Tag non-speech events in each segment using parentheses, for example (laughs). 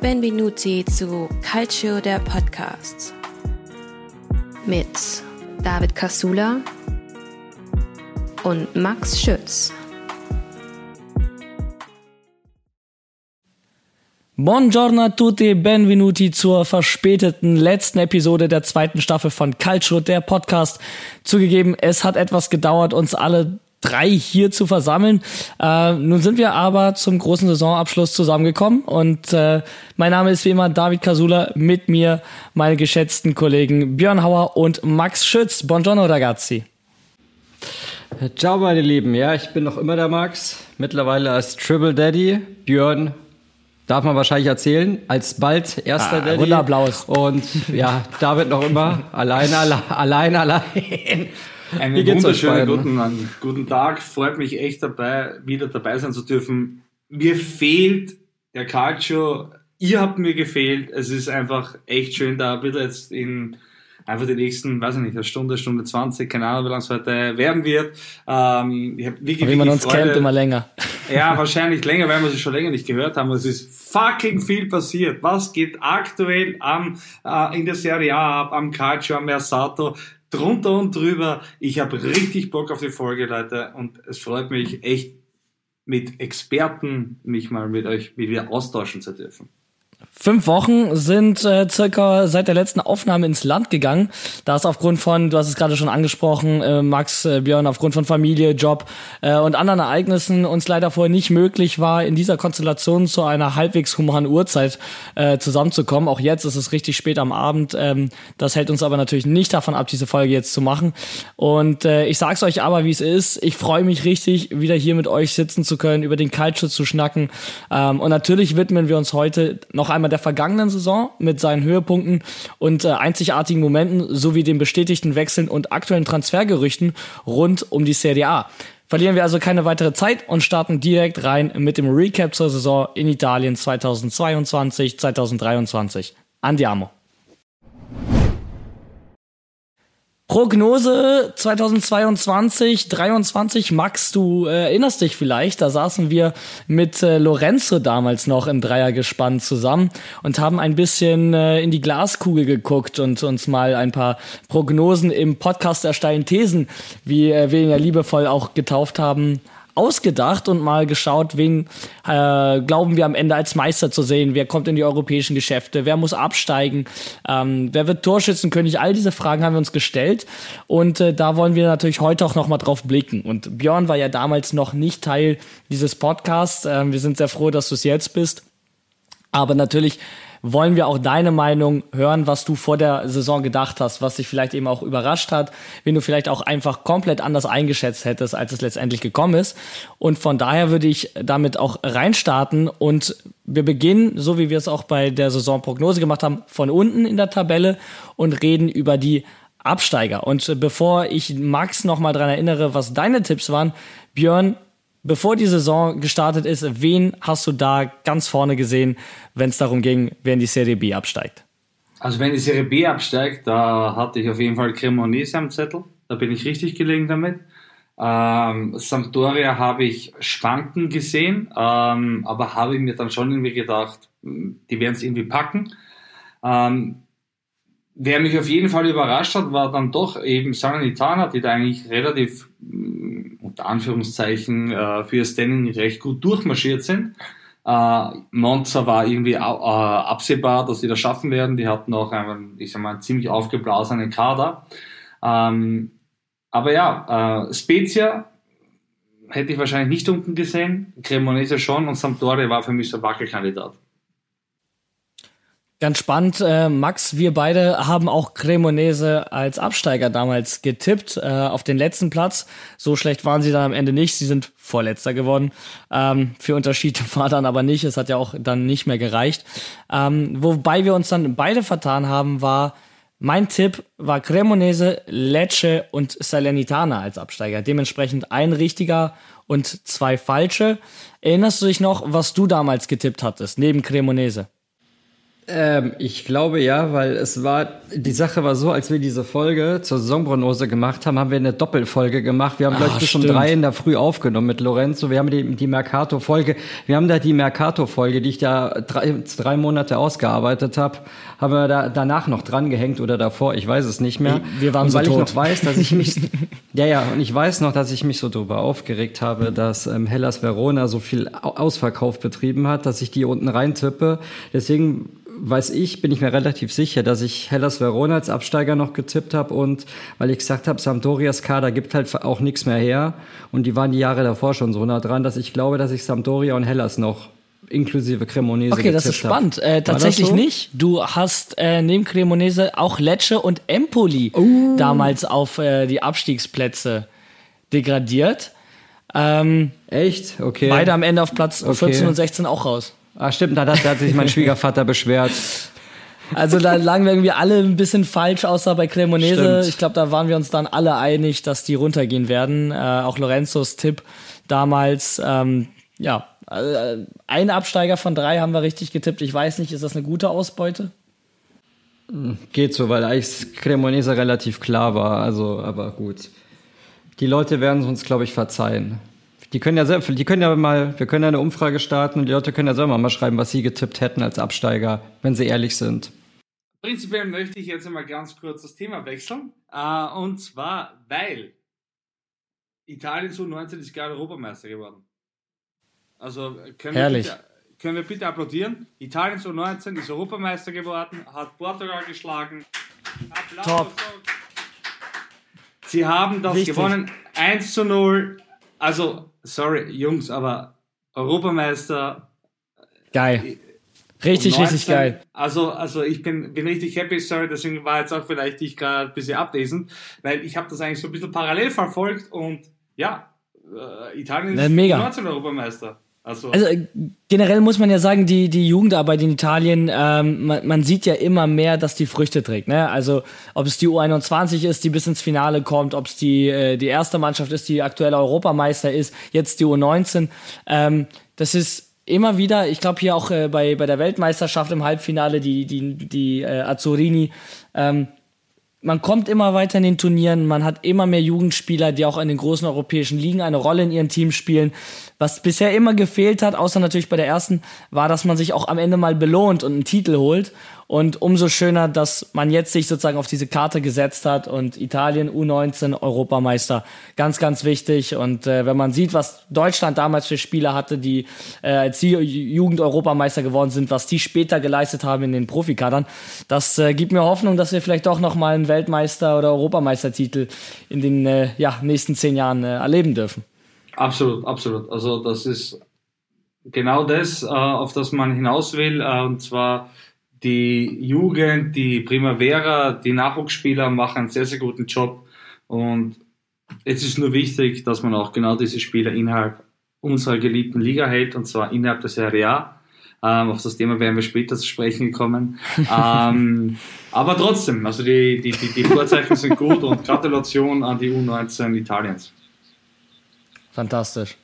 Benvenuti zu Calcio der Podcast mit David Casula und Max Schütz. Buongiorno a tutti, benvenuti zur verspäteten letzten Episode der zweiten Staffel von Calcio, der Podcast. Zugegeben, es hat etwas gedauert, uns alle drei hier zu versammeln. Äh, nun sind wir aber zum großen Saisonabschluss zusammengekommen und äh, mein Name ist wie immer David Casula, mit mir meine geschätzten Kollegen Björn Hauer und Max Schütz. Buongiorno ragazzi. Ciao meine Lieben, ja, ich bin noch immer der Max, mittlerweile als Triple Daddy. Björn darf man wahrscheinlich erzählen, als bald erster ah, Daddy. Wunderapplaus. Und ja, David noch immer allein, (laughs) allein, allein, allein. Einen wunderschönen guten, guten Tag. Freut mich echt dabei, wieder dabei sein zu dürfen. Mir fehlt der Calcio. Ihr habt mir gefehlt. Es ist einfach echt schön, da wieder jetzt in einfach die nächsten, weiß ich nicht, eine Stunde, Stunde 20, keine Ahnung, wie lange es heute werden wird. Ähm, ich hab wirklich, wie man uns Freude. kennt, immer länger. Ja, wahrscheinlich länger, weil wir sie schon länger nicht gehört haben. Es ist fucking viel passiert. Was geht aktuell am, äh, in der Serie A ab, am Calcio, am Mersato? Drunter und drüber. Ich habe richtig Bock auf die Folge, Leute, und es freut mich echt, mit Experten mich mal mit euch wieder austauschen zu dürfen. Fünf Wochen sind äh, circa seit der letzten Aufnahme ins Land gegangen. Da ist aufgrund von, du hast es gerade schon angesprochen, äh, Max, äh, Björn, aufgrund von Familie, Job äh, und anderen Ereignissen uns leider vorher nicht möglich war, in dieser Konstellation zu einer halbwegs humanen Uhrzeit äh, zusammenzukommen. Auch jetzt ist es richtig spät am Abend. Ähm, das hält uns aber natürlich nicht davon ab, diese Folge jetzt zu machen. Und äh, ich sag's euch aber, wie es ist. Ich freue mich richtig, wieder hier mit euch sitzen zu können, über den Culture zu schnacken. Ähm, und natürlich widmen wir uns heute noch einmal der vergangenen Saison mit seinen Höhepunkten und äh, einzigartigen Momenten sowie den bestätigten Wechseln und aktuellen Transfergerüchten rund um die Serie A. Verlieren wir also keine weitere Zeit und starten direkt rein mit dem Recap zur Saison in Italien 2022, 2023. Andiamo. Prognose 2022, 23, Max, du äh, erinnerst dich vielleicht, da saßen wir mit äh, Lorenzo damals noch im Dreiergespann zusammen und haben ein bisschen äh, in die Glaskugel geguckt und uns mal ein paar Prognosen im Podcast erstellen Thesen, wie äh, wir ihn ja liebevoll auch getauft haben, ausgedacht und mal geschaut, wen äh, glauben wir am Ende als Meister zu sehen, wer kommt in die europäischen Geschäfte, wer muss absteigen, ähm, wer wird Torschützenkönig, all diese Fragen haben wir uns gestellt. Und äh, da wollen wir natürlich heute auch nochmal drauf blicken. Und Björn war ja damals noch nicht Teil dieses Podcasts, äh, wir sind sehr froh, dass du es jetzt bist. Aber natürlich wollen wir auch deine Meinung hören, was du vor der Saison gedacht hast, was dich vielleicht eben auch überrascht hat, wenn du vielleicht auch einfach komplett anders eingeschätzt hättest, als es letztendlich gekommen ist. Und von daher würde ich damit auch reinstarten und wir beginnen, so wie wir es auch bei der Saisonprognose gemacht haben, von unten in der Tabelle und reden über die Absteiger. Und bevor ich Max nochmal dran erinnere, was deine Tipps waren, Björn, Bevor die Saison gestartet ist, wen hast du da ganz vorne gesehen, wenn es darum ging, wer in die Serie B absteigt? Also wenn die Serie B absteigt, da hatte ich auf jeden Fall Cremonese am Zettel. Da bin ich richtig gelegen damit. Ähm, Sampdoria habe ich schwanken gesehen, ähm, aber habe ich mir dann schon irgendwie gedacht, die werden es irgendwie packen. Ähm, wer mich auf jeden Fall überrascht hat, war dann doch eben Salernitana, die da eigentlich relativ unter Anführungszeichen äh, für ihr Standing recht gut durchmarschiert sind. Äh, Monza war irgendwie äh, absehbar, dass sie das schaffen werden. Die hatten auch einen, ich sag mal, einen ziemlich aufgeblasenen Kader. Ähm, aber ja, äh, Spezia hätte ich wahrscheinlich nicht unten gesehen, Cremonese schon und Sampdoria war für mich so ein Wackelkandidat. Ganz spannend, äh, Max, wir beide haben auch Cremonese als Absteiger damals getippt, äh, auf den letzten Platz. So schlecht waren sie dann am Ende nicht, sie sind Vorletzter geworden. Ähm, für Unterschied (laughs) war dann aber nicht, es hat ja auch dann nicht mehr gereicht. Ähm, wobei wir uns dann beide vertan haben, war, mein Tipp war Cremonese, Lecce und Salernitana als Absteiger. Dementsprechend ein richtiger und zwei falsche. Erinnerst du dich noch, was du damals getippt hattest, neben Cremonese? Ähm, ich glaube ja, weil es war, die Sache war so, als wir diese Folge zur Saisonprognose gemacht haben, haben wir eine Doppelfolge gemacht. Wir haben, glaube ich, bis um drei in der Früh aufgenommen mit Lorenzo. Wir haben die, die Mercato-Folge, wir haben da die Mercato-Folge, die ich da drei, drei Monate ausgearbeitet habe, haben wir da danach noch dran gehängt oder davor, ich weiß es nicht mehr. Wir waren und so weil tot. ich noch weiß, dass ich mich, (laughs) ja, ja, und ich weiß noch, dass ich mich so darüber aufgeregt habe, dass ähm, Hellas Verona so viel Au- Ausverkauf betrieben hat, dass ich die unten reintippe. Deswegen weiß ich, bin ich mir relativ sicher, dass ich Hellas Verona als Absteiger noch getippt habe und weil ich gesagt habe, Sampdorias Kader gibt halt auch nichts mehr her und die waren die Jahre davor schon so nah dran, dass ich glaube, dass ich Sampdoria und Hellas noch inklusive Cremonese Okay, das ist spannend. Äh, tatsächlich so? nicht. Du hast äh, neben Cremonese auch Lecce und Empoli Oh. damals auf äh, die Abstiegsplätze degradiert. Ähm, Echt? Okay. Beide am Ende auf Platz Okay. 14 und 16 auch raus. Ah, stimmt, da, da hat sich mein Schwiegervater beschwert. Also da lagen wir irgendwie alle ein bisschen falsch, außer bei Cremonese. Stimmt. Ich glaube, da waren wir uns dann alle einig, dass die runtergehen werden. Äh, auch Lorenzos Tipp damals. Ähm, ja, äh, ein Absteiger von drei haben wir richtig getippt. Ich weiß nicht, ist das eine gute Ausbeute? Geht so, weil eigentlich Cremonese relativ klar war. Also, aber gut. Die Leute werden es uns, glaube ich, verzeihen. Die können ja selbst, die können ja mal, wir können ja eine Umfrage starten und die Leute können ja selber mal schreiben, was sie getippt hätten als Absteiger, wenn sie ehrlich sind. Prinzipiell möchte ich jetzt einmal ganz kurz das Thema wechseln. Äh, und zwar, weil Italien zu 19 ist gerade Europameister geworden. Also können Herrlich. wir, bitte, können wir bitte applaudieren. Italien zu 19 ist Europameister geworden, hat Portugal geschlagen. Applaus. Top. Sie haben das Wichtig. gewonnen. 1 zu 0. Also, sorry, Jungs, aber Europameister Geil. Richtig, um richtig 19. geil. Also, also ich bin, bin richtig happy, sorry, deswegen war jetzt auch vielleicht ich gerade ein bisschen abwesend, weil ich habe das eigentlich so ein bisschen parallel verfolgt und ja, äh, Italien Na, ist mega. 19 Europameister. Also, Also äh, generell muss man ja sagen, die, die Jugendarbeit in Italien, ähm, man, man sieht ja immer mehr, dass die Früchte trägt. Ne? Also ob es die U21 ist, die bis ins Finale kommt, ob es die, äh, die erste Mannschaft ist, die aktuell Europameister ist, jetzt die U19. Ähm, das ist immer wieder, ich glaube hier auch äh, bei, bei der Weltmeisterschaft im Halbfinale, die, die, die äh, Azzurini, ähm, man kommt immer weiter in den Turnieren, man hat immer mehr Jugendspieler, die auch in den großen europäischen Ligen eine Rolle in ihren Teams spielen. Was bisher immer gefehlt hat, außer natürlich bei der ersten, war, dass man sich auch am Ende mal belohnt und einen Titel holt. Und umso schöner, dass man jetzt sich sozusagen auf diese Karte gesetzt hat und Italien U19 Europameister. Ganz, ganz wichtig. Und äh, wenn man sieht, was Deutschland damals für Spieler hatte, die äh, als die Jugend-Europameister geworden sind, was die später geleistet haben in den Profikadern, das äh, gibt mir Hoffnung, dass wir vielleicht doch nochmal einen Weltmeister- oder Europameistertitel in den äh, ja, nächsten zehn Jahren äh, erleben dürfen. Absolut, absolut. Also das ist genau das, äh, auf das man hinaus will, äh, und zwar die Jugend, die Primavera, die Nachwuchsspieler machen einen sehr, sehr guten Job und es ist nur wichtig, dass man auch genau diese Spieler innerhalb unserer geliebten Liga hält, und zwar innerhalb der Serie A. Ähm, auf das Thema werden wir später zu sprechen kommen. (laughs) ähm, aber trotzdem, also die, die, die, die Vorzeichen sind gut und Gratulation an die U19 Italiens. Fantastisch.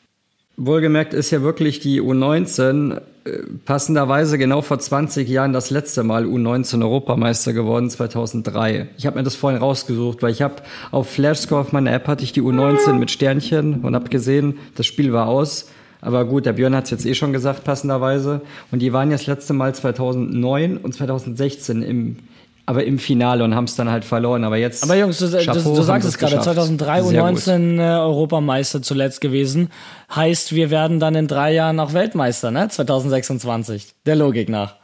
Wohlgemerkt ist ja wirklich die U19 äh, passenderweise genau vor 20 Jahren das letzte Mal U19 Europameister geworden, 2003. Ich habe mir das vorhin rausgesucht, weil ich habe auf Flashscore auf meiner App hatte ich die U19 mit Sternchen und habe gesehen, das Spiel war aus. Aber gut, der Björn hat es jetzt eh schon gesagt, passenderweise. Und die waren ja das letzte Mal 2009 und 2016 im, aber im Finale und haben es dann halt verloren. Aber jetzt. Aber Jungs, du, Chapeau, du sagst es gerade, geschafft. 2003 Sehr gut. U19 äh, Europameister zuletzt gewesen. Heißt, wir werden dann in drei Jahren auch Weltmeister, ne? 2026. Der Logik nach.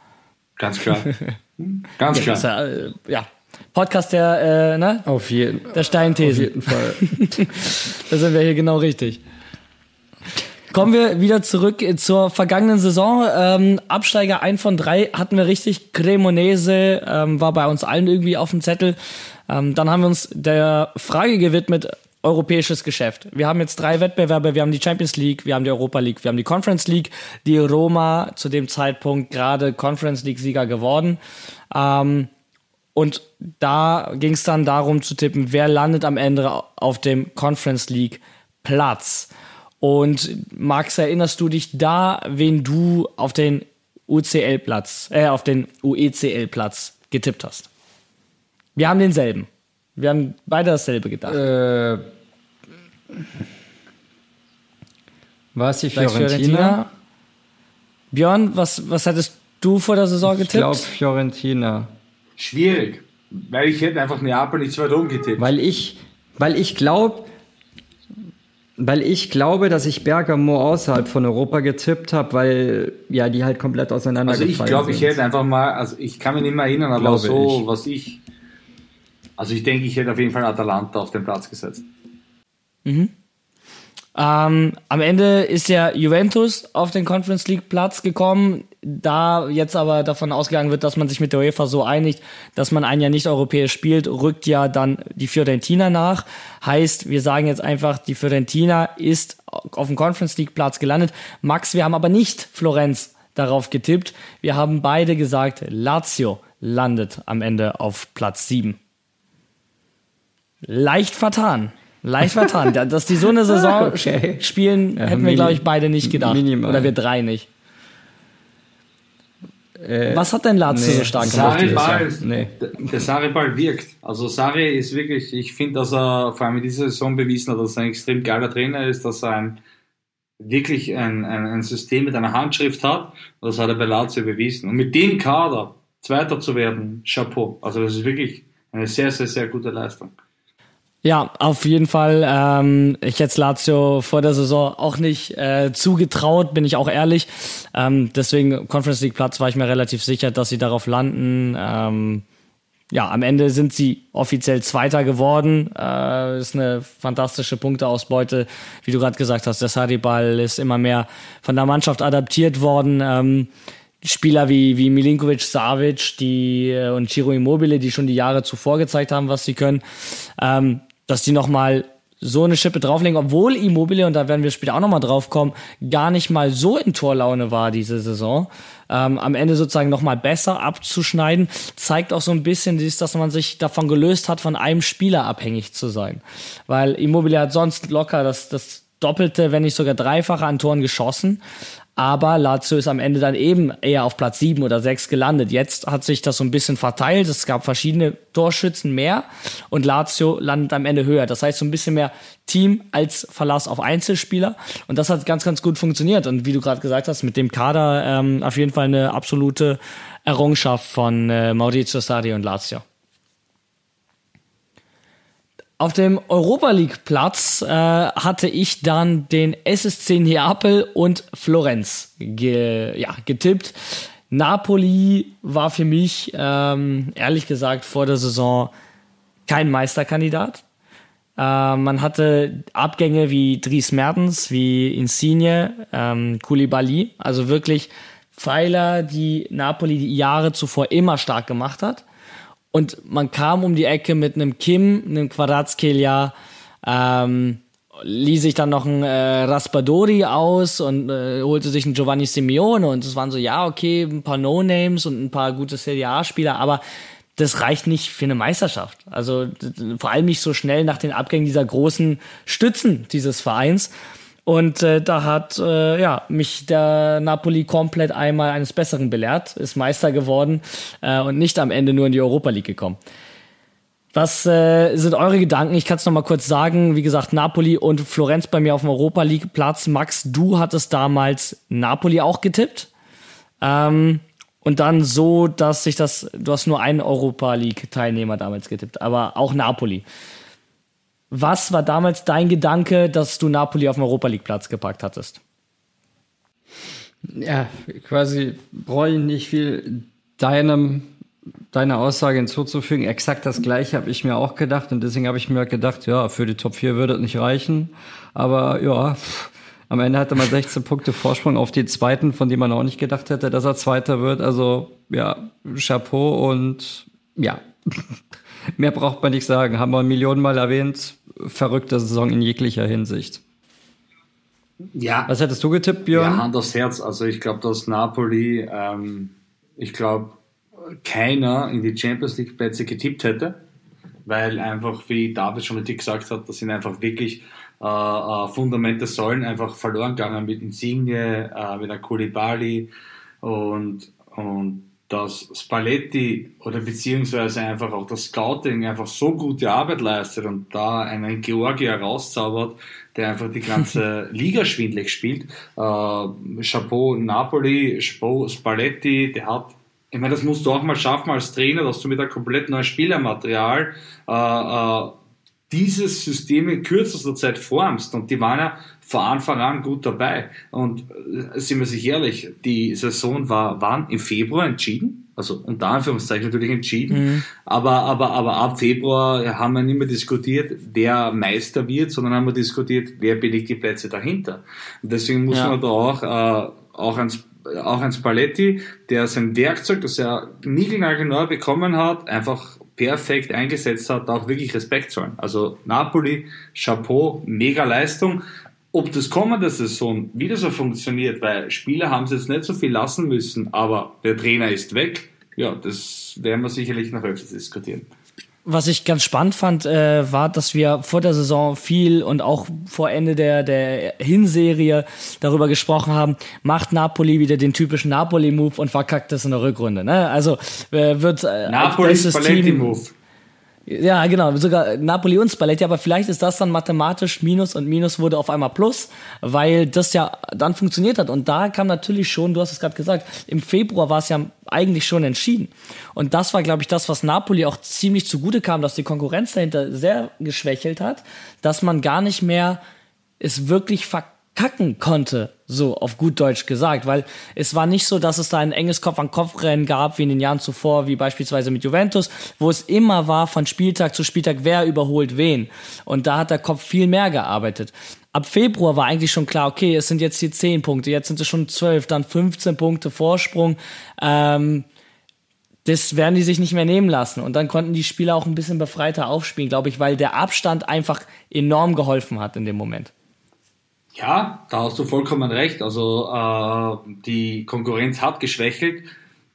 Ganz klar. (laughs) Ganz klar. ja, äh, ja. Podcast der, äh, ne? Auf jeden, Der auf Steinthese. jeden Fall. (laughs) Da sind wir hier genau richtig. Kommen wir wieder zurück zur vergangenen Saison. Ähm, Absteiger ein von drei hatten wir richtig. Cremonese ähm, war bei uns allen irgendwie auf dem Zettel. Ähm, dann haben wir uns der Frage gewidmet, europäisches Geschäft. Wir haben jetzt drei Wettbewerbe. Wir haben die Champions League, wir haben die Europa League, wir haben die Conference League. Die Roma zu dem Zeitpunkt gerade Conference League Sieger geworden. Ähm, und da ging es dann darum zu tippen, wer landet am Ende auf dem Conference League Platz. Und Max, erinnerst du dich da, wen du auf den UCL-Platz, äh, auf den UECL-Platz getippt hast. Wir haben denselben. Wir haben beide dasselbe gedacht. Äh, war es die Vielleicht Fiorentina? Björn, was, was hättest du vor der Saison Ich getippt? glaube Fiorentina. Schwierig, weil ich hätte einfach Neapel nicht so weit oben getippt. Weil ich, weil ich glaube, weil ich glaube, dass ich Bergamo außerhalb von Europa getippt habe, weil ja die halt komplett Also auseinandergefallen ich glaube, ich hätte einfach mal, also ich kann mich nicht mehr erinnern, aber so, ich. was ich, also ich denke, ich hätte auf jeden Fall Atalanta auf den Platz gesetzt. Ähm, am Ende ist ja Juventus auf den Conference League Platz gekommen. Da jetzt aber davon ausgegangen wird, dass man sich mit der UEFA so einigt, dass man ein Jahr nicht europäisch spielt, rückt ja dann die Fiorentina nach. Heißt, wir sagen jetzt einfach, die Fiorentina ist auf dem Conference League Platz gelandet. Max, wir haben aber nicht Florenz darauf getippt. Wir haben beide gesagt, Lazio landet am Ende auf Platz 7. Leicht vertan. Leicht vertan. Da- Dass die so eine (laughs) Saison Okay. spielen, Ja, hätten wir, glaube ich, beide nicht gedacht. minimal. Oder wir drei nicht. Äh, Was hat denn Lazio nee, so stark gemacht? Sarri? Ball, Nee. der, der Sarri Ball wirkt. Also Sarri ist wirklich, ich finde, dass er vor allem in dieser Saison bewiesen hat, dass er ein extrem geiler Trainer ist, dass er ein, wirklich ein, ein, ein System mit einer Handschrift hat. Und das hat er bei Lazio bewiesen. Und mit dem Kader Zweiter zu werden, Chapeau. Also das ist wirklich eine sehr, sehr, sehr gute Leistung. Ja, auf jeden Fall. Ähm, ich hätte Lazio vor der Saison auch nicht äh, zugetraut, bin ich auch ehrlich. Ähm, deswegen Conference League Platz war ich mir relativ sicher, dass sie darauf landen. Ähm, ja, am Ende sind sie offiziell Zweiter geworden. Äh, ist eine fantastische Punkteausbeute, wie du gerade gesagt hast. Der Sarri-Ball ist immer mehr von der Mannschaft adaptiert worden. Ähm, Spieler wie, wie Milinkovic, Savic die, äh, und Ciro Immobile, die schon die Jahre zuvor gezeigt haben, was sie können, ähm, dass die nochmal so eine Schippe drauflegen, obwohl Immobile, und da werden wir später auch nochmal drauf kommen, gar nicht mal so in Torlaune war diese Saison. Ähm, am Ende sozusagen nochmal besser abzuschneiden, zeigt auch so ein bisschen, dass man sich davon gelöst hat, von einem Spieler abhängig zu sein. Weil Immobile hat sonst locker das, das Doppelte, wenn nicht sogar Dreifache an Toren geschossen. Aber Lazio ist am Ende dann eben eher auf Platz sieben oder sechs gelandet. Jetzt hat sich das so ein bisschen verteilt. Es gab verschiedene Torschützen mehr und Lazio landet am Ende höher. Das heißt so ein bisschen mehr Team als Verlass auf Einzelspieler. Und das hat ganz, ganz gut funktioniert. Und wie du gerade gesagt hast, mit dem Kader ähm, auf jeden Fall eine absolute Errungenschaft von äh, Maurizio Sarri und Lazio. Auf dem Europa League Platz äh, hatte ich dann den SSC Neapel und Florenz ge ja, getippt. Napoli war für mich ähm, ehrlich gesagt vor der Saison kein Meisterkandidat. Äh, man hatte Abgänge wie Dries Mertens, wie Insigne, ähm, Koulibaly, also wirklich Pfeiler, die Napoli die Jahre zuvor immer stark gemacht hat. Und man kam um die Ecke mit einem Kim, einem Quarazkelia, ähm, ließ sich dann noch ein äh, Raspadori aus und äh, holte sich einen Giovanni Simeone und es waren so, ja, okay, ein paar No-Names und ein paar gute Serie A-Spieler, aber das reicht nicht für eine Meisterschaft. Also vor allem nicht so schnell nach den Abgängen dieser großen Stützen dieses Vereins. Und äh, da hat äh, ja, mich der Napoli komplett einmal eines Besseren belehrt, ist Meister geworden äh, und nicht am Ende nur in die Europa League gekommen. Was äh, sind eure Gedanken? Ich kann es noch mal kurz sagen. Wie gesagt, Napoli und Florenz bei mir auf dem Europa League Platz. Max, du hattest damals Napoli auch getippt. Ähm, und dann so, dass sich das, du hast nur einen Europa League Teilnehmer damals getippt, aber auch Napoli. Was war damals dein Gedanke, dass du Napoli auf dem Europa League Platz gepackt hattest? Ja, quasi brauche ich nicht viel deinem, deiner Aussage hinzuzufügen. Exakt das gleiche habe ich mir auch gedacht und deswegen habe ich mir gedacht, ja, für die Top 4 würde es nicht reichen. Aber ja, am Ende hatte man 16 Punkte Vorsprung auf die zweiten, von denen man auch nicht gedacht hätte, dass er Zweiter wird. Also ja, Chapeau und ja, (laughs) mehr braucht man nicht sagen. Haben wir Millionen Mal erwähnt. Verrückte Saison in jeglicher Hinsicht. Ja, Was hättest du getippt, Björn? Ja, Hand aufs Herz. Also ich glaube, dass Napoli, ähm, ich glaube, keiner in die Champions League Plätze getippt hätte, weil einfach, wie David schon mit dir gesagt hat, das sind einfach wirklich äh, äh, Fundamente Säulen einfach verloren gegangen mit Insigne, äh, mit einem Koulibaly, und, und dass Spalletti oder beziehungsweise einfach auch das Scouting einfach so gute Arbeit leistet und da einen Georgier rauszaubert, der einfach die ganze (laughs) Liga schwindlig spielt. Äh, Chapeau Napoli, Chapeau Spalletti, der hat ich meine, das musst du auch mal schaffen als Trainer, dass du mit einem komplett neuen Spielermaterial äh, äh, dieses System in kürzester Zeit formst. Und die waren ja von Anfang an gut dabei. Und äh, sind wir sich ehrlich, die Saison war wann? Im Februar entschieden. Also unter Anführungszeichen natürlich entschieden. Mhm. Aber, aber, aber ab Februar haben wir nicht mehr diskutiert, wer Meister wird, sondern haben wir diskutiert, wer belegt die Plätze dahinter. Und deswegen muss ja. man da auch, äh, auch ans auch ein Spalletti, der sein Werkzeug, das er niegelnagelneu bekommen hat, einfach perfekt eingesetzt hat, auch wirklich Respekt zollen. Also Napoli, Chapeau, mega Leistung. Ob das kommende Saison wieder so funktioniert, weil Spieler haben es jetzt nicht so viel lassen müssen, aber der Trainer ist weg, ja, das werden wir sicherlich noch öfters diskutieren was ich ganz spannend fand, äh, war, dass wir vor der Saison viel und auch vor Ende der, der Hinserie darüber gesprochen haben, macht Napoli wieder den typischen Napoli-Move und verkackt das in der Rückrunde. Ne? Also äh, wird äh, Napolis Paletti-Move. Ja, genau, sogar Napoli und Spalletti, aber vielleicht ist das dann mathematisch Minus und Minus wurde auf einmal Plus, weil das ja dann funktioniert hat. Und da kam natürlich schon, du hast es gerade gesagt, im Februar war es ja eigentlich schon entschieden. Und das war, glaube ich, das, was Napoli auch ziemlich zugute kam, dass die Konkurrenz dahinter sehr geschwächelt hat, dass man gar nicht mehr es wirklich verkauft kacken konnte, so auf gut Deutsch gesagt, weil es war nicht so, dass es da ein enges Kopf-an-Kopf-Rennen gab, wie in den Jahren zuvor, wie beispielsweise mit Juventus, wo es immer war von Spieltag zu Spieltag, wer überholt wen. Und da hat der Kopf viel mehr gearbeitet. Ab Februar war eigentlich schon klar, okay, es sind jetzt hier 10 Punkte, jetzt sind es schon 12, dann 15 Punkte Vorsprung. Ähm, das werden die sich nicht mehr nehmen lassen. Und dann konnten die Spieler auch ein bisschen befreiter aufspielen, glaube ich, weil der Abstand einfach enorm geholfen hat in dem Moment. Ja, da hast du vollkommen recht. Also äh, die Konkurrenz hat geschwächelt,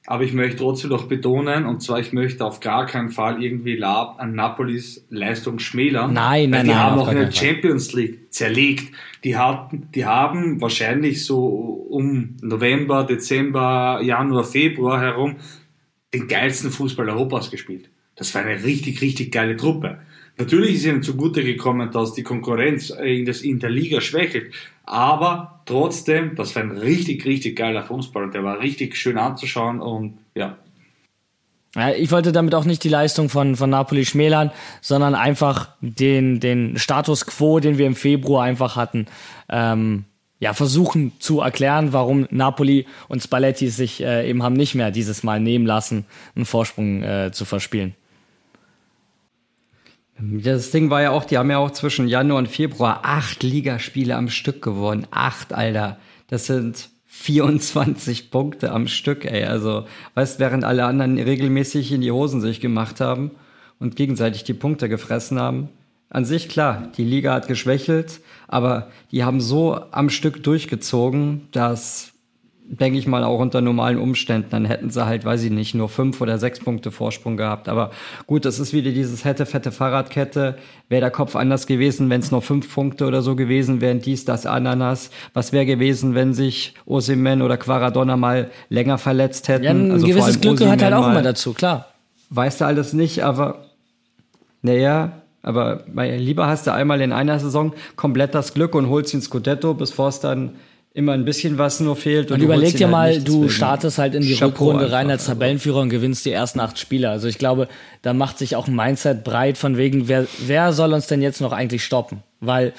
aber ich möchte trotzdem noch betonen, und zwar ich möchte auf gar keinen Fall irgendwie Lab an Napolis Leistung schmälern. Nein, nein, die nein. Die haben auch in der Champions League zerlegt. Die hatten, die haben wahrscheinlich so um November, Dezember, Januar, Februar herum den geilsten Fußball Europas gespielt. Das war eine richtig, richtig geile Truppe. Natürlich ist ihnen zugute gekommen, dass die Konkurrenz in, das, in der Liga schwächelt, aber trotzdem, das war ein richtig, richtig geiler Fußball und der war richtig schön anzuschauen und ja. ja ich wollte damit auch nicht die Leistung von, von Napoli schmälern, sondern einfach den, den Status quo, den wir im Februar einfach hatten, ähm, ja, versuchen zu erklären, warum Napoli und Spalletti sich äh, eben haben nicht mehr dieses Mal nehmen lassen, einen Vorsprung äh, zu verspielen. Das Ding war ja auch, die haben ja auch zwischen Januar und Februar acht Ligaspiele am Stück gewonnen. Acht, Alter. Das sind 24 Punkte am Stück, ey. Also, weißt, während alle anderen regelmäßig in die Hosen sich gemacht haben und gegenseitig die Punkte gefressen haben. An sich klar, die Liga hat geschwächelt, aber die haben so am Stück durchgezogen, dass denke ich mal, auch unter normalen Umständen, dann hätten sie halt, weiß ich nicht, nur fünf oder sechs Punkte Vorsprung gehabt. Aber gut, das ist wieder dieses hätte, fette Fahrradkette. Wäre der Kopf anders gewesen, wenn es nur fünf Punkte oder so gewesen wären, dies, das, Ananas. Was wäre gewesen, wenn sich Osimen oder Quaradonna mal länger verletzt hätten? Ja, ein also gewisses Glück gehört halt auch immer dazu, klar. Weißt du alles nicht, aber naja, aber lieber hast du einmal in einer Saison komplett das Glück und holst den Scudetto, bevor es dann immer ein bisschen was nur fehlt. Und, und überleg dir halt mal, du startest halt in die Chapeau Rückrunde rein als Tabellenführer und gewinnst die ersten acht Spiele. Also ich glaube, da macht sich auch ein Mindset breit von wegen, wer, wer soll uns denn jetzt noch eigentlich stoppen? Weil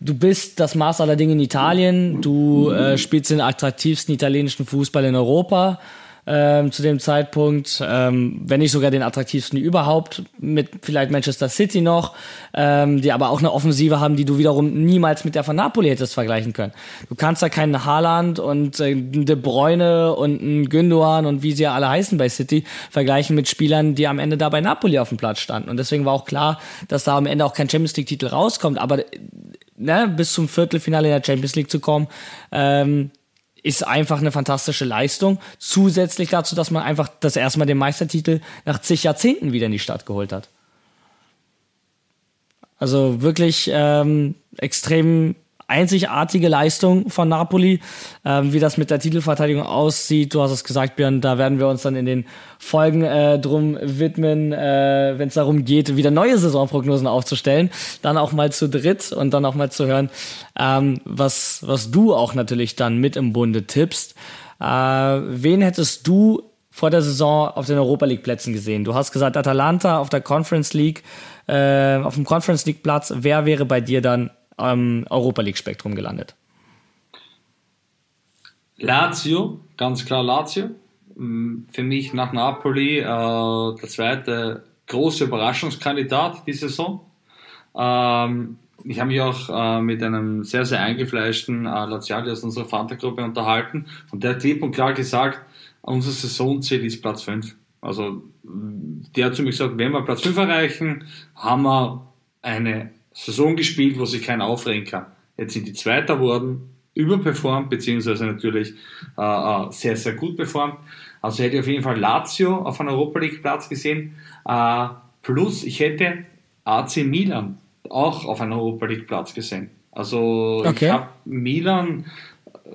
du bist das Maß aller Dinge in Italien, du äh, spielst den attraktivsten italienischen Fußball in Europa ähm, zu dem Zeitpunkt, ähm, wenn nicht sogar den attraktivsten überhaupt, mit vielleicht Manchester City noch, ähm, die aber auch eine Offensive haben, die du wiederum niemals mit der von Napoli hättest vergleichen können. Du kannst da keinen Haaland und äh, De Bruyne und einen Gündogan und wie sie ja alle heißen bei City vergleichen mit Spielern, die am Ende da bei Napoli auf dem Platz standen. Und deswegen war auch klar, dass da am Ende auch kein Champions League-Titel rauskommt, aber ne, bis zum Viertelfinale in der Champions League zu kommen, ähm, ist einfach eine fantastische Leistung. Zusätzlich dazu, dass man einfach das erste Mal den Meistertitel nach zig Jahrzehnten wieder in die Stadt geholt hat. Also wirklich ähm, extrem einzigartige Leistung von Napoli. Ähm, wie das mit der Titelverteidigung aussieht, du hast es gesagt, Björn, da werden wir uns dann in den Folgen äh, drum widmen, äh, wenn es darum geht, wieder neue Saisonprognosen aufzustellen. Dann auch mal zu dritt und dann auch mal zu hören, ähm, was, was du auch natürlich dann mit im Bunde tippst. Äh, wen hättest du vor der Saison auf den Europa League Plätzen gesehen? Du hast gesagt, Atalanta auf der Conference League, äh, auf dem Conference League Platz. Wer wäre bei dir dann am Europa League Spektrum gelandet? Lazio, ganz klar Lazio. Mm, für mich nach Napoli äh, der zweite große Überraschungskandidat die Saison. Ähm, ich habe mich auch äh, mit einem sehr, sehr eingefleischten äh, Laziali aus unserer Fanta-Gruppe unterhalten und der hat klipp und klar gesagt, unser Saisonziel ist Platz 5. Also der hat zu mir gesagt, wenn wir Platz 5 erreichen, haben wir eine Saison gespielt, wo sich keiner aufregen kann. Jetzt sind die Zweiter worden, überperformt, beziehungsweise natürlich äh, äh, sehr, sehr gut performt. Also hätte ich auf jeden Fall Lazio auf einem Europa League Platz gesehen. Äh, plus ich hätte AC Milan auch auf einem Europa League Platz gesehen. Also okay. ich habe Milan äh,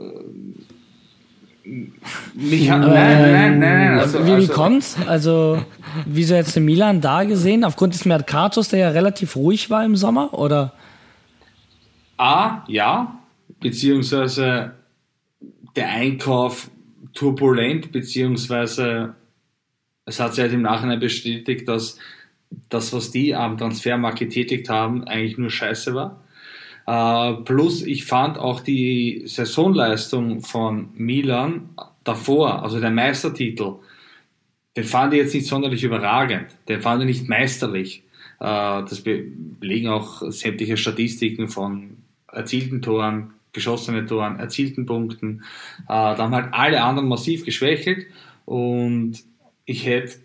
mich hat, nein, nein, nein, Also, wie, wie also, kommt's? Also, wieso jetzt in Milan da gesehen? Aufgrund des Mercatos, der ja relativ ruhig war im Sommer, oder? A, ja, beziehungsweise der Einkauf turbulent, beziehungsweise es hat sich halt im Nachhinein bestätigt, dass das, was die am Transfermarkt getätigt haben, eigentlich nur Scheiße war. Uh, plus, ich fand auch die Saisonleistung von Milan davor, also der Meistertitel, den fand ich jetzt nicht sonderlich überragend. Den fand ich nicht meisterlich. Uh, das belegen auch sämtliche Statistiken von erzielten Toren, geschossenen Toren, erzielten Punkten. Uh, da haben halt alle anderen massiv geschwächelt und ich hätte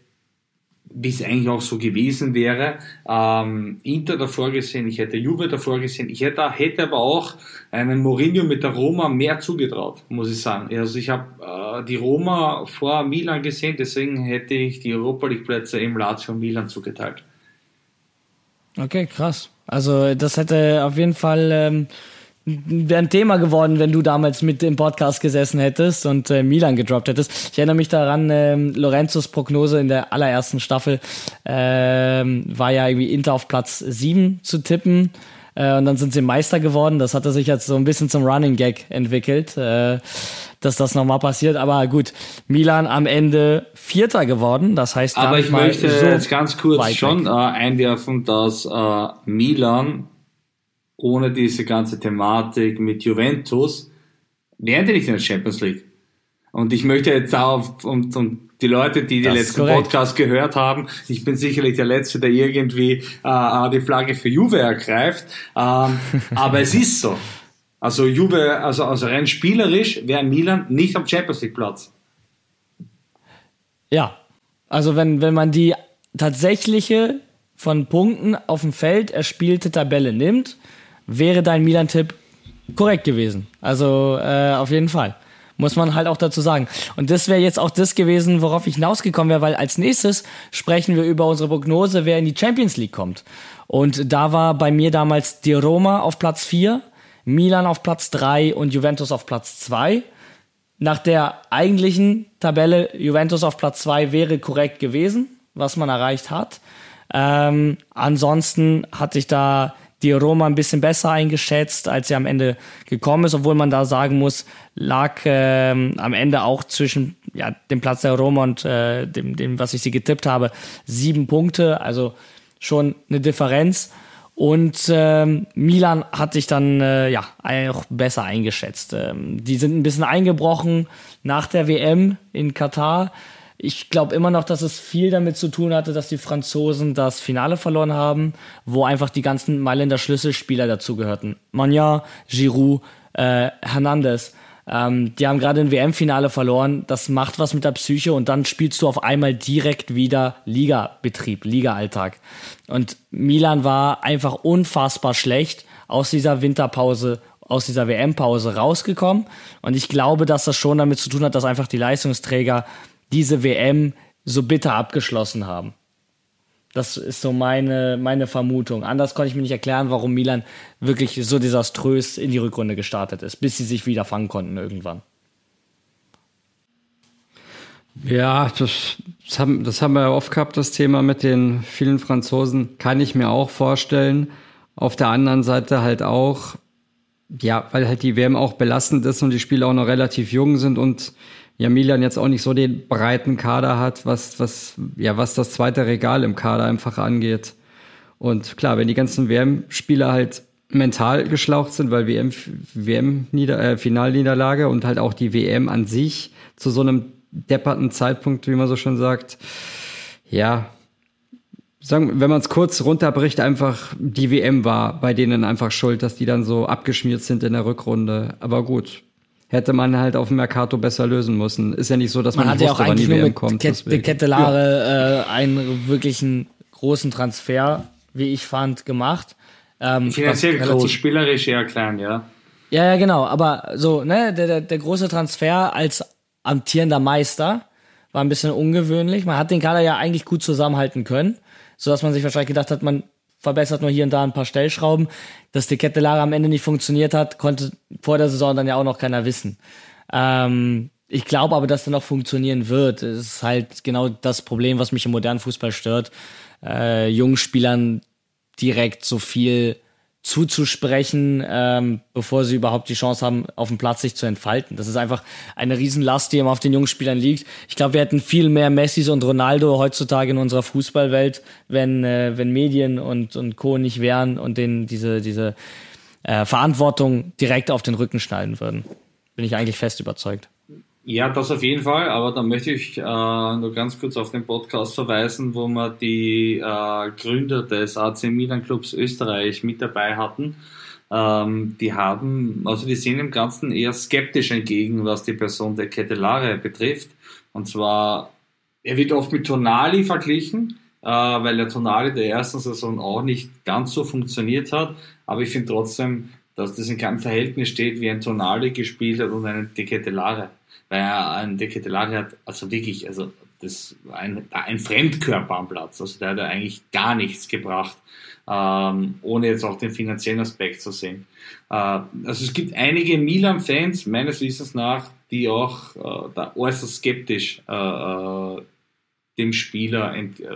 wie es eigentlich auch so gewesen wäre. Ähm, Inter davor gesehen, ich hätte Juve davor gesehen, ich hätte, hätte aber auch einen Mourinho mit der Roma mehr zugetraut, muss ich sagen. Also ich habe äh, die Roma vor Milan gesehen, deswegen hätte ich die Europa League Plätze im Lazio und Milan zugeteilt. Okay, krass. Also das hätte auf jeden Fall ähm, wäre ein Thema geworden, wenn du damals mit im Podcast gesessen hättest und äh, Milan gedroppt hättest. Ich erinnere mich daran, ähm, Lorenzos Prognose in der allerersten Staffel ähm, war ja irgendwie Inter auf Platz 7 zu tippen. Äh, und dann sind sie Meister geworden. Das hatte sich jetzt so ein bisschen zum Running Gag entwickelt, äh, dass das nochmal passiert. Aber gut, Milan am Ende Vierter geworden. Das heißt, aber ich möchte so jetzt ganz kurz schon äh, einwerfen, dass äh, Milan ohne diese ganze Thematik mit Juventus wären die nicht in der Champions League. Und ich möchte jetzt auf, und, und die Leute, die die letzten Podcast gehört haben, ich bin sicherlich der Letzte, der irgendwie äh, die Flagge für Juve ergreift, ähm, (laughs) aber es ist so. Also Juve, also, also rein spielerisch wäre Milan nicht am Champions League Platz. Ja, also wenn, wenn man die tatsächliche von Punkten auf dem Feld erspielte Tabelle nimmt, wäre dein Milan-Tipp korrekt gewesen. Also äh, auf jeden Fall. Muss man halt auch dazu sagen. Und das wäre jetzt auch das gewesen, worauf ich hinausgekommen wäre, weil als nächstes sprechen wir über unsere Prognose, wer in die Champions League kommt. Und da war bei mir damals die Roma auf Platz 4, Milan auf Platz 3 und Juventus auf Platz 2. Nach der eigentlichen Tabelle Juventus auf Platz 2 wäre korrekt gewesen, was man erreicht hat. Ähm, ansonsten hatte ich da die Roma ein bisschen besser eingeschätzt, als sie am Ende gekommen ist, obwohl man da sagen muss, lag ähm, am Ende auch zwischen ja, dem Platz der Roma und äh, dem, dem, was ich sie getippt habe, sieben Punkte, also schon eine Differenz. Und ähm, Milan hat sich dann äh, ja auch besser eingeschätzt. Ähm, die sind ein bisschen eingebrochen nach der WM in Katar. Ich glaube immer noch, dass es viel damit zu tun hatte, dass die Franzosen das Finale verloren haben, wo einfach die ganzen Mailänder Schlüsselspieler dazugehörten. Magnan, Giroud, äh, Hernandez. Ähm, die haben gerade ein WM-Finale verloren. Das macht was mit der Psyche und dann spielst du auf einmal direkt wieder Liga-Betrieb, Liga-Alltag. Und Milan war einfach unfassbar schlecht aus dieser Winterpause aus dieser WM-Pause rausgekommen. Und ich glaube, dass das schon damit zu tun hat, dass einfach die Leistungsträger diese WM so bitter abgeschlossen haben. Das ist so meine, meine Vermutung. Anders konnte ich mir nicht erklären, warum Milan wirklich so desaströs in die Rückrunde gestartet ist, bis sie sich wieder fangen konnten irgendwann. Ja, das, das, haben, das haben wir ja oft gehabt, das Thema mit den vielen Franzosen. Kann ich mir auch vorstellen. Auf der anderen Seite halt auch, ja, weil halt die WM auch belastend ist und die Spieler auch noch relativ jung sind und ja Milan jetzt auch nicht so den breiten Kader hat, was, was, ja, was das zweite Regal im Kader einfach angeht. Und klar, wenn die ganzen WM-Spieler halt mental geschlaucht sind, weil WM, WM -Nieder äh, Finalniederlage und halt auch die WM an sich zu so einem depperten Zeitpunkt, wie man so schon sagt, ja, sagen, wenn man es kurz runterbricht, einfach die WM war bei denen einfach schuld, dass die dann so abgeschmiert sind in der Rückrunde. Aber gut, hätte man halt auf dem Mercato besser lösen müssen. Ist ja nicht so, dass man, man wusste, ja wann die WM kommt. Ket Kettelare ja. äh, einen wirklichen großen Transfer, wie ich fand, gemacht. Ähm, Finanziell groß, spielerisch eher klein, ja. Ja, ja, genau. Aber so, ne, der, der, der große Transfer als amtierender Meister war ein bisschen ungewöhnlich. Man hat den Kader ja eigentlich gut zusammenhalten können, so dass man sich wahrscheinlich gedacht hat, man verbessert nur hier und da ein paar Stellschrauben. Dass die Kettelare am Ende nicht funktioniert hat, konnte vor der Saison dann ja auch noch keiner wissen. Ähm, ich glaube aber, dass er noch funktionieren wird. Es ist halt genau das Problem, was mich im modernen Fußball stört. Äh, jungen Spielern direkt so viel zuzusprechen, ähm, bevor sie überhaupt die Chance haben, auf dem Platz sich zu entfalten. Das ist einfach eine Riesenlast, die immer auf den jungen Spielern liegt. Ich glaube, wir hätten viel mehr Messis und Ronaldo heutzutage in unserer Fußballwelt, wenn, äh, wenn Medien und, und Co. nicht wären und denen diese, diese äh, Verantwortung direkt auf den Rücken schneiden würden. Bin ich eigentlich fest überzeugt. Ja, das auf jeden Fall, aber da möchte ich äh, nur ganz kurz auf den Podcast verweisen, wo wir die äh, Gründer des AC Milan Clubs Österreich mit dabei hatten. Ähm, die haben, also die sehen dem Ganzen eher skeptisch entgegen, was die Person der Kettelare betrifft. Und zwar, er wird oft mit Tonali verglichen, äh, weil der Tonali der ersten Saison auch nicht ganz so funktioniert hat. Aber ich finde trotzdem, dass das in keinem Verhältnis steht, wie ein Tonali gespielt hat und einen De Kettelare weil er ein Decatelari hat, also wirklich, also das war ein, ein Fremdkörper am Platz. Also der hat eigentlich gar nichts gebracht, ähm, ohne jetzt auch den finanziellen Aspekt zu sehen. Äh, also es gibt einige Milan-Fans, meines Wissens nach, die auch äh, da äußerst skeptisch äh, äh dem Spieler, ent, äh,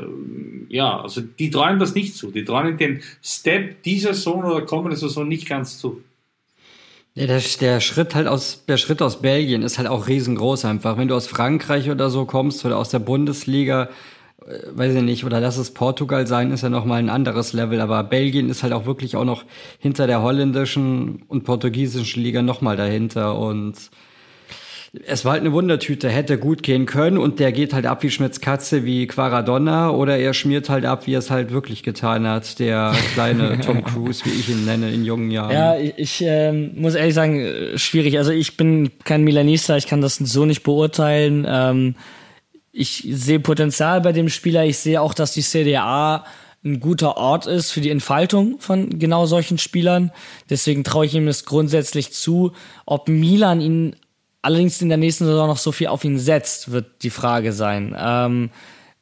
ja, also die trauen das nicht zu. Die trauen den Step dieser Saison oder kommende Saison nicht ganz zu. Ja, der, der Schritt halt aus, der Schritt aus Belgien ist halt auch riesengroß einfach. Wenn du aus Frankreich oder so kommst oder aus der Bundesliga, äh, weiß ich nicht, oder lass es Portugal sein, ist ja nochmal ein anderes Level. Aber Belgien ist halt auch wirklich auch noch hinter der holländischen und portugiesischen Liga nochmal dahinter und es war halt eine Wundertüte, hätte gut gehen können und der geht halt ab wie Schmitz Katze, wie Quaradonna oder er schmiert halt ab, wie er es halt wirklich getan hat, der (laughs) kleine Tom Cruise, wie ich ihn nenne, in jungen Jahren. Ja, ich ähm, muss ehrlich sagen, schwierig. Also ich bin kein Milanista, ich kann das so nicht beurteilen. Ähm, ich sehe Potenzial bei dem Spieler, ich sehe auch, dass die CDA ein guter Ort ist für die Entfaltung von genau solchen Spielern. Deswegen traue ich ihm das grundsätzlich zu. Ob Milan ihn allerdings in der nächsten Saison noch so viel auf ihn setzt, wird die Frage sein. Ähm,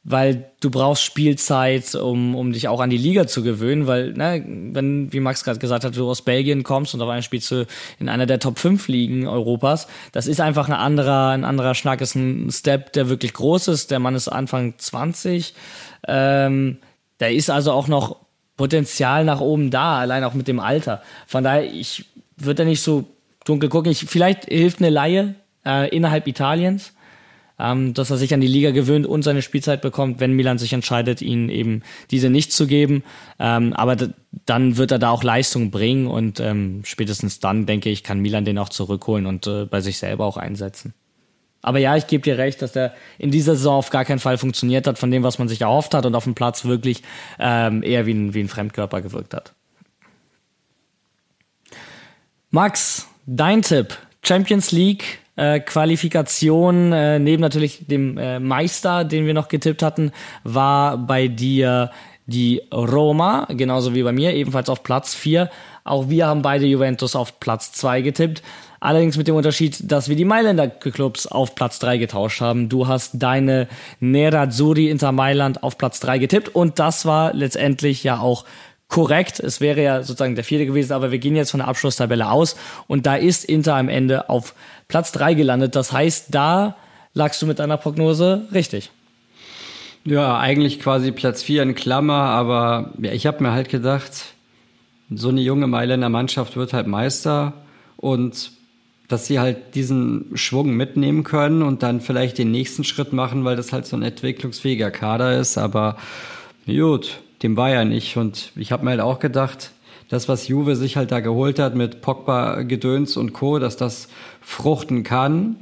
weil du brauchst Spielzeit, um, um dich auch an die Liga zu gewöhnen, weil, ne, wenn, wie Max gerade gesagt hat, du aus Belgien kommst und auf einmal spielst du in einer der Top 5 Ligen Europas, das ist einfach ein anderer, ein anderer Schnack, ist ein Step, der wirklich groß ist. Der Mann ist Anfang 20. Ähm, da ist also auch noch Potenzial nach oben da, allein auch mit dem Alter. Von daher, ich würde da nicht so dunkel gucken. Ich, vielleicht hilft eine Laie äh, innerhalb Italiens, ähm, dass er sich an die Liga gewöhnt und seine Spielzeit bekommt, wenn Milan sich entscheidet, ihn eben diese nicht zu geben. Ähm, aber dann wird er da auch Leistung bringen und ähm, spätestens dann, denke ich, kann Milan den auch zurückholen und äh, bei sich selber auch einsetzen. Aber ja, ich gebe dir recht, dass der in dieser Saison auf gar keinen Fall funktioniert hat, von dem, was man sich erhofft hat und auf dem Platz wirklich ähm, eher wie ein, wie ein Fremdkörper gewirkt hat. Max, Dein Tipp, Champions League äh, Qualifikation, äh, neben natürlich dem äh, Meister, den wir noch getippt hatten, war bei dir die Roma, genauso wie bei mir, ebenfalls auf Platz 4. Auch wir haben beide Juventus auf Platz 2 getippt. Allerdings mit dem Unterschied, dass wir die Mailänder Clubs auf Platz 3 getauscht haben. Du hast deine Nerazzurri Inter Mailand auf Platz 3 getippt und das war letztendlich ja auch korrekt. Es wäre ja sozusagen der vierte gewesen, aber wir gehen jetzt von der Abschlusstabelle aus und da ist Inter am Ende auf Platz 3 gelandet. Das heißt, da lagst du mit deiner Prognose richtig. Ja, eigentlich quasi Platz 4 in Klammer, aber ja, ich habe mir halt gedacht, so eine junge Mailänder Mannschaft wird halt Meister und dass sie halt diesen Schwung mitnehmen können und dann vielleicht den nächsten Schritt machen, weil das halt so ein entwicklungsfähiger Kader ist. Aber gut, dem war ja nicht. Und ich habe mir halt auch gedacht, das, was Juve sich halt da geholt hat mit Pogba, Gedöns und Co., dass das fruchten kann.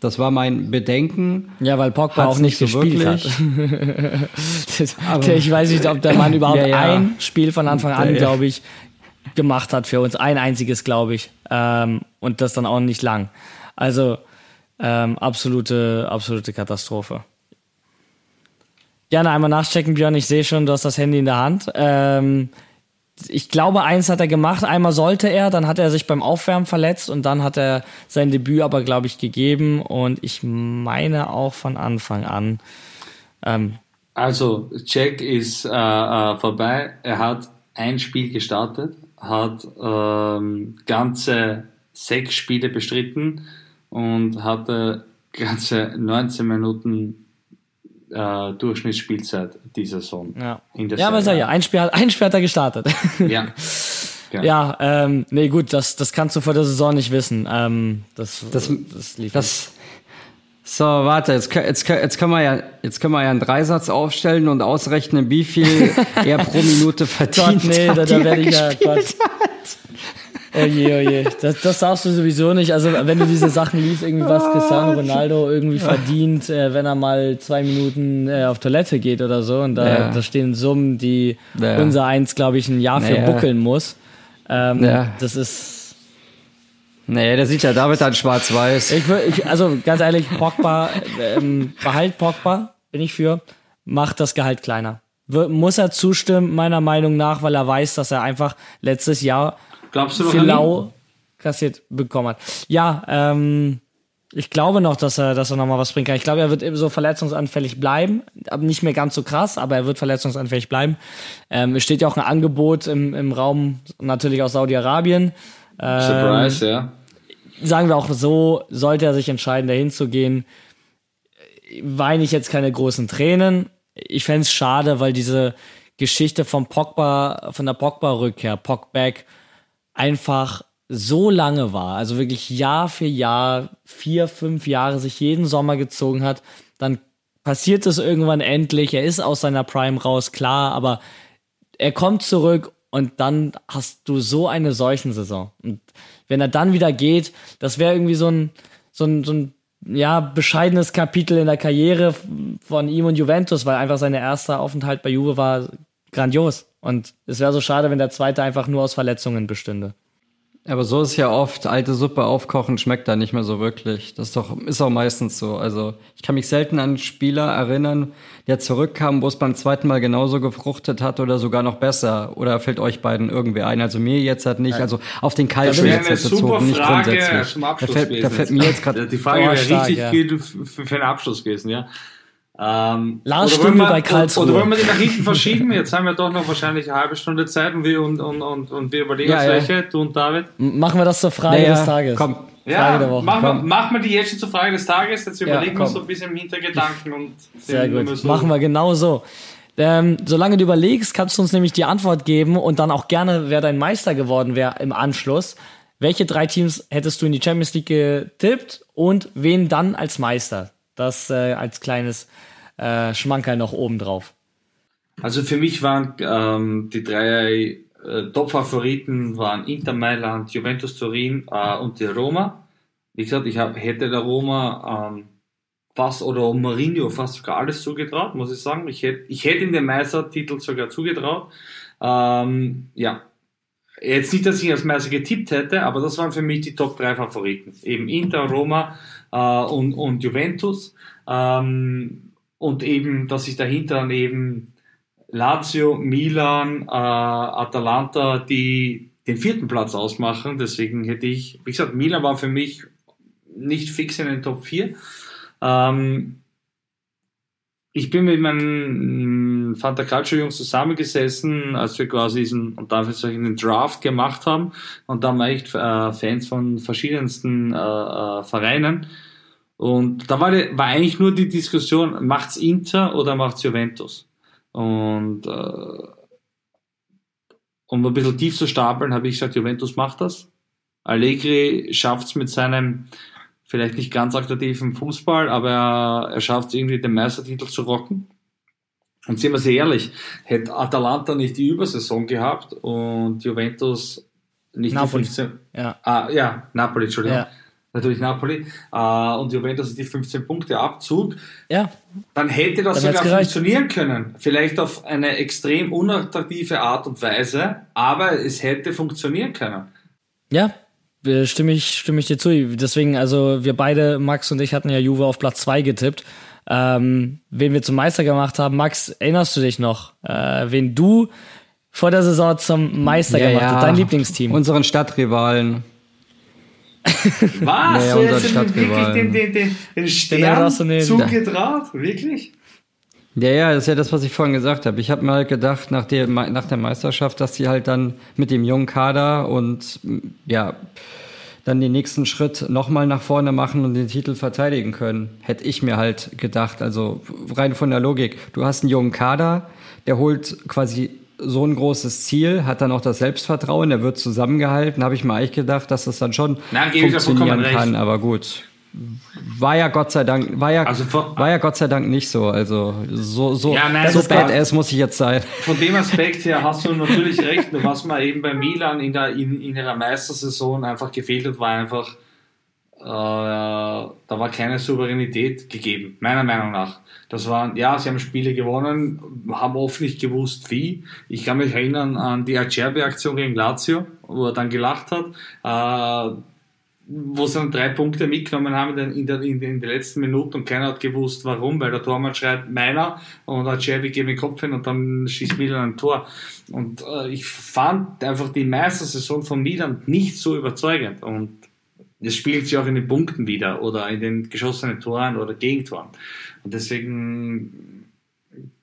Das war mein Bedenken. Ja, weil Pogba Hat's auch nicht, nicht so gespielt wirklich. (laughs) hat. ich weiß nicht, ob der Mann (laughs) überhaupt ja, ja. ein Spiel von Anfang an, glaube ich, gemacht hat für uns. Ein einziges, glaube ich. Ähm, und das dann auch nicht lang. Also ähm, absolute, absolute Katastrophe. Gerne einmal nachchecken, Björn. Ich sehe schon, du hast das Handy in der Hand. Ähm, ich glaube, eins hat er gemacht. Einmal sollte er, dann hat er sich beim Aufwärmen verletzt und dann hat er sein Debüt aber, glaube ich, gegeben. Und ich meine auch von Anfang an. Ähm, also, Jack ist äh, äh, vorbei. Er hat ein Spiel gestartet hat ähm, ganze sechs Spiele bestritten und hatte ganze 19 Minuten äh, Durchschnittsspielzeit dieser Saison. Ja, ja aber sag ja, ein Spiel, ein Spiel hat er gestartet. (laughs) Ja. (laughs) Ja, ja ähm, nee, gut, das, das kannst du vor der Saison nicht wissen. Ähm, das, das, das, lief das, so, warte, jetzt, jetzt, jetzt, können wir ja, jetzt können wir ja einen Dreisatz aufstellen und ausrechnen, wie viel (laughs) er pro Minute verdient Gott, nee, hat, da, da werde ich ja, Gott. Oje, oje. Das, das darfst du sowieso nicht. Also, wenn du diese Sachen liest, irgendwie was Cristiano Ronaldo irgendwie verdient, äh, wenn er mal zwei Minuten äh, auf Toilette geht oder so. Und da, ja. da stehen Summen, die ja. unser eins, glaube ich, ein Jahr für naja. buckeln muss. Ähm, ja. Das ist Nee, der sieht ja David dann schwarz-weiß. Ich, ich, also ganz ehrlich, Pogba, ähm, behalt Pogba, bin ich für, macht das Gehalt kleiner. Wir, muss er zustimmen, meiner Meinung nach, weil er weiß, dass er einfach letztes Jahr Glaubst du viel lau kassiert bekommen hat. Ja, ähm, ich glaube noch, dass er, dass er nochmal was bringen kann. Ich glaube, er wird eben so verletzungsanfällig bleiben. Aber nicht mehr ganz so krass, aber er wird verletzungsanfällig bleiben. Ähm, es steht ja auch ein Angebot im, im Raum, natürlich aus Saudi-Arabien. Surprise, ähm, ja. Sagen wir auch so, sollte er sich entscheiden, dahin zu gehen, weine ich jetzt keine großen Tränen. Ich fände es schade, weil diese Geschichte vom Pogba, von der Pogba-Rückkehr, Pogback, einfach so lange war, also wirklich Jahr für Jahr, vier, fünf Jahre sich jeden Sommer gezogen hat, dann passiert es irgendwann endlich, er ist aus seiner Prime raus, klar, aber er kommt zurück und dann hast du so eine solchen Saison. Und wenn er dann wieder geht, das wäre irgendwie so ein, so ein, so ein ja, bescheidenes Kapitel in der Karriere von ihm und Juventus, weil einfach sein erster Aufenthalt bei Juve war grandios. Und es wäre so schade, wenn der zweite einfach nur aus Verletzungen bestünde. Aber so ist ja oft, alte Suppe aufkochen schmeckt da nicht mehr so wirklich. Das ist doch, ist auch meistens so. Also ich kann mich selten an einen Spieler erinnern, der zurückkam, wo es beim zweiten Mal genauso gefruchtet hat oder sogar noch besser. Oder fällt euch beiden irgendwie ein? Also mir jetzt halt nicht, also auf den Kaltschul jetzt bezogen, nicht grundsätzlich. Zum Abschluss da fällt, da fällt mir jetzt gerade. Die Frage wäre richtig ja. für, für einen Abschluss gewesen, ja. Ähm, Lars Stündel bei Karlsruhe. Oder wollen wir die nach hinten verschieben? Jetzt haben wir doch noch wahrscheinlich eine halbe Stunde Zeit und wir, und, und, und, und wir überlegen ja, uns welche, ja. du und David. Machen wir das zur Frage ja, des Tages. Komm. Ja, Frage der Woche. Machen, wir, machen wir die jetzt schon zur Frage des Tages. Jetzt überlegen wir so ein bisschen im Hintergedanken. Und Sehr gut. So machen wir genau so. Ähm, solange du überlegst, kannst du uns nämlich die Antwort geben und dann auch gerne, wer dein Meister geworden wäre im Anschluss. Welche drei Teams hättest du in die Champions League getippt und wen dann als Meister? Das äh, als kleines äh, Schmankerl noch oben drauf. Also für mich waren ähm, die drei äh, Top-Favoriten waren Inter Mailand, Juventus Turin äh, und die Roma. Wie gesagt, ich hab, hätte der Roma ähm, fast oder Mourinho fast sogar alles zugetraut, muss ich sagen. Ich hätte, ich hätte ihm den Meistertitel sogar zugetraut. Ähm, ja, jetzt nicht, dass ich als Meister getippt hätte, aber das waren für mich die Top 3 Favoriten. Eben Inter, Roma äh, und, und Juventus. Ähm, und eben, dass sich dahinter dann eben Lazio, Milan, äh, Atalanta, die den vierten Platz ausmachen. Deswegen hätte ich, wie gesagt, Milan war für mich nicht fix in den Top 4. Ähm, ich bin mit meinen Fanta Calcio Jungs zusammengesessen, als wir quasi diesen, und dafür einen Draft gemacht haben. Und da waren echt äh, Fans von verschiedensten äh, äh, Vereinen. Und da war, war eigentlich nur die Diskussion, macht's Inter oder macht's Juventus? Und äh, um ein bisschen tief zu stapeln, habe ich gesagt, Juventus macht das. Allegri schafft's mit seinem vielleicht nicht ganz attraktiven Fußball, aber er, er schafft es irgendwie, den Meistertitel zu rocken. Und sind wir sehr ehrlich, hätte Atalanta nicht die Übersaison gehabt und Juventus nicht Napoli. die 15. Ja. Ah, ja, Napoli, Entschuldigung. Ja. Natürlich Napoli. Äh, und Juventus die 15 Punkte Abzug. Ja, Dann hätte das Dann sogar funktionieren können. Vielleicht auf eine extrem unattraktive Art und Weise, aber es hätte funktionieren können. Ja, stimme ich, stimme ich dir zu. Deswegen, also wir beide, Max und ich, hatten ja Juve auf Platz zwei getippt. Ähm, wen wir zum Meister gemacht haben, Max, erinnerst du dich noch, äh, wen du vor der Saison zum Meister gemacht hast? Dein Lieblingsteam? Unseren Stadtrivalen. Was? Naja, du unser hast ihm wirklich Stadtrivalen. den, den, den, den Stern zugetraut? Wirklich? Ja, ja, das ist ja das, was ich vorhin gesagt habe. Ich habe mir halt gedacht, nach der, nach der Meisterschaft, dass die halt dann mit dem jungen Kader und ja, dann den nächsten Schritt nochmal nach vorne machen und den Titel verteidigen können. Hätte ich mir halt gedacht. Also rein von der Logik. Du hast einen jungen Kader, der holt quasi so ein großes Ziel, hat dann auch das Selbstvertrauen, der wird zusammengehalten. Habe ich mir eigentlich gedacht, dass das dann schon Nein, funktionieren kann. Aber gut. War ja Gott sei Dank, war ja, Also vor- war ja Gott sei Dank nicht so. Also so, so, Ja, nein, so badass muss ich jetzt sein. Von dem Aspekt her hast du natürlich recht. Was mir eben bei Milan in, der, in, in ihrer Meistersaison einfach gefehlt hat, war einfach, äh, da war keine Souveränität gegeben, meiner Meinung nach. Das waren, ja, sie haben Spiele gewonnen, haben oft nicht gewusst, wie. Ich kann mich erinnern an die Acerbi-Aktion gegen Lazio, wo er dann gelacht hat. Äh, wo sie dann drei Punkte mitgenommen haben in, der, in, in den letzten Minuten und keiner hat gewusst, warum, weil der Tormann schreit meiner und Acerbi geht mit dem Kopf hin und dann schießt Milan ein Tor. Und äh, ich fand einfach die Meistersaison von Milan nicht so überzeugend und es spiegelt sich auch in den Punkten wieder oder in den geschossenen Toren oder Gegentoren. Und deswegen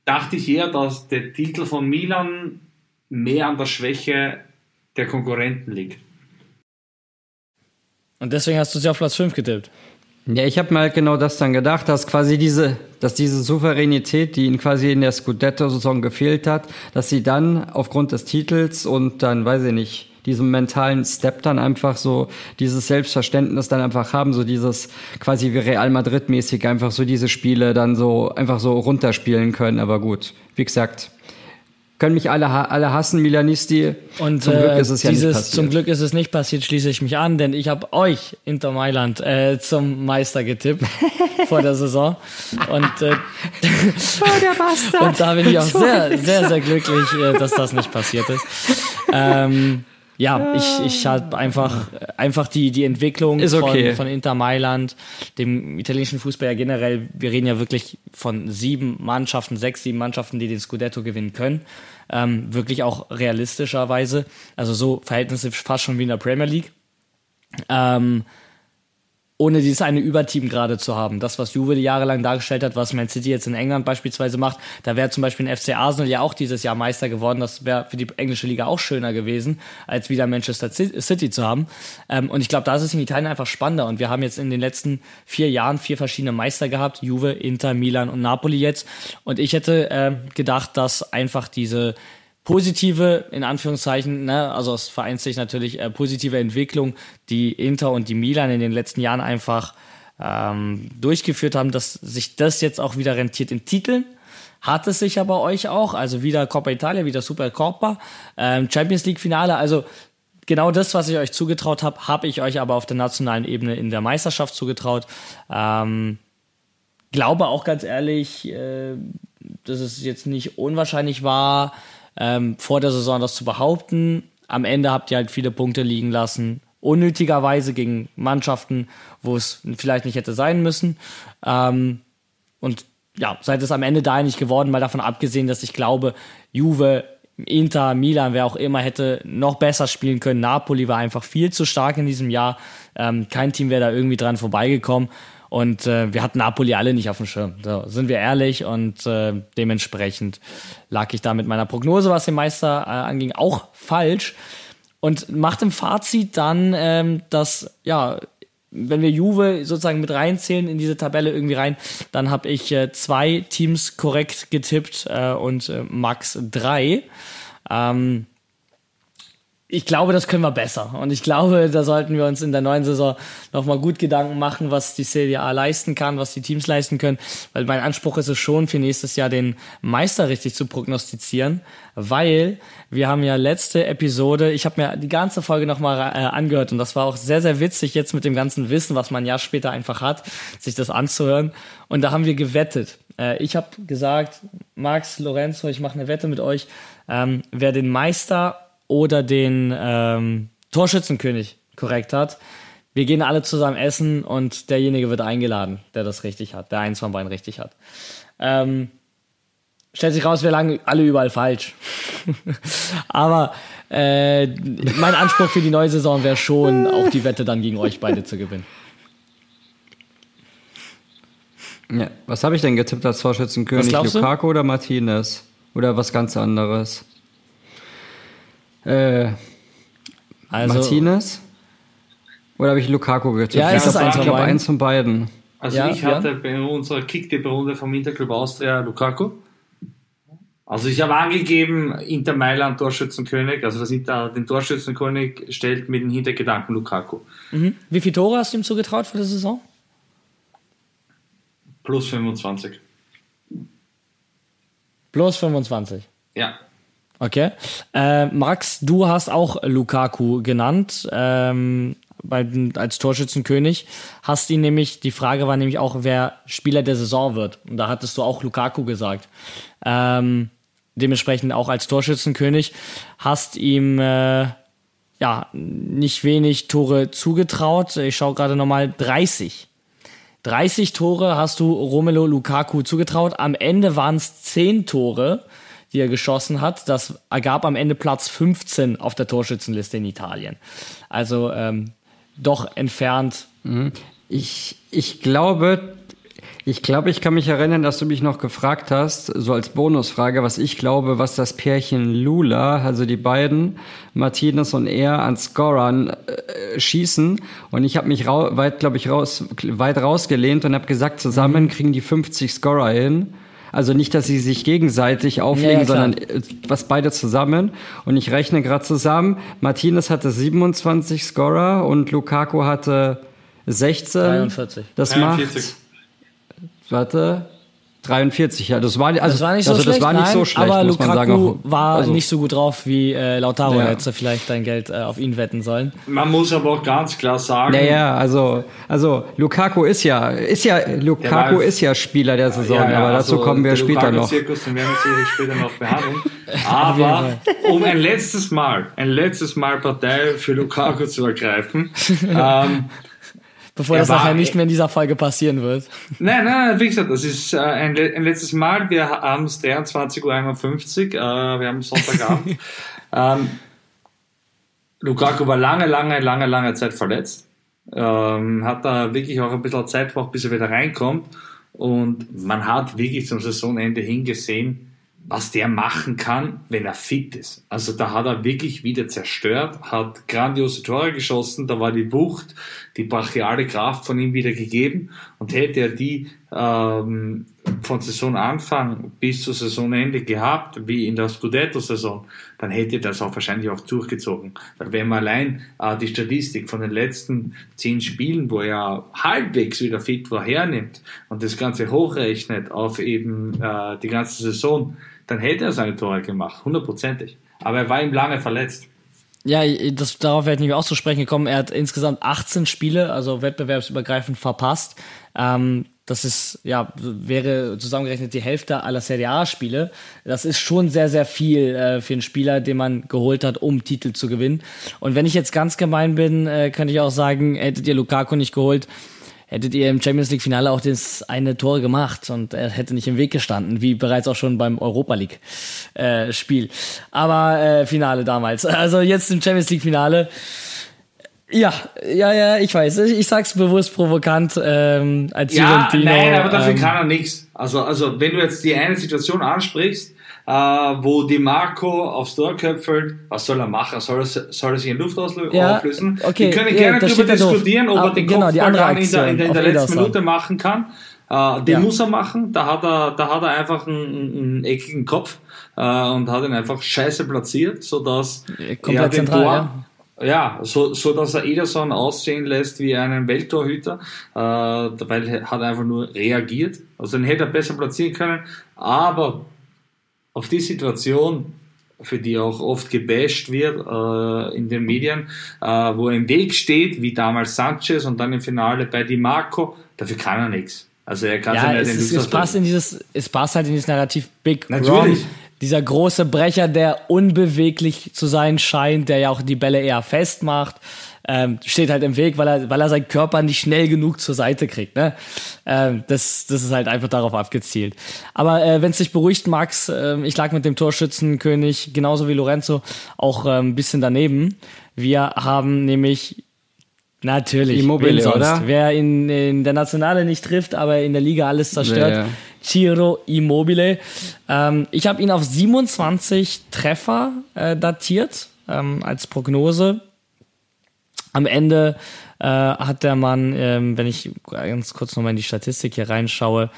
dachte ich eher, dass der Titel von Milan mehr an der Schwäche der Konkurrenten liegt. Und deswegen hast du sie auf Platz 5 getippt. Ja, ich habe mir halt genau das dann gedacht, dass quasi diese, dass diese Souveränität, die ihnen quasi in der Scudetto-Saison gefehlt hat, dass sie dann aufgrund des Titels und dann, weiß ich nicht, diesem mentalen Step dann einfach so dieses Selbstverständnis dann einfach haben, so dieses quasi wie Real Madrid mäßig einfach so diese Spiele dann so einfach so runterspielen können. Aber gut, wie gesagt, können mich alle, alle hassen, Milanisti. Und zum Glück äh, ist es ja dieses, nicht passiert. Zum Glück ist es nicht passiert, schließe ich mich an, denn ich habe euch Inter Mailand äh, zum Meister getippt (laughs) vor der Saison. Und, äh, (laughs) und da bin ich auch sehr, sehr, sehr glücklich, äh, dass das nicht passiert ist. Ähm, ja, ich, ich habe einfach, einfach die, die Entwicklung okay. von, von Inter Mailand, dem italienischen Fußball ja generell. Wir reden ja wirklich von sieben Mannschaften, sechs, sieben Mannschaften, die den Scudetto gewinnen können. Ähm, wirklich auch realistischerweise. Also so Verhältnisse fast schon wie in der Premier League. Ähm, ohne dieses eine Überteam gerade zu haben. Das, was Juve jahrelang dargestellt hat, was Man City jetzt in England beispielsweise macht, da wäre zum Beispiel ein FC Arsenal ja auch dieses Jahr Meister geworden. Das wäre für die englische Liga auch schöner gewesen, als wieder Manchester Ci- City zu haben. Ähm, und ich glaube, da ist es in Italien einfach spannender. Und wir haben jetzt in den letzten vier Jahren vier verschiedene Meister gehabt. Juve, Inter, Milan und Napoli jetzt. Und ich hätte ähm, gedacht, dass einfach diese positive, in Anführungszeichen, ne, also aus Vereinssicht natürlich äh, positive Entwicklung, die Inter und die Milan in den letzten Jahren einfach ähm, durchgeführt haben, dass sich das jetzt auch wieder rentiert in Titeln. Hat es sich aber euch auch, also wieder Coppa Italia, wieder Supercoppa, ähm, Champions League Finale, also genau das, was ich euch zugetraut habe, habe ich euch aber auf der nationalen Ebene in der Meisterschaft zugetraut. Ähm, glaube auch ganz ehrlich, äh, dass es jetzt nicht unwahrscheinlich war, ähm, vor der Saison das zu behaupten. Am Ende habt ihr halt viele Punkte liegen lassen. Unnötigerweise gegen Mannschaften, wo es vielleicht nicht hätte sein müssen. Ähm, und ja, seid es am Ende da nicht geworden, mal davon abgesehen, dass ich glaube, Juve Inter, Milan, wer auch immer hätte noch besser spielen können. Napoli war einfach viel zu stark in diesem Jahr. Ähm, kein Team wäre da irgendwie dran vorbeigekommen. Und äh, wir hatten Napoli alle nicht auf dem Schirm. So, sind wir ehrlich und äh, dementsprechend lag ich da mit meiner Prognose, was den Meister äh, anging, auch falsch. Und macht im Fazit dann, ähm, dass, ja, wenn wir Juve sozusagen mit reinzählen in diese Tabelle irgendwie rein, dann habe ich äh, zwei Teams korrekt getippt äh, und äh, Max drei. Ähm, ich glaube, das können wir besser. Und ich glaube, da sollten wir uns in der neuen Saison nochmal gut Gedanken machen, was die Serie A leisten kann, was die Teams leisten können. Weil mein Anspruch ist es schon, für nächstes Jahr den Meister richtig zu prognostizieren. Weil wir haben ja letzte Episode, ich habe mir die ganze Folge nochmal äh, angehört und das war auch sehr, sehr witzig, jetzt mit dem ganzen Wissen, was man ja später einfach hat, sich das anzuhören. Und da haben wir gewettet. Äh, ich habe gesagt, Max, Lorenzo, ich mache eine Wette mit euch, ähm, wer den Meister oder den ähm, Torschützenkönig korrekt hat. Wir gehen alle zusammen essen und derjenige wird eingeladen, der das richtig hat, der eins von beiden richtig hat. Ähm, stellt sich raus, wir lagen alle überall falsch. (laughs) Aber äh, mein Anspruch für die neue Saison wäre schon, auch die Wette dann gegen euch beide zu gewinnen. Ja, was habe ich denn getippt als Torschützenkönig? Lukaku oder Martinez? Oder was ganz anderes? Äh, also, Martinez? Oder habe ich Lukaku getippt? Ja, ich glaube, eins, glaub, eins von beiden. Also ja, ich hatte ja. bei unserer Kicktipp-Runde vom Interclub Austria Lukaku. Also ich habe angegeben, Inter Mailand Torschützenkönig, also das Inter, den Torschützenkönig stellt mit dem Hintergedanken Lukaku. Mhm. Wie viele Tore hast du ihm zugetraut für die Saison? Plus 25. Plus 25? Ja. Okay. Äh, Max, du hast auch Lukaku genannt ähm, bei, als Torschützenkönig. Hast ihn nämlich, die Frage war nämlich auch, wer Spieler der Saison wird. Und da hattest du auch Lukaku gesagt. Ähm, dementsprechend auch als Torschützenkönig. Hast ihm äh, ja nicht wenig Tore zugetraut. Ich schaue gerade nochmal 30. 30 Tore hast du Romelo Lukaku zugetraut. Am Ende waren es 10 Tore die er geschossen hat. Das ergab am Ende Platz 15 auf der Torschützenliste in Italien. Also ähm, doch entfernt. Mhm. Ich, ich glaube, ich glaube, ich kann mich erinnern, dass du mich noch gefragt hast, so als Bonusfrage, was ich glaube, was das Pärchen Lula, also die beiden, Martinez und er, an Scorern äh, schießen. Und ich habe mich weit, glaube ich, raus, weit rausgelehnt und habe gesagt, zusammen mhm. kriegen die 50 Scorer hin. Also nicht, dass sie sich gegenseitig auflegen, ja, sondern äh, was beide zusammen. Und ich rechne gerade zusammen. Martinez hatte 27 Scorer und Lukaku hatte 16. 43. Das 43. macht. Warte. 43, ja, das war, also, das war nicht so also, schlecht, das war nicht nein, so schlecht, aber muss Lukaku man sagen. Auch, war also, nicht so gut drauf wie äh, Lautaro. Ja. Hätte vielleicht dein Geld äh, auf ihn wetten sollen. Man muss aber auch ganz klar sagen. Naja, also, also Lukaku ist ja, ist ja, Lukaku war, ist ja Spieler der Saison, ja, ja, aber dazu also kommen wir später noch. Zirkus, den werden wir sicherlich später noch behandeln. (laughs) Aber um ein letztes Mal, ein letztes Mal Partei für Lukaku zu ergreifen, (laughs) ähm, Bevor er das nachher nicht mehr in dieser Folge passieren wird. Nein, nein, wie gesagt, das ist äh, ein, ein, letztes Mal. Wir haben es 23.51 Uhr, äh, wir haben Sonntagabend. (laughs) ähm, Lukaku war lange, lange, lange, lange Zeit verletzt. Ähm, hat da wirklich auch ein bisschen Zeit gebraucht, bis er wieder reinkommt. Und man hat wirklich zum Saisonende hingesehen, was der machen kann, wenn er fit ist. Also da hat er wirklich wieder zerstört, hat grandiose Tore geschossen, da war die Wucht, die brachiale Kraft von ihm wieder gegeben und hätte er die ähm, von Saisonanfang bis zur Saisonende gehabt, wie in der Scudetto-Saison, dann hätte er das auch wahrscheinlich auch durchgezogen. Weil wenn man allein äh, die Statistik von den letzten zehn Spielen, wo er halbwegs wieder fit war, hernimmt und das Ganze hochrechnet auf eben äh, die ganze Saison, dann hätte er seine Tore gemacht, hundertprozentig. Aber er war ihm lange verletzt. Ja, das, darauf wäre ich nicht auch zu sprechen gekommen. Er hat insgesamt 18 Spiele, also wettbewerbsübergreifend verpasst. Ähm, das ist, ja, wäre zusammengerechnet die Hälfte aller Serie A-Spiele. Das ist schon sehr, sehr viel äh, für einen Spieler, den man geholt hat, um Titel zu gewinnen. Und wenn ich jetzt ganz gemein bin, äh, könnte ich auch sagen, hättet ihr Lukaku nicht geholt, hättet ihr im Champions League Finale auch das eine Tor gemacht und er hätte nicht im Weg gestanden, wie bereits auch schon beim Europa League äh, Spiel. Aber äh, Finale damals. (laughs) Also jetzt im Champions League Finale. Ja, ja, ja, ich weiß. Ich, ich sag's bewusst provokant ähm, als Ja, Juventino, nein, aber dafür ähm, kann er nichts. Also, also wenn du jetzt die eine Situation ansprichst, äh, wo die Marco aufs Tor köpfelt, was soll er machen? Soll er, soll er sich in Luft auslö Ja, auflösen? okay, Wir können gerne darüber ja doof. diskutieren, ob er den genau, Kopfball dann in der, in der, in der letzten. Minute machen kann. Äh, den Ja. muss er machen. Da hat er, da hat er einfach einen, einen eckigen Kopf äh, und hat ihn einfach scheiße platziert, sodass Komplett er den zentral, Tor, ja. ja, so, so dass er Ederson aussehen lässt wie einen Welttorhüter, äh, weil er hat einfach nur reagiert. Also den hätte er besser platzieren können, aber auf die Situation, für die auch oft gebasht wird äh, in den Medien, äh, wo er im Weg steht, wie damals Sanchez und dann im Finale bei Di Marco, dafür kann er nichts. Also er kann Ja, es, nicht ist, es, passt in dieses, es passt halt in dieses Narrativ Big Natürlich. Ron. Dieser große Brecher, der unbeweglich zu sein scheint, der ja auch die Bälle eher festmacht, ähm, steht halt im Weg, weil er, weil er seinen Körper nicht schnell genug zur Seite kriegt. Ne? Ähm, das, das ist halt einfach darauf abgezielt. Aber äh, wenn es dich beruhigt, Max, äh, ich lag mit dem Torschützenkönig genauso wie Lorenzo auch äh, ein bisschen daneben. Wir haben nämlich Natürlich. Immobile, oder? Wer in, in der Nationale nicht trifft, aber in der Liga alles zerstört. Ja, ja. Ciro Immobile. Ähm, ich habe ihn auf 27 Treffer äh, datiert ähm, als Prognose. Am Ende äh, hat der Mann, ähm, wenn ich ganz kurz nochmal in die Statistik hier reinschaue,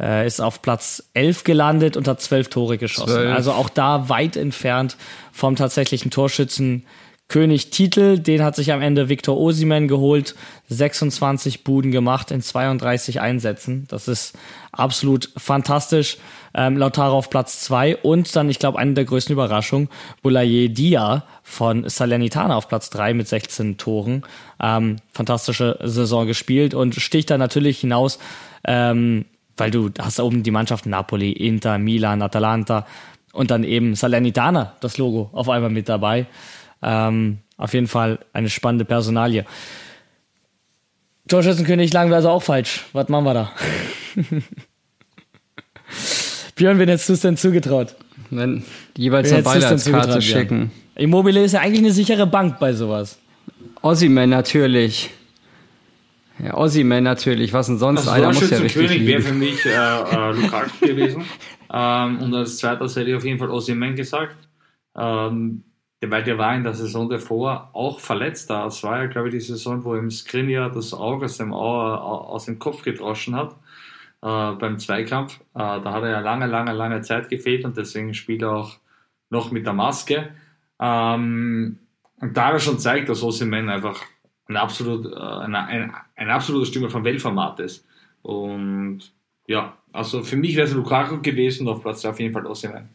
äh, ist auf Platz 11 gelandet und hat 12 Tore geschossen. 12. Also auch da weit entfernt vom tatsächlichen Torschützen. König Titel, den hat sich am Ende Victor Osimen geholt, 26 Buden gemacht in 32 Einsätzen. Das ist absolut fantastisch. Ähm, Lautaro auf Platz 2 und dann, ich glaube, eine der größten Überraschungen, Boulaye Dia von Salernitana auf Platz 3 mit 16 Toren. Ähm, fantastische Saison gespielt und sticht da natürlich hinaus, ähm, weil du hast da oben die Mannschaften Napoli, Inter, Milan, Atalanta und dann eben Salernitana, das Logo, auf einmal mit dabei. Ähm, auf jeden Fall eine spannende Personalie. Torschützenkönig lagen wir also auch falsch. Was machen wir da? (laughs) Björn, wen hättest du es denn zugetraut? Wenn jeweils eine Beileidskarte schicken. Immobilie ist ja eigentlich eine sichere Bank bei sowas. Ossiman natürlich. Ja, Ossiman natürlich. Was denn sonst? Also Einer muss ja richtig Torschützenkönig wäre für mich äh, äh, Lukaku gewesen. Ähm, und als zweites hätte ich auf jeden Fall Osimhen gesagt. Ähm, weil der war in der Saison davor auch verletzt. Das war ja, glaube ich, die Saison, wo ihm Skriniar das Auge aus dem, Au- aus dem Kopf gedroschen hat äh, beim Zweikampf. Äh, da hat er ja lange, lange, lange Zeit gefehlt und deswegen spielt er auch noch mit der Maske. Ähm, und da hat er schon zeigt, dass Osimhen einfach ein, absolut, äh, ein, ein, absoluter Stürmer von Weltformat ist. Und ja, also für mich wäre es Lukaku gewesen und auf Platz auf jeden Fall Osimhen.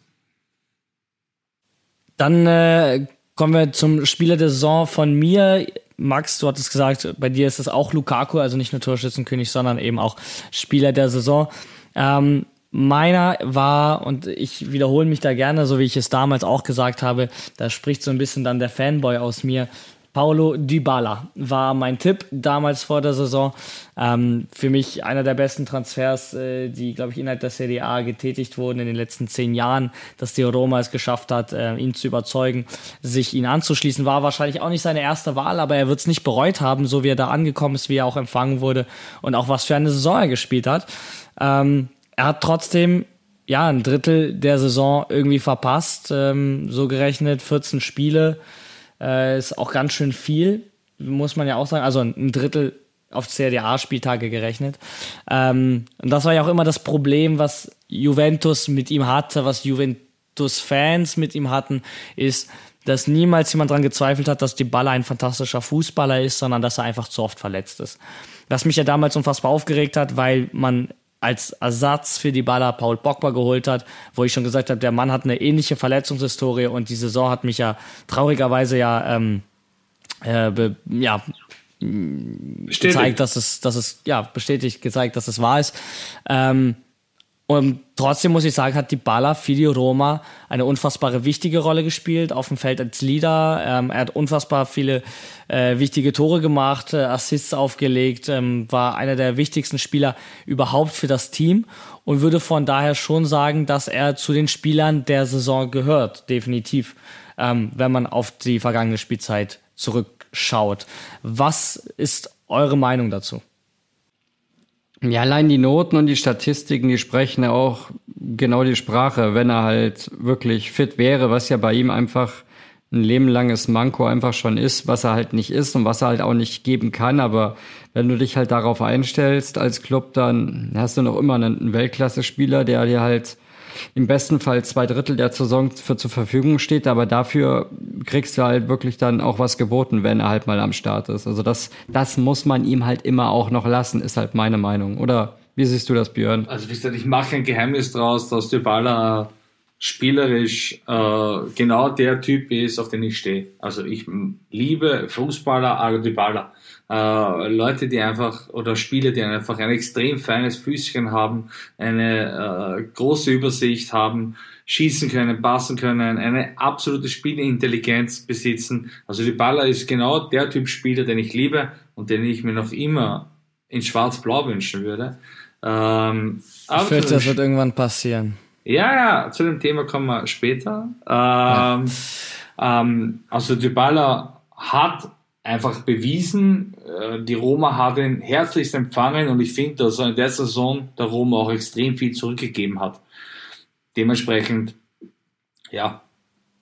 Dann äh, kommen wir zum Spieler der Saison von mir. Max, du hattest gesagt, bei dir ist es auch Lukaku, also nicht nur Torschützenkönig, sondern eben auch Spieler der Saison. Ähm, meiner war, und ich wiederhole mich da gerne, so wie ich es damals auch gesagt habe, da spricht so ein bisschen dann der Fanboy aus mir. Paulo Dybala war mein Tipp damals vor der Saison. Ähm, für mich einer der besten Transfers, äh, die, glaube ich, innerhalb der Serie A getätigt wurden in den letzten zehn Jahren, dass die Roma es geschafft hat, äh, ihn zu überzeugen, sich ihn anzuschließen. War wahrscheinlich auch nicht seine erste Wahl, aber er wird es nicht bereut haben, so wie er da angekommen ist, wie er auch empfangen wurde und auch was für eine Saison er gespielt hat. Ähm, er hat trotzdem ja ein Drittel der Saison irgendwie verpasst, ähm, so gerechnet 14 Spiele äh, ist auch ganz schön viel, muss man ja auch sagen. Also ein Drittel auf CDA-Spieltage gerechnet. Ähm, und das war ja auch immer das Problem, was Juventus mit ihm hatte, was Juventus-Fans mit ihm hatten, ist, dass niemals jemand daran gezweifelt hat, dass Dybala ein fantastischer Fußballer ist, sondern dass er einfach zu oft verletzt ist. Was mich ja damals unfassbar aufgeregt hat, weil man als Ersatz für Dybala Paul Pogba geholt hat, wo ich schon gesagt habe, der Mann hat eine ähnliche Verletzungshistorie und die Saison hat mich ja traurigerweise ja, ähm, äh, be, ja gezeigt, dass es, dass es, ja, bestätigt gezeigt, dass es wahr ist. Ähm, Und trotzdem muss ich sagen, hat die Balla für die Roma eine unfassbare wichtige Rolle gespielt auf dem Feld als Leader. Ähm, er hat unfassbar viele äh, wichtige Tore gemacht, äh, Assists aufgelegt, ähm, war einer der wichtigsten Spieler überhaupt für das Team und würde von daher schon sagen, dass er zu den Spielern der Saison gehört, definitiv, ähm, wenn man auf die vergangene Spielzeit zurückschaut. Was ist eure Meinung dazu? Ja, allein die Noten und die Statistiken, die sprechen ja auch genau die Sprache, wenn er halt wirklich fit wäre, was ja bei ihm einfach ein lebenlanges Manko einfach schon ist, was er halt nicht ist und was er halt auch nicht geben kann. Aber wenn du dich halt darauf einstellst als Club, dann hast du noch immer einen Weltklasse-Spieler, der dir halt im besten Fall zwei Drittel der Saison für zur Verfügung steht, aber dafür kriegst du halt wirklich dann auch was geboten, wenn er halt mal am Start ist. Also das, das muss man ihm halt immer auch noch lassen, ist halt meine Meinung. Oder wie siehst du das, Björn? Also wie gesagt, ich mache ein Geheimnis draus, dass Dybala spielerisch äh, genau der Typ ist, auf den ich stehe. Also ich liebe Fußballer, aber Dybala äh, Leute, die einfach, oder Spieler, die einfach ein extrem feines Füßchen haben, eine äh, große Übersicht haben, schießen können, passen können, eine absolute Spielintelligenz besitzen. Also die Baller ist genau der Typ Spieler, den ich liebe und den ich mir noch immer in Schwarz-Blau wünschen würde. Ähm, ich fürchte, das wird irgendwann passieren. Ja, ja, zu dem Thema kommen wir später. Ähm, ja. ähm, also Dybala hat einfach bewiesen. Äh, die Roma hat ihn herzlichst empfangen und ich finde, dass er in der Saison der Roma auch extrem viel zurückgegeben hat. Dementsprechend, ja,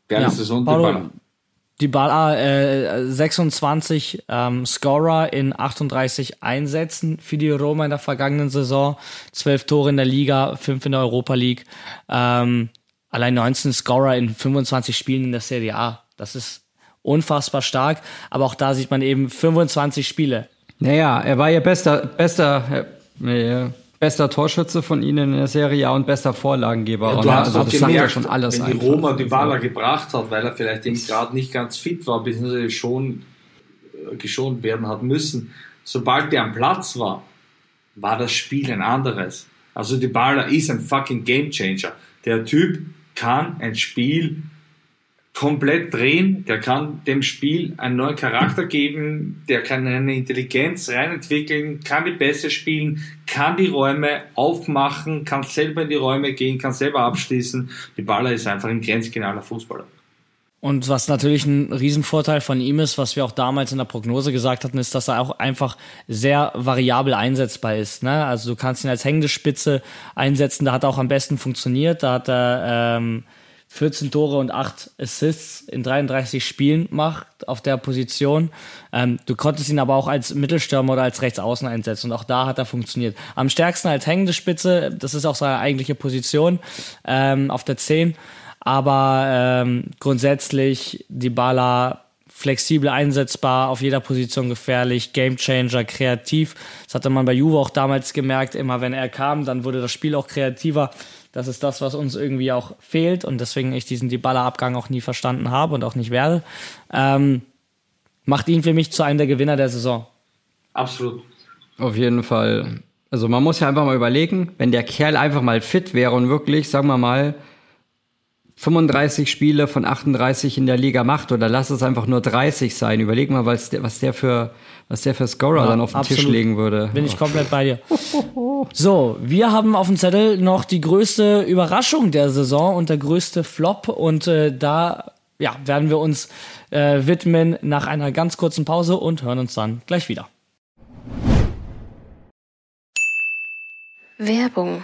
der ja, Saison Paulo, die Ball äh, 26 ähm, Scorer in 38 Einsätzen für die Roma in der vergangenen Saison, 12 Tore in der Liga, 5 in der Europa League, ähm, allein 19 Scorer in 25 Spielen in der Serie A. Das ist unfassbar stark. Aber auch da sieht man eben 25 Spiele. Naja, er war ja bester, bester, äh, bester Torschütze von ihnen in der Serie A und bester Vorlagengeber. Ja, du hast also, das gemerkt, ja schon alles wenn die Roma die Wala gebracht hat, weil er vielleicht gerade nicht ganz fit war, beziehungsweise schon äh, geschont werden hat müssen. Sobald er am Platz war, war das Spiel ein anderes. Also die Baller ist ein fucking Gamechanger. Der Typ kann ein Spiel komplett drehen, der kann dem Spiel einen neuen Charakter geben, der kann eine Intelligenz reinentwickeln, kann die Pässe spielen, kann die Räume aufmachen, kann selber in die Räume gehen, kann selber abschließen. Die Baller ist einfach ein grenzgenaler Fußballer. Und was natürlich ein Riesenvorteil von ihm ist, was wir auch damals in der Prognose gesagt hatten, ist, dass er auch einfach sehr variabel einsetzbar ist. Ne? Also du kannst ihn als hängende Spitze einsetzen, da hat er auch am besten funktioniert. Da hat er ähm, 14 Tore und 8 Assists in 33 Spielen macht auf der Position. Ähm, du konntest ihn aber auch als Mittelstürmer oder als Rechtsaußen einsetzen und auch da hat er funktioniert. Am stärksten als hängende Spitze, das ist auch seine eigentliche Position ähm, auf der 10. Aber ähm, grundsätzlich die Baller flexibel einsetzbar, auf jeder Position gefährlich, Gamechanger, kreativ. Das hatte man bei Juve auch damals gemerkt. Immer wenn er kam, dann wurde das Spiel auch kreativer. Das ist das, was uns irgendwie auch fehlt und deswegen ich diesen Dybala-Abgang auch nie verstanden habe und auch nicht werde. Ähm, macht ihn für mich zu einem der Gewinner der Saison. Absolut. Auf jeden Fall. Also man muss ja einfach mal überlegen, wenn der Kerl einfach mal fit wäre und wirklich, sagen wir mal, 35 Spiele von 38 in der Liga macht oder lass es einfach nur 30 sein. Überleg mal, was der, was der für, was der für Scorer ja, dann auf den absolut. Tisch legen würde. Bin ich komplett bei dir. (laughs) So, wir haben auf dem Zettel noch die größte Überraschung der Saison und der größte Flop und äh, da ja, werden wir uns äh, widmen nach einer ganz kurzen Pause und hören uns dann gleich wieder. Werbung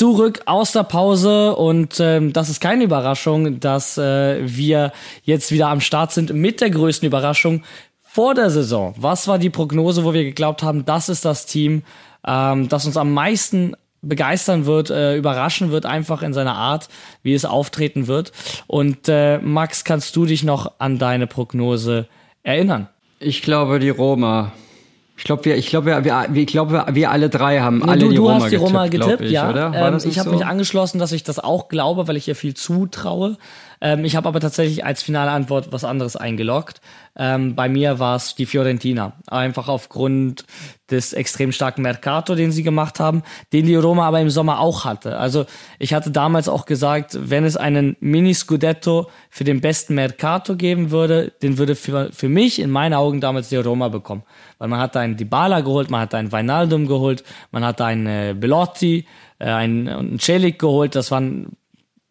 Zurück aus der Pause und ähm, das ist keine Überraschung, dass äh, wir jetzt wieder am Start sind mit der größten Überraschung vor der Saison. Was war die Prognose, wo wir geglaubt haben, das ist das Team, ähm, das uns am meisten begeistern wird, äh, überraschen wird, einfach in seiner Art, wie es auftreten wird. Und äh, Max, kannst du dich noch an deine Prognose erinnern? Ich glaube, die Roma. Ich glaube, wir, ich glaube, wir, wir, ich glaube, wir alle drei haben nee, alle du, die du Roma hast die Roma getippt, getippt, ich, ja. Ähm, ich habe so? mich angeschlossen, dass ich das auch glaube, weil ich ihr viel zutraue. Ähm, ich habe aber tatsächlich als finale Antwort was anderes eingeloggt. Ähm, bei mir war es die Fiorentina. Einfach aufgrund des extrem starken Mercato, den sie gemacht haben, den die Roma aber im Sommer auch hatte. Also ich hatte damals auch gesagt, wenn es einen Mini-Scudetto für den besten Mercato geben würde, den würde für, für mich in meinen Augen damals die Roma bekommen. Weil man hat einen Dybala geholt, man hat einen Weinaldum geholt, man hat einen äh, Belotti, äh, einen, einen Celik geholt. Das waren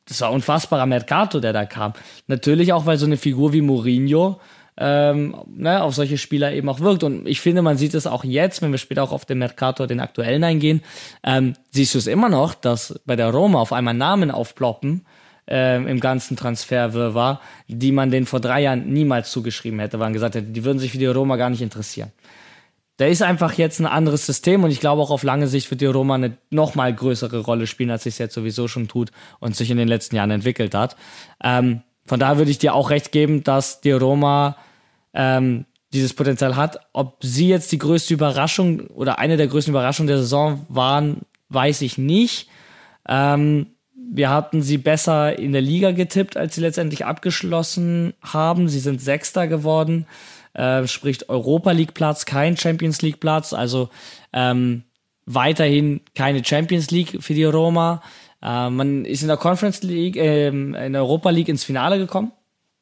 das war unfassbarer Mercato, der da kam. Natürlich auch, weil so eine Figur wie Mourinho ähm, ne, auf solche Spieler eben auch wirkt. Und ich finde, man sieht es auch jetzt, wenn wir später auch auf den Mercator, den aktuellen eingehen, ähm, siehst du es immer noch, dass bei der Roma auf einmal Namen aufploppen ähm, im ganzen Transferwirrwarr, die man denen vor drei Jahren niemals zugeschrieben hätte, man gesagt hätte, die würden sich für die Roma gar nicht interessieren. Da ist einfach jetzt ein anderes System und ich glaube auch auf lange Sicht wird die Roma eine noch mal größere Rolle spielen, als sie es jetzt sowieso schon tut und sich in den letzten Jahren entwickelt hat. Ähm, von daher würde ich dir auch recht geben, dass die Roma ähm, dieses Potenzial hat. Ob sie jetzt die größte Überraschung oder eine der größten Überraschungen der Saison waren, weiß ich nicht. Ähm, wir hatten sie besser in der Liga getippt, als sie letztendlich abgeschlossen haben. Sie sind Sechster geworden äh, sprich Europa League Platz, kein Champions League Platz, also ähm, weiterhin keine Champions League für die Roma. Äh, man ist in der Conference League, ähm, in der Europa League ins Finale gekommen.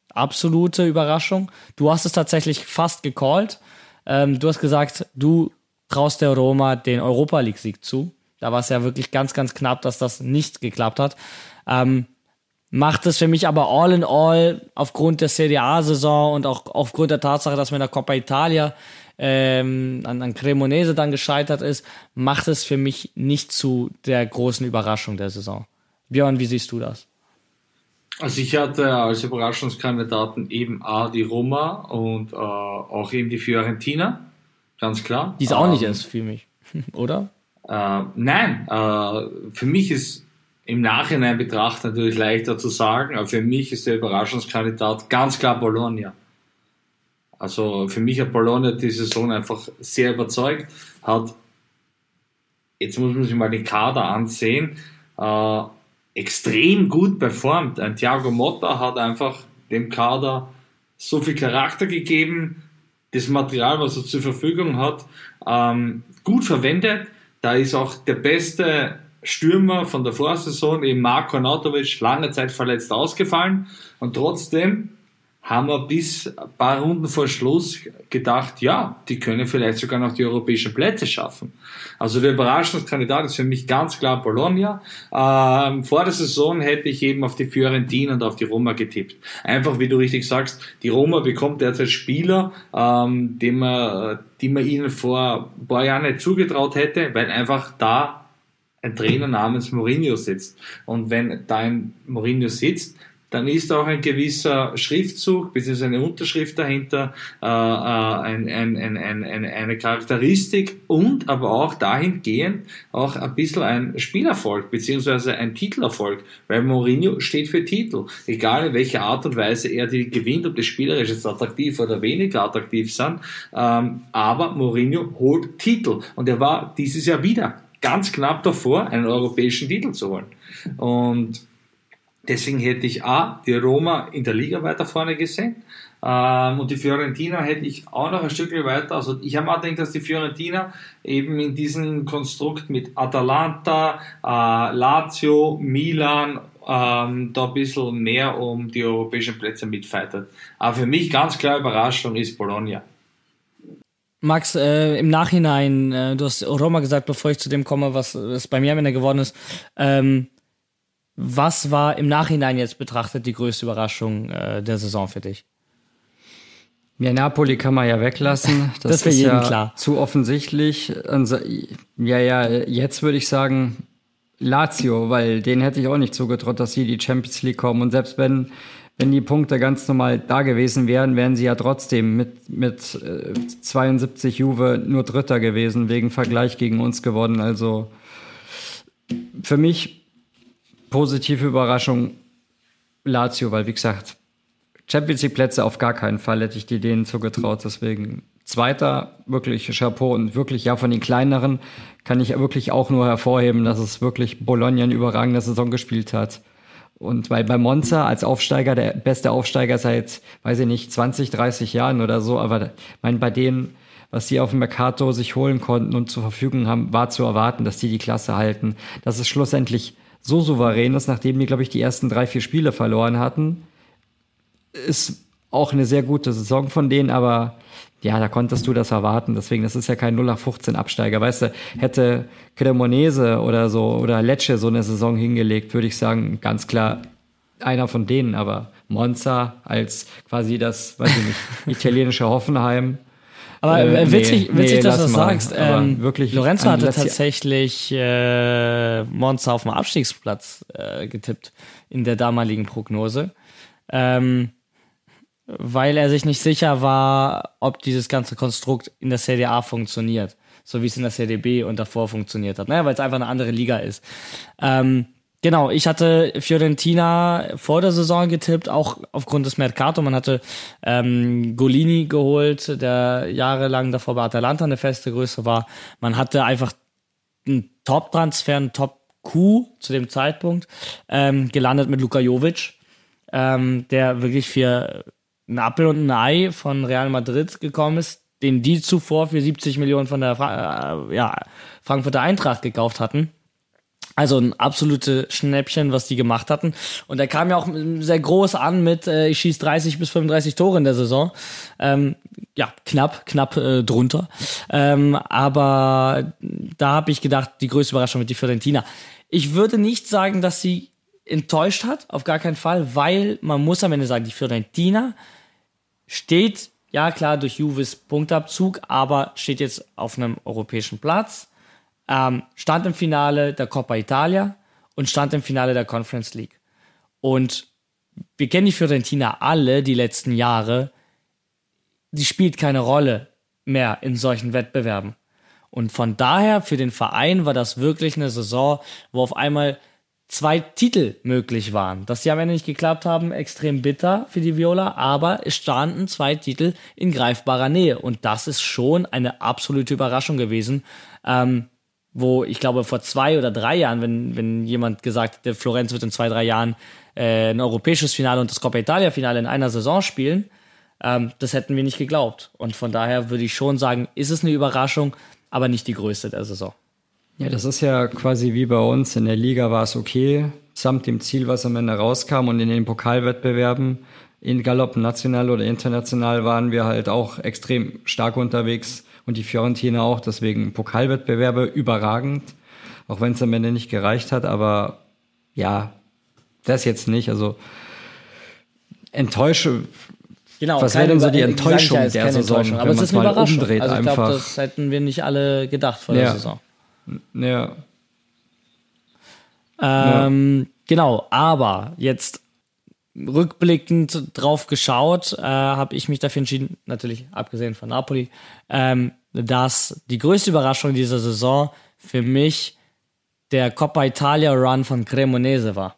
Absolute Überraschung. Du hast es tatsächlich fast gecallt. Ähm, du hast gesagt, du traust der Roma den Europa League Sieg zu. Da war es ja wirklich ganz, ganz knapp, dass das nicht geklappt hat. Ähm, macht es für mich aber all in all aufgrund der CDA-Saison und auch aufgrund der Tatsache, dass man in der Coppa Italia ähm, an, an Cremonese dann gescheitert ist, macht es für mich nicht zu der großen Überraschung der Saison. Björn, wie siehst du das? Also ich hatte als Überraschungskandidaten eben A die Roma und äh, auch eben die Fiorentina, ganz klar. Die ist auch nicht Ähm, erst für mich, (laughs) oder? Äh, nein, äh, für mich ist im Nachhinein betrachtet natürlich leichter zu sagen, aber für mich ist der Überraschungskandidat ganz klar Bologna. Also für mich hat Bologna die Saison einfach sehr überzeugt, hat, jetzt muss man sich mal den Kader ansehen, äh, extrem gut performt. Ein Thiago Motta hat einfach dem Kader so viel Charakter gegeben, das Material, was er zur Verfügung hat, ähm, gut verwendet. Da ist auch der beste Stürmer von der Vorsaison, eben Marko Nautovic, lange Zeit verletzt ausgefallen. Und trotzdem haben wir bis ein paar Runden vor Schluss gedacht, ja, die können vielleicht sogar noch die europäischen Plätze schaffen. Also der Überraschungskandidat ist für mich ganz klar Bologna. Ähm, vor der Saison hätte ich eben auf die Fiorentina und auf die Roma getippt. Einfach, wie du richtig sagst, die Roma bekommt derzeit Spieler, ähm, die, man, die man ihnen vor ein paar Jahren nicht zugetraut hätte, weil einfach da ein Trainer namens Mourinho sitzt. Und wenn da ein Mourinho sitzt, dann ist auch ein gewisser Schriftzug bzw. eine Unterschrift dahinter, äh, äh, ein, ein, ein, ein, eine, Charakteristik und aber auch dahingehend auch ein bisschen ein Spielerfolg bzw. ein Titelerfolg, weil Mourinho steht für Titel, egal in welcher Art und Weise er die gewinnt, ob das spielerisch jetzt attraktiv oder weniger attraktiv sind, ähm, aber Mourinho holt Titel und er war dieses Jahr wieder ganz knapp davor, einen europäischen Titel zu holen. Und deswegen hätte ich A, die Roma in der Liga weiter vorne gesehen. Ähm, und die Fiorentina hätte ich auch noch ein Stückchen weiter. Also ich habe auch gedacht, dass die Fiorentina eben in diesem Konstrukt mit Atalanta, äh, Lazio, Milan ähm, da ein bisschen mehr um die europäischen Plätze mitfightet. Aber für mich ganz klar Überraschung ist Bologna. Max, äh, im Nachhinein, äh, du hast Roma gesagt, bevor ich zu dem komme, was, was bei mir am Ende geworden ist, ähm, was war im Nachhinein jetzt betrachtet die größte Überraschung äh, der Saison für dich? Ja, Napoli kann man ja weglassen. (laughs) Das, Das ist ja klar. zu offensichtlich. Ja, ja, jetzt würde ich sagen, Lazio, weil denen hätte ich auch nicht zugetraut, dass sie die Champions League kommen. Und selbst wenn, wenn die Punkte ganz normal da gewesen wären, wären sie ja trotzdem mit, mit äh, 72 Juve nur Dritter gewesen, wegen Vergleich gegen uns gewonnen. Also für mich positive Überraschung Lazio, weil wie gesagt, Champions League Plätze auf gar keinen Fall hätte ich die denen zugetraut. Deswegen Zweiter, wirklich Chapeau und wirklich ja von den kleineren kann ich wirklich auch nur hervorheben, dass es wirklich Bologna eine überragende Saison gespielt hat. Und weil bei Monza als Aufsteiger, der beste Aufsteiger seit, weiß ich nicht, 20, 30 Jahren oder so, aber mein, bei denen, was sie auf dem Mercato sich holen konnten und zur Verfügung haben, war zu erwarten, dass die die Klasse halten. Dass es schlussendlich so souverän ist, nachdem die, glaube ich, die ersten drei, vier Spiele verloren hatten, ist auch eine sehr gute Saison von denen, aber ja, da konntest du das erwarten. Deswegen, das ist ja kein 0 nach 15 Absteiger. Weißt du, hätte Cremonese oder so oder Lecce so eine Saison hingelegt, würde ich sagen, ganz klar einer von denen. Aber Monza als quasi das, weiß ich nicht, (laughs) italienische Hoffenheim. Aber äh, witzig, nee, witzig nee, dass du das mal. sagst. Ähm, wirklich Lorenzo hatte tatsächlich äh, Monza auf dem Abstiegsplatz äh, getippt in der damaligen Prognose. Ähm, weil er sich nicht sicher war, ob dieses ganze Konstrukt in der CDA funktioniert, so wie es in der CDB und davor funktioniert hat, naja, weil es einfach eine andere Liga ist. Ähm, genau, ich hatte Fiorentina vor der Saison getippt, auch aufgrund des Mercato. Man hatte ähm, Golini geholt, der jahrelang davor bei Atalanta eine feste Größe war. Man hatte einfach einen Top-Transfer, einen Top-Coup zu dem Zeitpunkt, ähm, gelandet mit Luka Jovic, ähm, der wirklich für ein Appel und ein Ei von Real Madrid gekommen ist, den die zuvor für 70 Millionen von der Fra äh, ja, Frankfurter Eintracht gekauft hatten. Also ein absolute Schnäppchen, was die gemacht hatten. Und er kam ja auch sehr groß an mit, äh, ich schieße 30 bis 35 Tore in der Saison. Ähm, ja, knapp, knapp äh, drunter. Ähm, aber da habe ich gedacht, die größte Überraschung wird die Fiorentina. Ich würde nicht sagen, dass sie enttäuscht hat, auf gar keinen Fall, weil man muss am Ende sagen, die Fiorentina steht, ja klar, durch Juves Punktabzug, aber steht jetzt auf einem europäischen Platz, ähm, stand im Finale der Coppa Italia und stand im Finale der Conference League. Und wir kennen die Fiorentina alle die letzten Jahre, die spielt keine Rolle mehr in solchen Wettbewerben. Und von daher für den Verein war das wirklich eine Saison, wo auf einmal zwei Titel möglich waren. Dass sie am Ende nicht geklappt haben, extrem bitter für die Viola, aber es standen zwei Titel in greifbarer Nähe. Und das ist schon eine absolute Überraschung gewesen. Ähm, wo ich glaube, vor zwei oder drei Jahren, wenn, wenn jemand gesagt hätte, Florenz wird in zwei, drei Jahren äh, ein europäisches Finale und das Coppa Italia-Finale in einer Saison spielen, ähm, das hätten wir nicht geglaubt. Und von daher würde ich schon sagen, ist es eine Überraschung, aber nicht die größte der Saison. Ja, das ist ja quasi wie bei uns. In der Liga war es okay, samt dem Ziel, was am Ende rauskam. Und in den Pokalwettbewerben, in Galopp national oder international, waren wir halt auch extrem stark unterwegs. Und die Fiorentina auch. Deswegen Pokalwettbewerbe überragend. Auch wenn es am Ende nicht gereicht hat. Aber ja, das jetzt nicht. Also enttäusche. Genau, Was wäre denn so die ich Enttäuschung ja, der Saison, wenn man es mal umdreht also ich glaube, das hätten wir nicht alle gedacht vor der Ja. Saison. Ja, Ähm, Genau, aber jetzt rückblickend drauf geschaut, äh, habe ich mich dafür entschieden, natürlich abgesehen von Napoli, ähm, dass die größte Überraschung dieser Saison für mich der Coppa Italia Run von Cremonese war.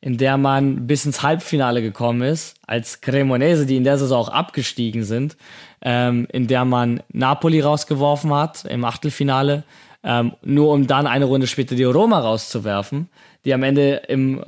In der man bis ins Halbfinale gekommen ist, als Cremonese, die in der Saison auch abgestiegen sind, ähm, in der man Napoli rausgeworfen hat im Achtelfinale, ähm, nur um dann eine Runde später die Roma rauszuwerfen, die am Ende im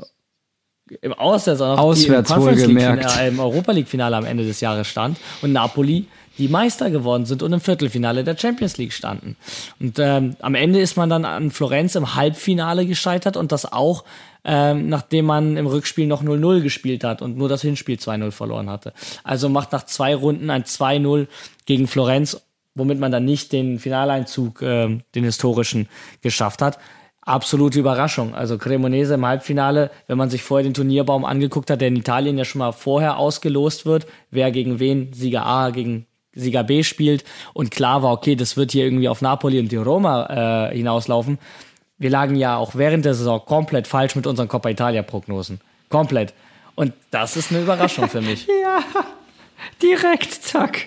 im Auswärts, auch Auswärts die im wohlgemerkt. Finale, im Europa League Finale am Ende des Jahres stand und Napoli die Meister geworden sind und im Viertelfinale der Champions League standen. Und ähm, am Ende ist man dann an Florenz im Halbfinale gescheitert und das auch, ähm, nachdem man im Rückspiel noch 0-0 gespielt hat und nur das Hinspiel 2-0 verloren hatte. Also macht nach zwei Runden ein 2-0 gegen Florenz, womit man dann nicht den Finaleinzug, ähm, den historischen, geschafft hat absolute Überraschung. Also Cremonese im Halbfinale, wenn man sich vorher den Turnierbaum angeguckt hat, der in Italien ja schon mal vorher ausgelost wird, wer gegen wen Sieger A gegen Sieger B spielt und klar war, okay, das wird hier irgendwie auf Napoli und die Roma äh, hinauslaufen, wir lagen ja auch während der Saison komplett falsch mit unseren Coppa Italia-Prognosen. Komplett. Und das ist eine Überraschung für mich. (laughs) ja, direkt, zack.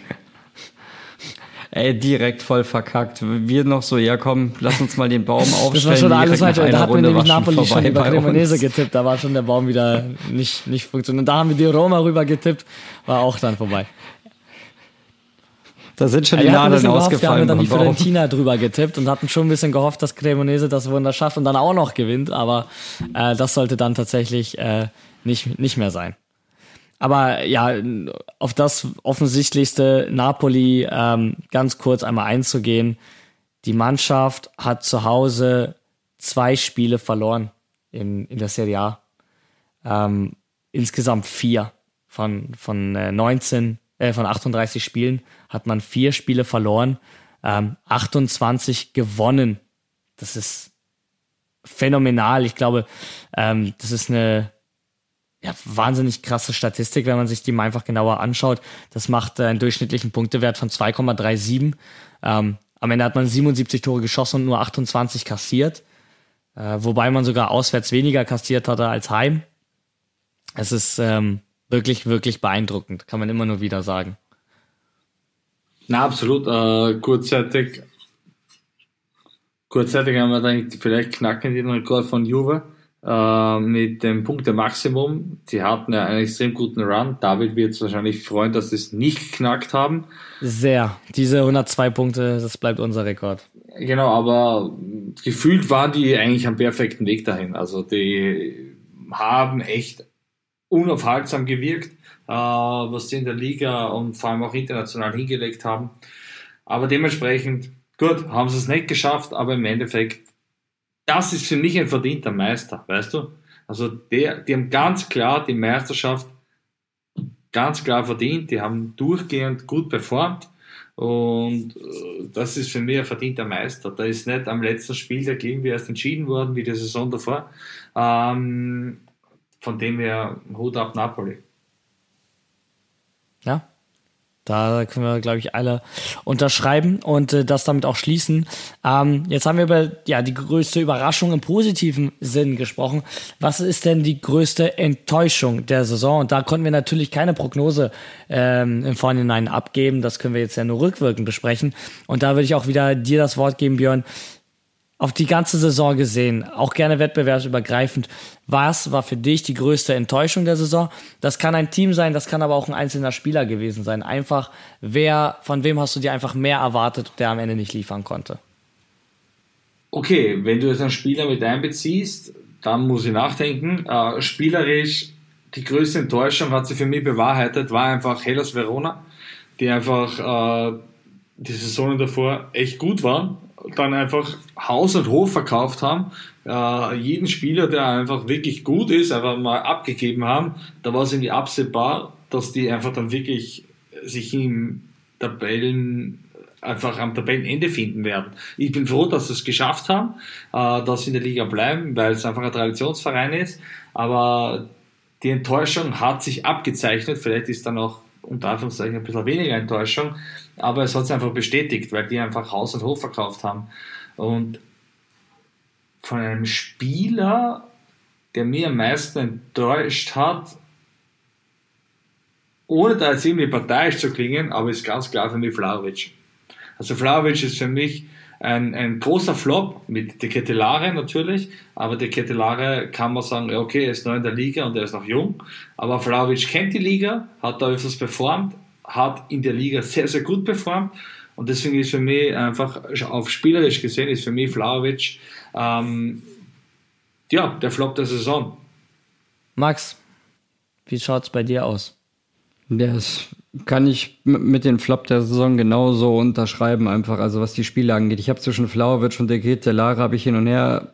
Ey, direkt voll verkackt. Wir noch so, ja komm, lass uns mal den Baum aufstellen. Das war schon alles falsch. Da hat mir nämlich Napoli schon über Cremonese getippt. Da war schon der Baum wieder nicht, nicht funktioniert. Und da haben wir die Roma rüber getippt. War auch dann vorbei. Da sind schon die Nadeln ausgefallen. Gehofft, wir haben dann die Fiorentina drüber getippt und hatten schon ein bisschen gehofft, dass Cremonese das Wunder schafft und dann auch noch gewinnt. Aber äh, das sollte dann tatsächlich äh, nicht, nicht mehr sein. Aber ja, auf das offensichtlichste Napoli ähm, ganz kurz einmal einzugehen. Die Mannschaft hat zu Hause zwei Spiele verloren in, in der Serie A. Ähm, insgesamt vier von, von äh, 19, äh, von 38 Spielen hat man vier Spiele verloren, ähm, 28 gewonnen. Das ist phänomenal. Ich glaube, ähm, das ist eine ja, wahnsinnig krasse Statistik, wenn man sich die mal einfach genauer anschaut. Das macht äh, einen durchschnittlichen Punktewert von 2,37. Ähm, am Ende hat man 77 Tore geschossen und nur 28 kassiert. Äh, wobei man sogar auswärts weniger kassiert hatte als heim. Es ist ähm, wirklich, wirklich beeindruckend, kann man immer nur wieder sagen. Na, absolut. Äh, kurzzeitig, kurzzeitig haben wir dann vielleicht knacken den Rekord von Juve äh, mit dem Punkt der Maximum. Die hatten ja einen extrem guten Run. David wird es wahrscheinlich freuen, dass sie es nicht geknackt haben. Sehr. Diese 102 Punkte, das bleibt unser Rekord. Genau, aber gefühlt waren die eigentlich am perfekten Weg dahin. Also die haben echt unaufhaltsam gewirkt, äh, was sie in der Liga und vor allem auch international hingelegt haben. Aber dementsprechend, gut, haben sie es nicht geschafft, aber im Endeffekt das ist für mich ein verdienter Meister, weißt du? Also der, die haben ganz klar die Meisterschaft ganz klar verdient, die haben durchgehend gut performt und äh, das ist für mich ein verdienter Meister. Da ist nicht am letzten Spieltag irgendwie erst entschieden worden, wie die Saison davor. Ähm, von dem her Hut ab Napoli. Ja, da können wir, glaube ich, alle unterschreiben und äh, das damit auch schließen. Ähm, jetzt haben wir über ja, die größte Überraschung im positiven Sinn gesprochen. Was ist denn die größte Enttäuschung der Saison? Und da konnten wir natürlich keine Prognose ähm, im Vorhinein abgeben. Das können wir jetzt ja nur rückwirkend besprechen. Und da würde ich auch wieder dir das Wort geben, Björn auf die ganze Saison gesehen, auch gerne wettbewerbsübergreifend, was war für dich die größte Enttäuschung der Saison? Das kann ein Team sein, das kann aber auch ein einzelner Spieler gewesen sein. Einfach, wer, von wem hast du dir einfach mehr erwartet, der am Ende nicht liefern konnte? Okay, wenn du jetzt einen Spieler mit einbeziehst, dann muss ich nachdenken. Äh, spielerisch, die größte Enttäuschung hat sich für mich bewahrheitet, war einfach Hellas Verona, die einfach äh, die Saisonen davor echt gut waren dann einfach Haus und Hof verkauft haben, äh, jeden Spieler, der einfach wirklich gut ist, einfach mal abgegeben haben, da war es irgendwie absehbar, dass die einfach dann wirklich sich im Tabellen einfach am Tabellenende finden werden. Ich bin froh, dass sie es geschafft haben, äh, dass sie in der Liga bleiben, weil es einfach ein Traditionsverein ist, aber die Enttäuschung hat sich abgezeichnet, vielleicht ist dann auch unter Anführungszeichen ein bisschen weniger Enttäuschung, aber es hat sich einfach bestätigt, weil die einfach Haus und Hof verkauft haben. Und von einem Spieler, der mir am meisten enttäuscht hat, ohne da jetzt irgendwie parteiisch zu klingen, aber ist ganz klar für mich Flavovic. Also Flavovic ist für mich ein, ein großer Flop mit der Ketelare natürlich, aber der Ketelare kann man sagen, okay, er ist neu in der Liga und er ist noch jung, aber Flavovic kennt die Liga, hat da öfters performt, hat in der Liga sehr, sehr gut performt und deswegen ist für mich einfach auf spielerisch gesehen, ist für mich Flavovic ähm, ja, der Flop der Saison. Max, wie schaut es bei dir aus? Das kann ich mit dem Flop der Saison genauso unterschreiben, einfach, also was die Spiele angeht. Ich habe zwischen Flauerwitsch und der Lara habe ich hin und her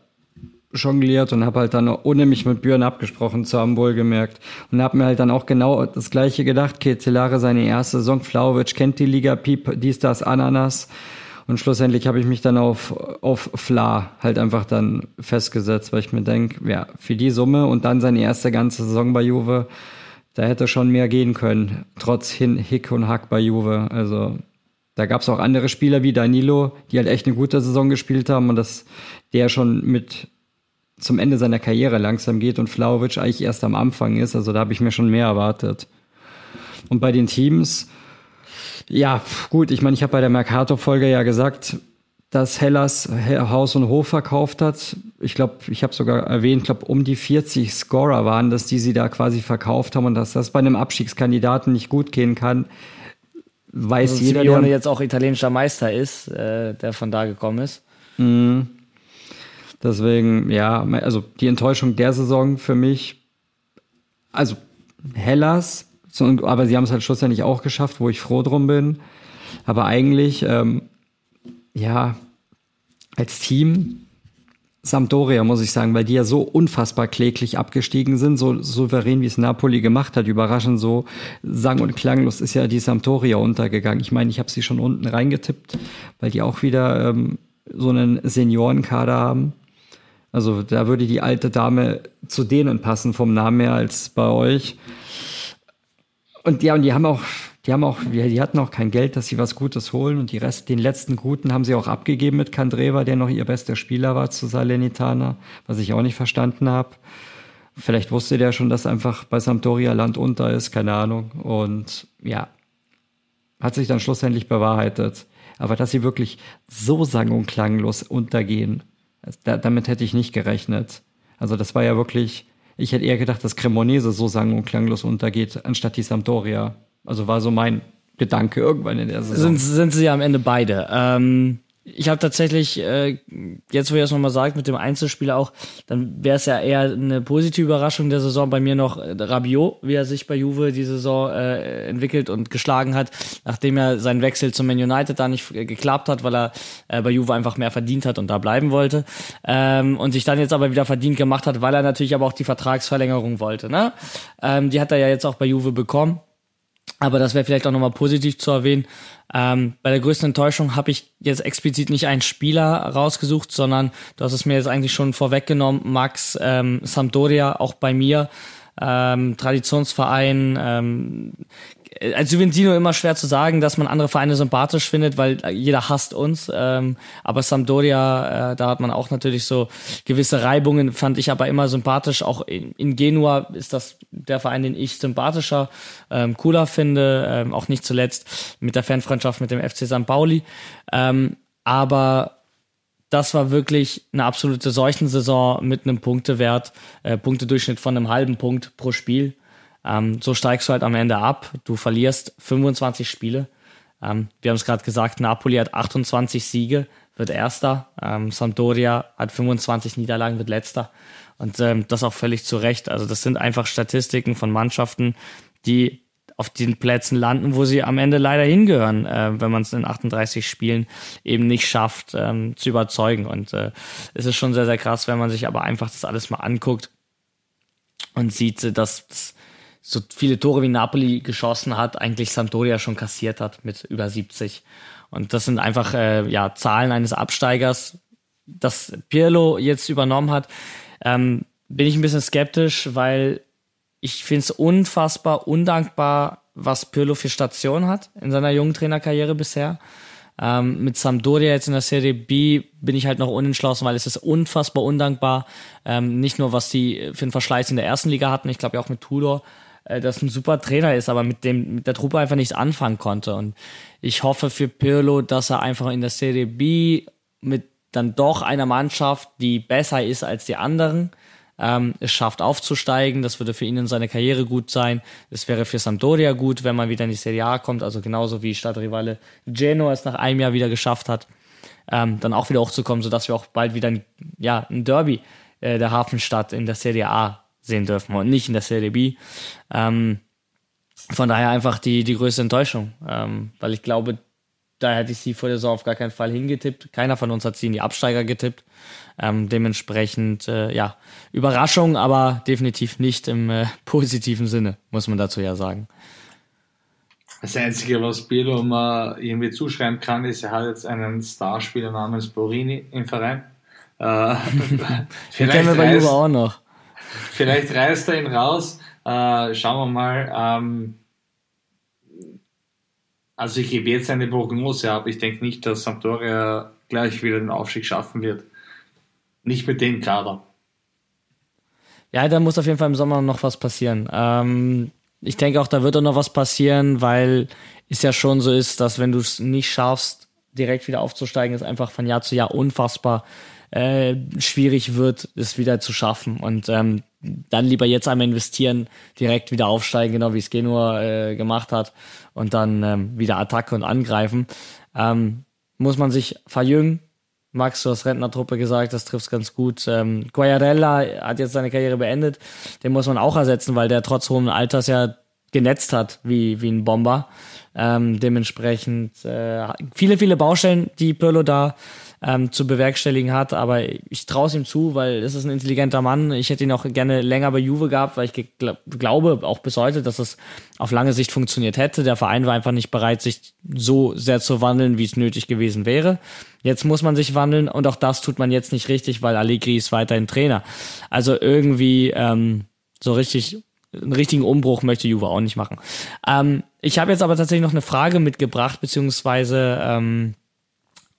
jongliert und habe halt dann ohne mich mit Björn abgesprochen zu haben wohl gemerkt und habe mir halt dann auch genau das gleiche gedacht. Ketelare seine erste Saison, Flauwitsch kennt die Liga, Piep, dies, das, Ananas und schlussendlich habe ich mich dann auf, auf Fla halt einfach dann festgesetzt, weil ich mir denke, ja, für die Summe und dann seine erste ganze Saison bei Juve, da hätte schon mehr gehen können, trotz Hin Hick und Hack bei Juve. Also da gab es auch andere Spieler wie Danilo, die halt echt eine gute Saison gespielt haben und dass der schon mit zum Ende seiner Karriere langsam geht und Flauwitsch eigentlich erst am Anfang ist. Also da habe ich mir schon mehr erwartet. Und bei den Teams, ja, gut, ich meine, ich habe bei der Mercato-Folge ja gesagt, dass Hellas Haus und Hof verkauft hat. Ich glaube, ich habe sogar erwähnt, glaube um die 40 Scorer waren, dass die sie da quasi verkauft haben und dass das bei einem Abstiegskandidaten nicht gut gehen kann. Weiß also jeder, der jetzt auch italienischer Meister ist, äh, der von da gekommen ist. Mhm. Deswegen, ja, also die Enttäuschung der Saison für mich, also Hellas, aber sie haben es halt schlussendlich auch geschafft, wo ich froh drum bin. Aber eigentlich, ähm, ja, als Team Sampdoria, muss ich sagen, weil die ja so unfassbar kläglich abgestiegen sind, so souverän wie es Napoli gemacht hat, überraschend so sang- und klanglos ist ja die Sampdoria untergegangen. Ich meine, ich habe sie schon unten reingetippt, weil die auch wieder ähm, so einen Seniorenkader haben. Also da würde die alte Dame zu denen passen vom Namen her als bei euch. Und ja, und die haben auch, die haben auch, die hatten auch kein Geld, dass sie was Gutes holen und die Rest, den letzten Guten haben sie auch abgegeben mit Kandreva, der noch ihr bester Spieler war zu Salernitana, was ich auch nicht verstanden habe. Vielleicht wusste der schon, dass einfach bei Sampdoria Land unter ist, keine Ahnung. Und ja, hat sich dann schlussendlich bewahrheitet. Aber dass sie wirklich so sang- und klanglos untergehen, da, damit hätte ich nicht gerechnet. Also das war ja wirklich, ich hätte eher gedacht, dass Cremonese so sang- und klanglos untergeht, anstatt die Sampdoria. Also war so mein Gedanke irgendwann in der Saison. Sind, sind sie ja am Ende beide. Ähm, ich habe tatsächlich, äh, jetzt wo ihr es nochmal sagt, mit dem Einzelspieler auch, dann wäre es ja eher eine positive Überraschung der Saison bei mir noch äh, Rabiot, wie er sich bei Juve die Saison äh, entwickelt und geschlagen hat, nachdem er seinen Wechsel zum Man United da nicht äh, geklappt hat, weil er äh, bei Juve einfach mehr verdient hat und da bleiben wollte. Ähm, und sich dann jetzt aber wieder verdient gemacht hat, weil er natürlich aber auch die Vertragsverlängerung wollte. Ne? Ähm, die hat er ja jetzt auch bei Juve bekommen. Aber das wäre vielleicht auch nochmal positiv zu erwähnen. Ähm, bei der größten Enttäuschung habe ich jetzt explizit nicht einen Spieler rausgesucht, sondern du hast es mir jetzt eigentlich schon vorweggenommen, Max ähm, Sampdoria, auch bei mir. Ähm, Traditionsverein, ähm, als Juventino immer schwer zu sagen, dass man andere Vereine sympathisch findet, weil jeder hasst uns. Ähm, aber Sampdoria, äh, da hat man auch natürlich so gewisse Reibungen, fand ich aber immer sympathisch. Auch in, in Genua ist das der Verein, den ich sympathischer, ähm, cooler finde. Ähm, auch nicht zuletzt mit der Fanfreundschaft mit dem FC St. Pauli. Ähm, aber das war wirklich eine absolute Seuchensaison mit einem Punktewert, äh, Punktedurchschnitt von einem halben Punkt pro Spiel. Ähm, so steigst du halt am Ende ab. Du verlierst 25 Spiele. Ähm, wir haben es gerade gesagt, Napoli hat 28 Siege, wird Erster. Ähm, Sampdoria hat 25 Niederlagen, wird Letzter. Und ähm, das auch völlig zu Recht. Also das sind einfach Statistiken von Mannschaften, die auf den Plätzen landen, wo sie am Ende leider hingehören, äh, wenn man es in 38 Spielen eben nicht schafft, ähm, zu überzeugen. Und äh, es ist schon sehr, sehr krass, wenn man sich aber einfach das alles mal anguckt und sieht, dass, dass so viele Tore wie Napoli geschossen hat, eigentlich Sampdoria schon kassiert hat mit über 70. Und das sind einfach äh, ja Zahlen eines Absteigers, das Pirlo jetzt übernommen hat. Ähm, bin ich ein bisschen skeptisch, weil ich finde es unfassbar undankbar, was Pirlo für Station hat in seiner jungen Trainerkarriere bisher. Ähm, mit Sampdoria jetzt in der Serie B bin ich halt noch unentschlossen, weil es ist unfassbar undankbar. Ähm, nicht nur, was die für einen Verschleiß in der ersten Liga hatten, ich glaube ja auch mit Tudor, äh, das ein super Trainer ist, aber mit dem mit der Truppe einfach nichts anfangen konnte. Und ich hoffe für Pirlo, dass er einfach in der Serie B mit dann doch einer Mannschaft, die besser ist als die anderen, ähm, es schafft aufzusteigen. Das würde für ihn in seine Karriere gut sein. Es wäre für Sampdoria gut, wenn man wieder in die Serie A kommt, also genauso wie Stadtrivale Genoa es nach einem Jahr wieder geschafft hat, ähm, dann auch wieder hochzukommen, sodass wir auch bald wieder ein, ja, ein Derby äh, der Hafenstadt in der Serie A sehen dürfen und nicht in der Serie B. Ähm, von daher einfach die, die größte Enttäuschung, ähm, weil ich glaube, da hätte ich sie vor der Saison auf gar keinen Fall hingetippt. Keiner von uns hat sie in die Absteiger getippt. Ähm, dementsprechend, äh, ja, Überraschung, aber definitiv nicht im äh, (laughs) positiven Sinne, muss man dazu ja sagen. Das Einzige, was Pirlo mal irgendwie zuschreiben kann, ist, er hat jetzt einen Starspieler namens Borini im Verein. Äh, (laughs) vielleicht kennen wir bei Juve auch noch. Vielleicht reißt er ihn raus. Äh, schauen wir mal. Ähm, Also ich gebe jetzt eine Prognose ab. Ich denke nicht, dass Sampdoria gleich wieder den Aufstieg schaffen wird. Nicht mit dem Kader. Ja, da muss auf jeden Fall im Sommer noch was passieren. Ähm, ich denke auch, da wird auch noch was passieren, weil es ja schon so ist, dass wenn du es nicht schaffst, direkt wieder aufzusteigen, es einfach von Jahr zu Jahr unfassbar äh, schwierig wird, es wieder zu schaffen. Und ähm, dann lieber jetzt einmal investieren, direkt wieder aufsteigen, genau wie es Genua äh, gemacht hat, und dann ähm, wieder Attacke und angreifen. Ähm, muss man sich verjüngen. Max, du hast Rentnertruppe gesagt, das trifft ganz gut. Ähm, Guayarella hat jetzt seine Karriere beendet. Den muss man auch ersetzen, weil der trotz hohen Alters ja genetzt hat wie, wie ein Bomber. Ähm, dementsprechend äh, viele, viele Baustellen, die Pirlo da ähm, zu bewerkstelligen hat, aber ich traue es ihm zu, weil es ist ein intelligenter Mann. Ich hätte ihn auch gerne länger bei Juve gehabt, weil ich gl glaube auch bis heute, dass es auf lange Sicht funktioniert hätte. Der Verein war einfach nicht bereit, sich so sehr zu wandeln, wie es nötig gewesen wäre. Jetzt muss man sich wandeln und auch das tut man jetzt nicht richtig, weil Allegri ist weiterhin Trainer. Also irgendwie ähm, so richtig einen richtigen Umbruch möchte Juve auch nicht machen. Ähm, ich habe jetzt aber tatsächlich noch eine Frage mitgebracht, beziehungsweise ähm,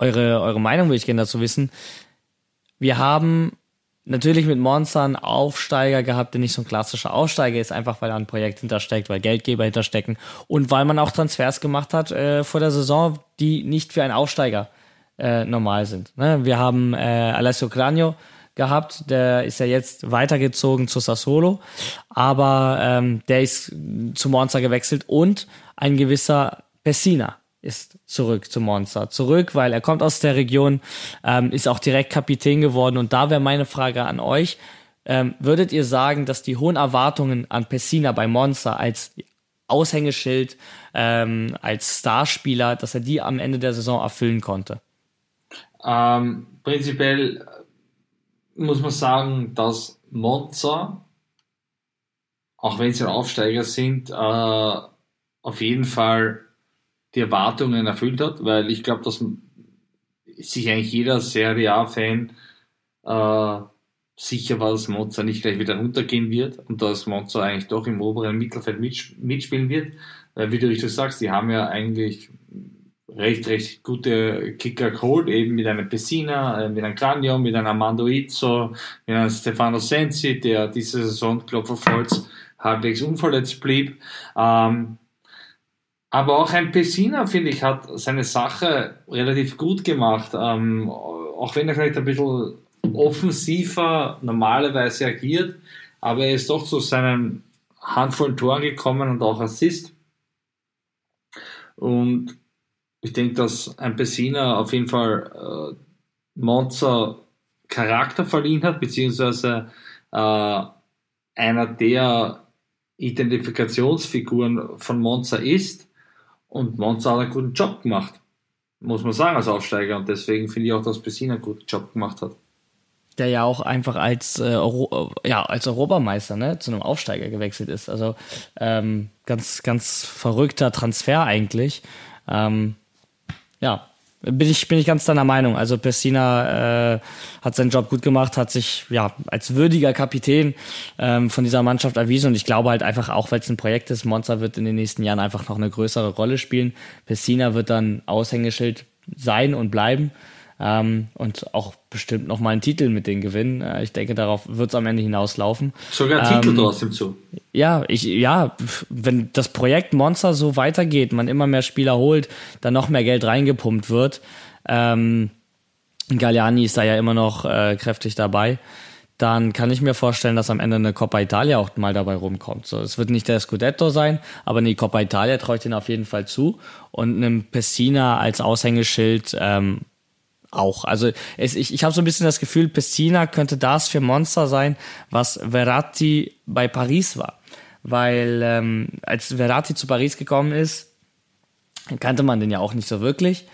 eure, eure Meinung würde ich gerne dazu wissen. Wir haben natürlich mit Monster einen Aufsteiger gehabt, der nicht so ein klassischer Aufsteiger ist, einfach weil da ein Projekt hintersteckt, weil Geldgeber hinterstecken und weil man auch Transfers gemacht hat äh, vor der Saison, die nicht für einen Aufsteiger äh, normal sind. Ne? Wir haben äh, Alessio Cranio gehabt, der ist ja jetzt weitergezogen zu Sassolo, aber ähm, der ist zu Monster gewechselt und ein gewisser Pessina ist zurück zum Monster. Zurück, weil er kommt aus der Region, ähm, ist auch direkt Kapitän geworden. Und da wäre meine Frage an euch. Ähm, würdet ihr sagen, dass die hohen Erwartungen an Pessina bei Monster als Aushängeschild, ähm, als Starspieler, dass er die am Ende der Saison erfüllen konnte? Ähm, prinzipiell muss man sagen, dass Monza, auch wenn sie ein Aufsteiger sind, äh, auf jeden Fall die Erwartungen erfüllt hat, weil ich glaube, dass sich eigentlich jeder Serie A-Fan äh, sicher war, dass Monza nicht gleich wieder runtergehen wird und dass Monza eigentlich doch im oberen Mittelfeld mitspielen wird. Weil, wie du richtig sagst, die haben ja eigentlich recht, recht gute Kicker geholt, eben mit einem Pessina, äh, mit einem Cranio, mit einem Armando Izzo, mit einem Stefano Sensi, der diese Saison, glaube ich, halbwegs unverletzt blieb. Ähm, aber auch ein Pessina, finde ich, hat seine Sache relativ gut gemacht. Ähm, auch wenn er vielleicht ein bisschen offensiver normalerweise agiert, aber er ist doch zu seinen Handvollen Toren gekommen und auch Assist. Und ich denke, dass ein Pessina auf jeden Fall äh, Monza Charakter verliehen hat, beziehungsweise äh, einer der Identifikationsfiguren von Monza ist. Und Monza hat einen guten Job gemacht, muss man sagen, als Aufsteiger. Und deswegen finde ich auch, dass Pessina einen guten Job gemacht hat. Der ja auch einfach als, äh, Euro, ja, als Europameister ne, zu einem Aufsteiger gewechselt ist. Also ähm, ganz, ganz verrückter Transfer eigentlich. Ähm, ja, bin ich, bin ich ganz deiner Meinung. Also Pessina äh, hat seinen Job gut gemacht, hat sich ja als würdiger Kapitän ähm, von dieser Mannschaft erwiesen und ich glaube halt einfach auch, weil es ein Projekt ist, Monza wird in den nächsten Jahren einfach noch eine größere Rolle spielen. Pessina wird dann Aushängeschild sein und bleiben ähm, und auch bestimmt noch mal einen Titel mit denen gewinnen. Äh, ich denke, darauf wird es am Ende hinauslaufen. Sogar ähm, Titel trotzdem zu. Ja, ich, ja, wenn das Projekt Monster so weitergeht, man immer mehr Spieler holt, dann noch mehr Geld reingepumpt wird. Ähm, Galliani ist da ja immer noch äh, kräftig dabei dann kann ich mir vorstellen, dass am Ende eine Coppa Italia auch mal dabei rumkommt. So, es wird nicht der Scudetto sein, aber eine Coppa Italia traue ich denen auf jeden Fall zu. Und einem Pessina als Aushängeschild ähm, auch. Also es, ich, ich habe so ein bisschen das Gefühl, Pessina könnte das für Monster sein, was Verratti bei Paris war. Weil ähm, als Verratti zu Paris gekommen ist, kannte man den ja auch nicht so wirklich.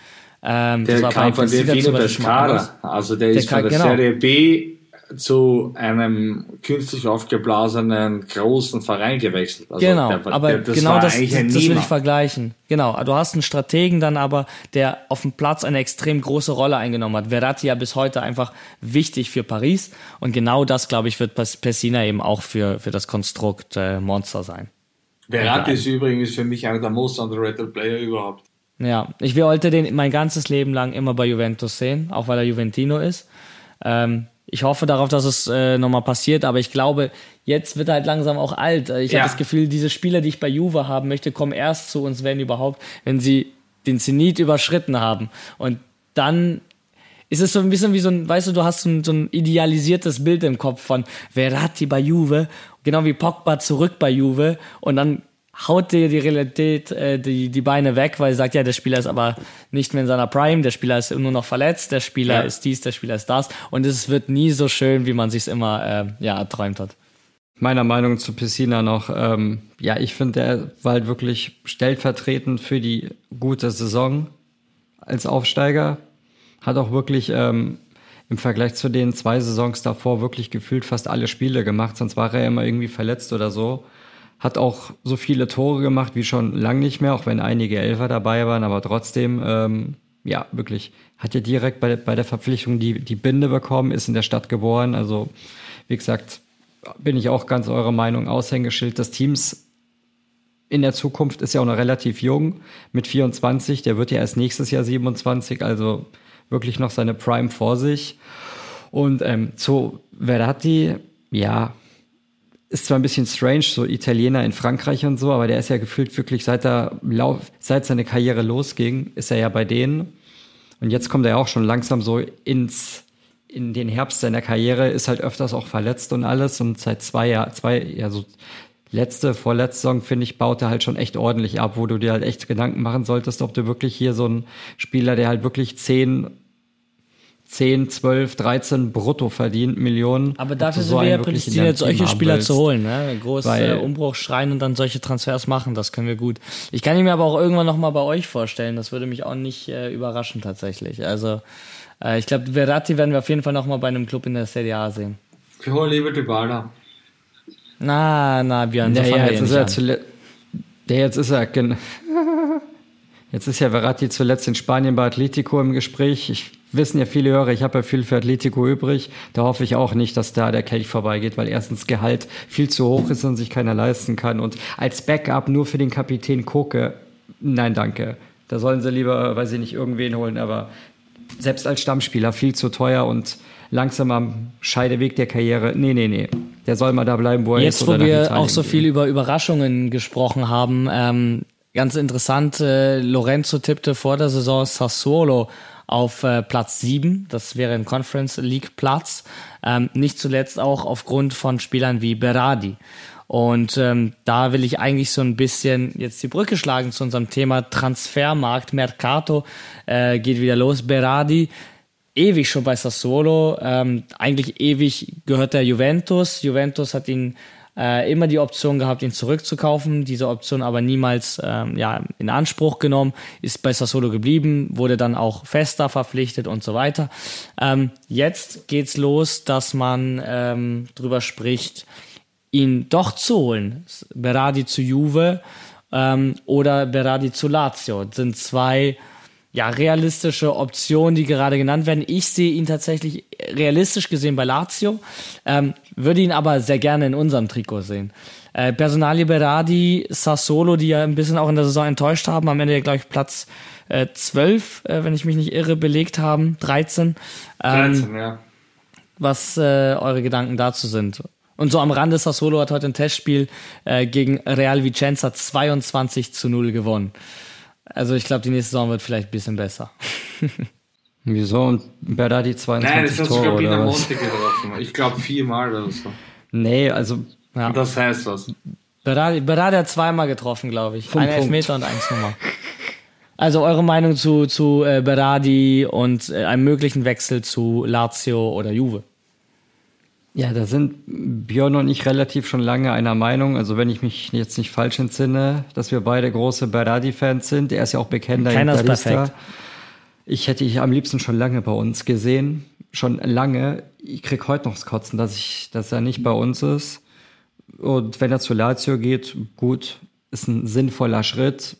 Ähm, der das war kam von Vino Pescara, also der, der ist von der genau. Serie B zu einem künstlich aufgeblasenen großen Verein gewechselt. Also genau, der, aber der, das genau das, das, das will ich vergleichen. Genau, du hast einen Strategen dann aber, der auf dem Platz eine extrem große Rolle eingenommen hat. Verratti ja bis heute einfach wichtig für Paris und genau das, glaube ich, wird Pessina eben auch für, für das Konstrukt äh, Monster sein. Verratti ist übrigens für mich einer der most underrated Player überhaupt. Ja, ich wollte den mein ganzes Leben lang immer bei Juventus sehen, auch weil er Juventino ist. Ähm, ich hoffe darauf, dass es äh, nochmal passiert, aber ich glaube, jetzt wird er halt langsam auch alt. Ich ja. habe das Gefühl, diese Spieler, die ich bei Juve haben möchte, kommen erst zu uns, wenn überhaupt, wenn sie den Zenit überschritten haben. Und dann ist es so ein bisschen wie so ein, weißt du, du hast so ein, so ein idealisiertes Bild im Kopf von Verratti bei Juve, genau wie Pogba zurück bei Juve und dann haut dir die Realität äh, die, die Beine weg, weil sie sagt, ja, der Spieler ist aber nicht mehr in seiner Prime, der Spieler ist nur noch verletzt, der Spieler ja. ist dies, der Spieler ist das und es wird nie so schön, wie man sich immer äh, ja, erträumt hat. Meiner Meinung zu Piscina noch, ähm, ja, ich finde, er war halt wirklich stellvertretend für die gute Saison als Aufsteiger. Hat auch wirklich ähm, im Vergleich zu den zwei Saisons davor wirklich gefühlt fast alle Spiele gemacht, sonst war er immer irgendwie verletzt oder so. Hat auch so viele Tore gemacht wie schon lang nicht mehr, auch wenn einige Elfer dabei waren, aber trotzdem, ähm, ja, wirklich, hat ja direkt bei, bei der Verpflichtung die, die Binde bekommen, ist in der Stadt geboren. Also, wie gesagt, bin ich auch ganz eurer Meinung, Aushängeschild des Teams in der Zukunft ist ja auch noch relativ jung, mit 24, der wird ja erst nächstes Jahr 27, also wirklich noch seine Prime vor sich. Und ähm, zu Verratti, ja, ist zwar ein bisschen strange, so Italiener in Frankreich und so, aber der ist ja gefühlt wirklich seit er seit seine Karriere losging, ist er ja bei denen. Und jetzt kommt er ja auch schon langsam so ins in den Herbst seiner Karriere, ist halt öfters auch verletzt und alles und seit zwei Jahren, zwei, ja so letzte, vorletzte Saison, finde ich, baut er halt schon echt ordentlich ab, wo du dir halt echt Gedanken machen solltest, ob du wirklich hier so ein Spieler, der halt wirklich zehn 10, 12, 13 brutto verdient, Millionen. Aber dafür sind wir ja prädestiniert, solche Spieler willst. zu holen. Ne? Große Weil, Umbruch schreien und dann solche Transfers machen, das können wir gut. Ich kann ihn mir aber auch irgendwann nochmal bei euch vorstellen, das würde mich auch nicht äh, überraschen tatsächlich. Also äh, ich glaube, Verratti werden wir auf jeden Fall nochmal bei einem Club in der Serie A sehen. Ich hole lieber Dybala. Na, na, Björn, so ja, jetzt ist er zuletzt, der jetzt ist er, (laughs) jetzt ist ja Verratti zuletzt in Spanien bei Atletico im Gespräch. Ich wissen ja viele Hörer, ich habe ja viel für Atletico übrig. Da hoffe ich auch nicht, dass da der Kelch vorbeigeht, weil erstens Gehalt viel zu hoch ist und sich keiner leisten kann. Und als Backup nur für den Kapitän Koke, nein, danke. Da sollen sie lieber, weiß ich nicht, irgendwen holen, aber selbst als Stammspieler viel zu teuer und langsam am Scheideweg der Karriere. Nee, nee, nee. Der soll mal da bleiben, wo er Jetzt, ist. Jetzt, wo wir auch so viel über Überraschungen gesprochen haben, ähm, ganz interessant, äh, Lorenzo tippte vor der Saison Sassuolo auf äh, Platz 7. Das wäre ein Conference League Platz. Ähm, nicht zuletzt auch aufgrund von Spielern wie Berardi. Und ähm, da will ich eigentlich so ein bisschen jetzt die Brücke schlagen zu unserem Thema Transfermarkt. Mercato äh, geht wieder los. Berardi ewig schon bei Sassuolo. Ähm, eigentlich ewig gehört der Juventus. Juventus hat ihn äh, immer die Option gehabt, ihn zurückzukaufen, diese Option aber niemals ähm, ja, in Anspruch genommen, ist bei Sassuolo geblieben, wurde dann auch fester verpflichtet und so weiter. Ähm, jetzt geht's los, dass man ähm, drüber spricht, ihn doch zu holen. Berardi zu Juve ähm, oder Berardi zu Lazio. Das sind zwei ja, realistische Optionen, die gerade genannt werden. Ich sehe ihn tatsächlich realistisch gesehen bei Lazio, ähm, würde ihn aber sehr gerne in unserem Trikot sehen. Äh, Personalie Berardi, Sassolo, die ja ein bisschen auch in der Saison enttäuscht haben, am Ende glaube ich, Platz äh, 12, äh, wenn ich mich nicht irre, belegt haben, 13. Ähm, 13, ja. Was äh, eure Gedanken dazu sind. Und so am Rande, Sassolo hat heute ein Testspiel äh, gegen Real Vicenza 22 zu 0 gewonnen. Also ich glaube, die nächste Saison wird vielleicht ein bisschen besser. (laughs) Wieso? Und Berardi 22 Nein, das hat sogar Pina Monte getroffen. Ich glaube viermal oder so. Nee, also... Ja. Das heißt was. Berardi, Berardi hat zweimal getroffen, glaube ich. Ein Elfmeter und eins Nummer. Also eure Meinung zu, zu äh, Berardi und äh, einem möglichen Wechsel zu Lazio oder Juve? Ja, da sind Björn und ich relativ schon lange einer Meinung. Also wenn ich mich jetzt nicht falsch entsinne, dass wir beide große Berardi-Fans sind. Er ist ja auch bekennender Keiner ist perfekt. Ich hätte ihn am liebsten schon lange bei uns gesehen. Schon lange. Ich krieg heute noch das Kotzen, dass ich, dass er nicht bei uns ist. Und wenn er zu Lazio geht, gut, ist ein sinnvoller Schritt.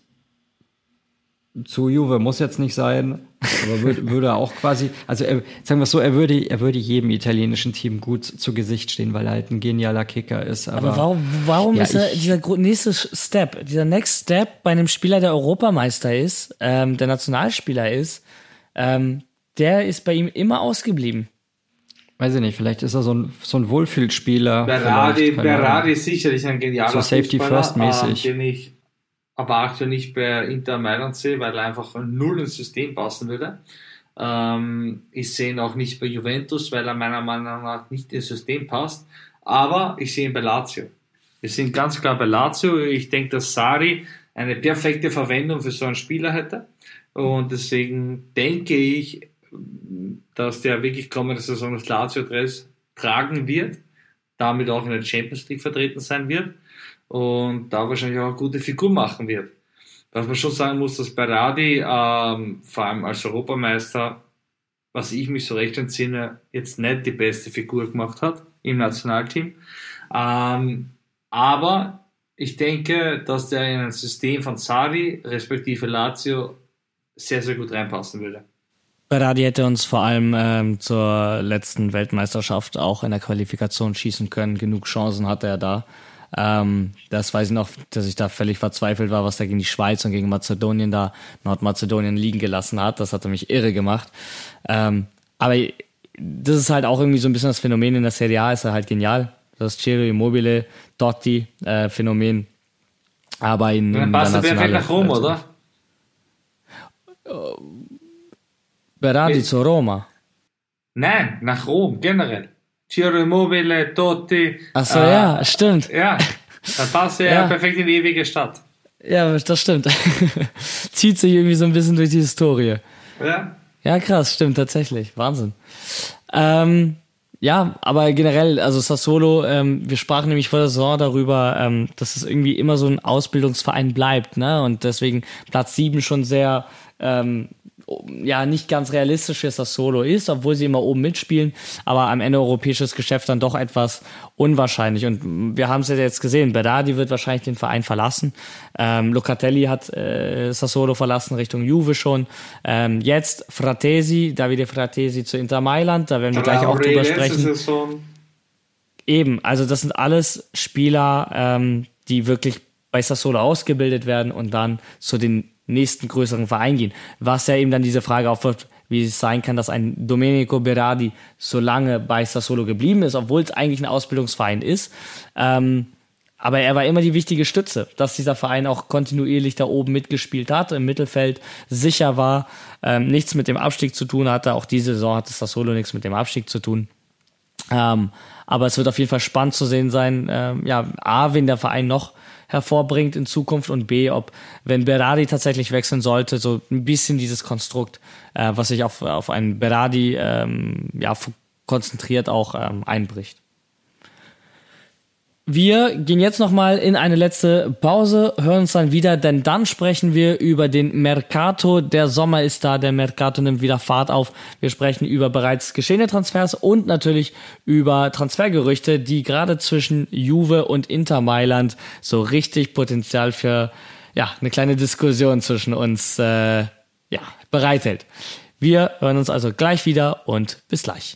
zu Juve muss jetzt nicht sein, aber würde, würde auch quasi, also er, sagen wir es so, er würde, er würde jedem italienischen Team gut zu Gesicht stehen, weil er halt ein genialer Kicker ist. Aber, Aber warum, warum Ja, ist er, ich- dieser nächste Step, dieser Next Step bei einem Spieler, der Europameister ist, ähm, der Nationalspieler ist, ähm, der ist bei ihm immer ausgeblieben. weiß ich nicht, vielleicht ist er so ein, so ein Wohlfühlspieler. Berardi, Berardi ist sicherlich ein genialer So Safety First mäßig. Den ich aber aktuell nicht bei Inter Mailand sehe, weil er einfach null ins System passen würde. Ähm, ich sehe ihn auch nicht bei Juventus, weil er meiner Meinung nach nicht ins System passt. Aber ich sehe ihn bei Lazio. Wir sind ganz klar bei Lazio. Ich denke, dass Sari eine perfekte Verwendung für so einen Spieler hätte. Und deswegen denke ich, dass der wirklich kommende Saison das Lazio-Dress tragen wird, damit auch in der Champions League vertreten sein wird und da wahrscheinlich auch eine gute Figur machen wird. Was man schon sagen muss, dass Berardi ähm, vor allem als Europameister, was ich mich so recht entsinne, jetzt nicht die beste Figur gemacht hat im Nationalteam. Ähm, aber ich denke, dass der in ein System von Sari, respektive Lazio, sehr, sehr gut reinpassen würde. Berardi hätte uns vor allem ähm, zur letzten Weltmeisterschaft auch in der Qualifikation schießen können. Genug Chancen hatte er da. Ähm, das weiß ich noch, dass ich da völlig verzweifelt war, was er gegen die Schweiz und gegen Mazedonien da, Nordmazedonien liegen gelassen hat. Das hatte mich irre gemacht. Ähm, aber das ist halt auch irgendwie so ein bisschen das Phänomen in der Serie A, ist er halt genial. Das Ciro Immobile, Totti äh, Phänomen. Aber in, in er perfekt nationalen- nach Rom, oder? Berardi zu Roma. Nein, nach Rom, generell. Ciro Immobile, Totti. Ach so, äh, ja, stimmt. Ja, dann passt er Ja. perfekt in die ewige Stadt. Ja, das stimmt. (laughs) Zieht sich irgendwie so ein bisschen durch die Historie. Ja? Ja, krass, stimmt tatsächlich. Wahnsinn. Ähm, ja, aber generell, also Sassolo, ähm, wir sprachen nämlich vor der Saison darüber, ähm, dass es irgendwie immer so ein Ausbildungsverein bleibt, ne? Und deswegen Platz sieben schon sehr ähm, ja nicht ganz realistisch für Sassolo ist, obwohl sie immer oben mitspielen, aber am Ende europäisches Geschäft dann doch etwas unwahrscheinlich. Und wir haben es ja jetzt gesehen, Berardi wird wahrscheinlich den Verein verlassen. Ähm, Locatelli hat äh, Sassolo verlassen Richtung Juve schon. Ähm, jetzt Fratesi, Davide Fratesi zu Inter Mailand, da werden wir gleich auch drüber sprechen. Eben, also das sind alles Spieler, ähm, die wirklich bei Sassolo ausgebildet werden und dann zu den nächsten größeren Verein gehen. Was ja eben dann diese Frage aufwirft, wie es sein kann, dass ein Domenico Berardi so lange bei Sassolo geblieben ist, obwohl es eigentlich ein Ausbildungsverein ist. Ähm, aber er war immer die wichtige Stütze, dass dieser Verein auch kontinuierlich da oben mitgespielt hat, im Mittelfeld sicher war, ähm, nichts mit dem Abstieg zu tun hatte. Auch diese Saison hatte Sassolo nichts mit dem Abstieg zu tun. Ähm, aber es wird auf jeden Fall spannend zu sehen sein, ähm, ja, A, wen der Verein noch hervorbringt in Zukunft und B, ob, wenn Berardi tatsächlich wechseln sollte, so ein bisschen dieses Konstrukt, äh, was sich auf, auf einen Berardi ähm, ja, konzentriert, auch ähm, einbricht. Wir gehen jetzt nochmal in eine letzte Pause, hören uns dann wieder, denn dann sprechen wir über den Mercato. Der Sommer ist da, der Mercato nimmt wieder Fahrt auf. Wir sprechen über bereits geschehene Transfers und natürlich über Transfergerüchte, die gerade zwischen Juve und Inter Mailand so richtig Potenzial für ja, eine kleine Diskussion zwischen uns äh, ja, bereithält. Wir hören uns also gleich wieder und bis gleich.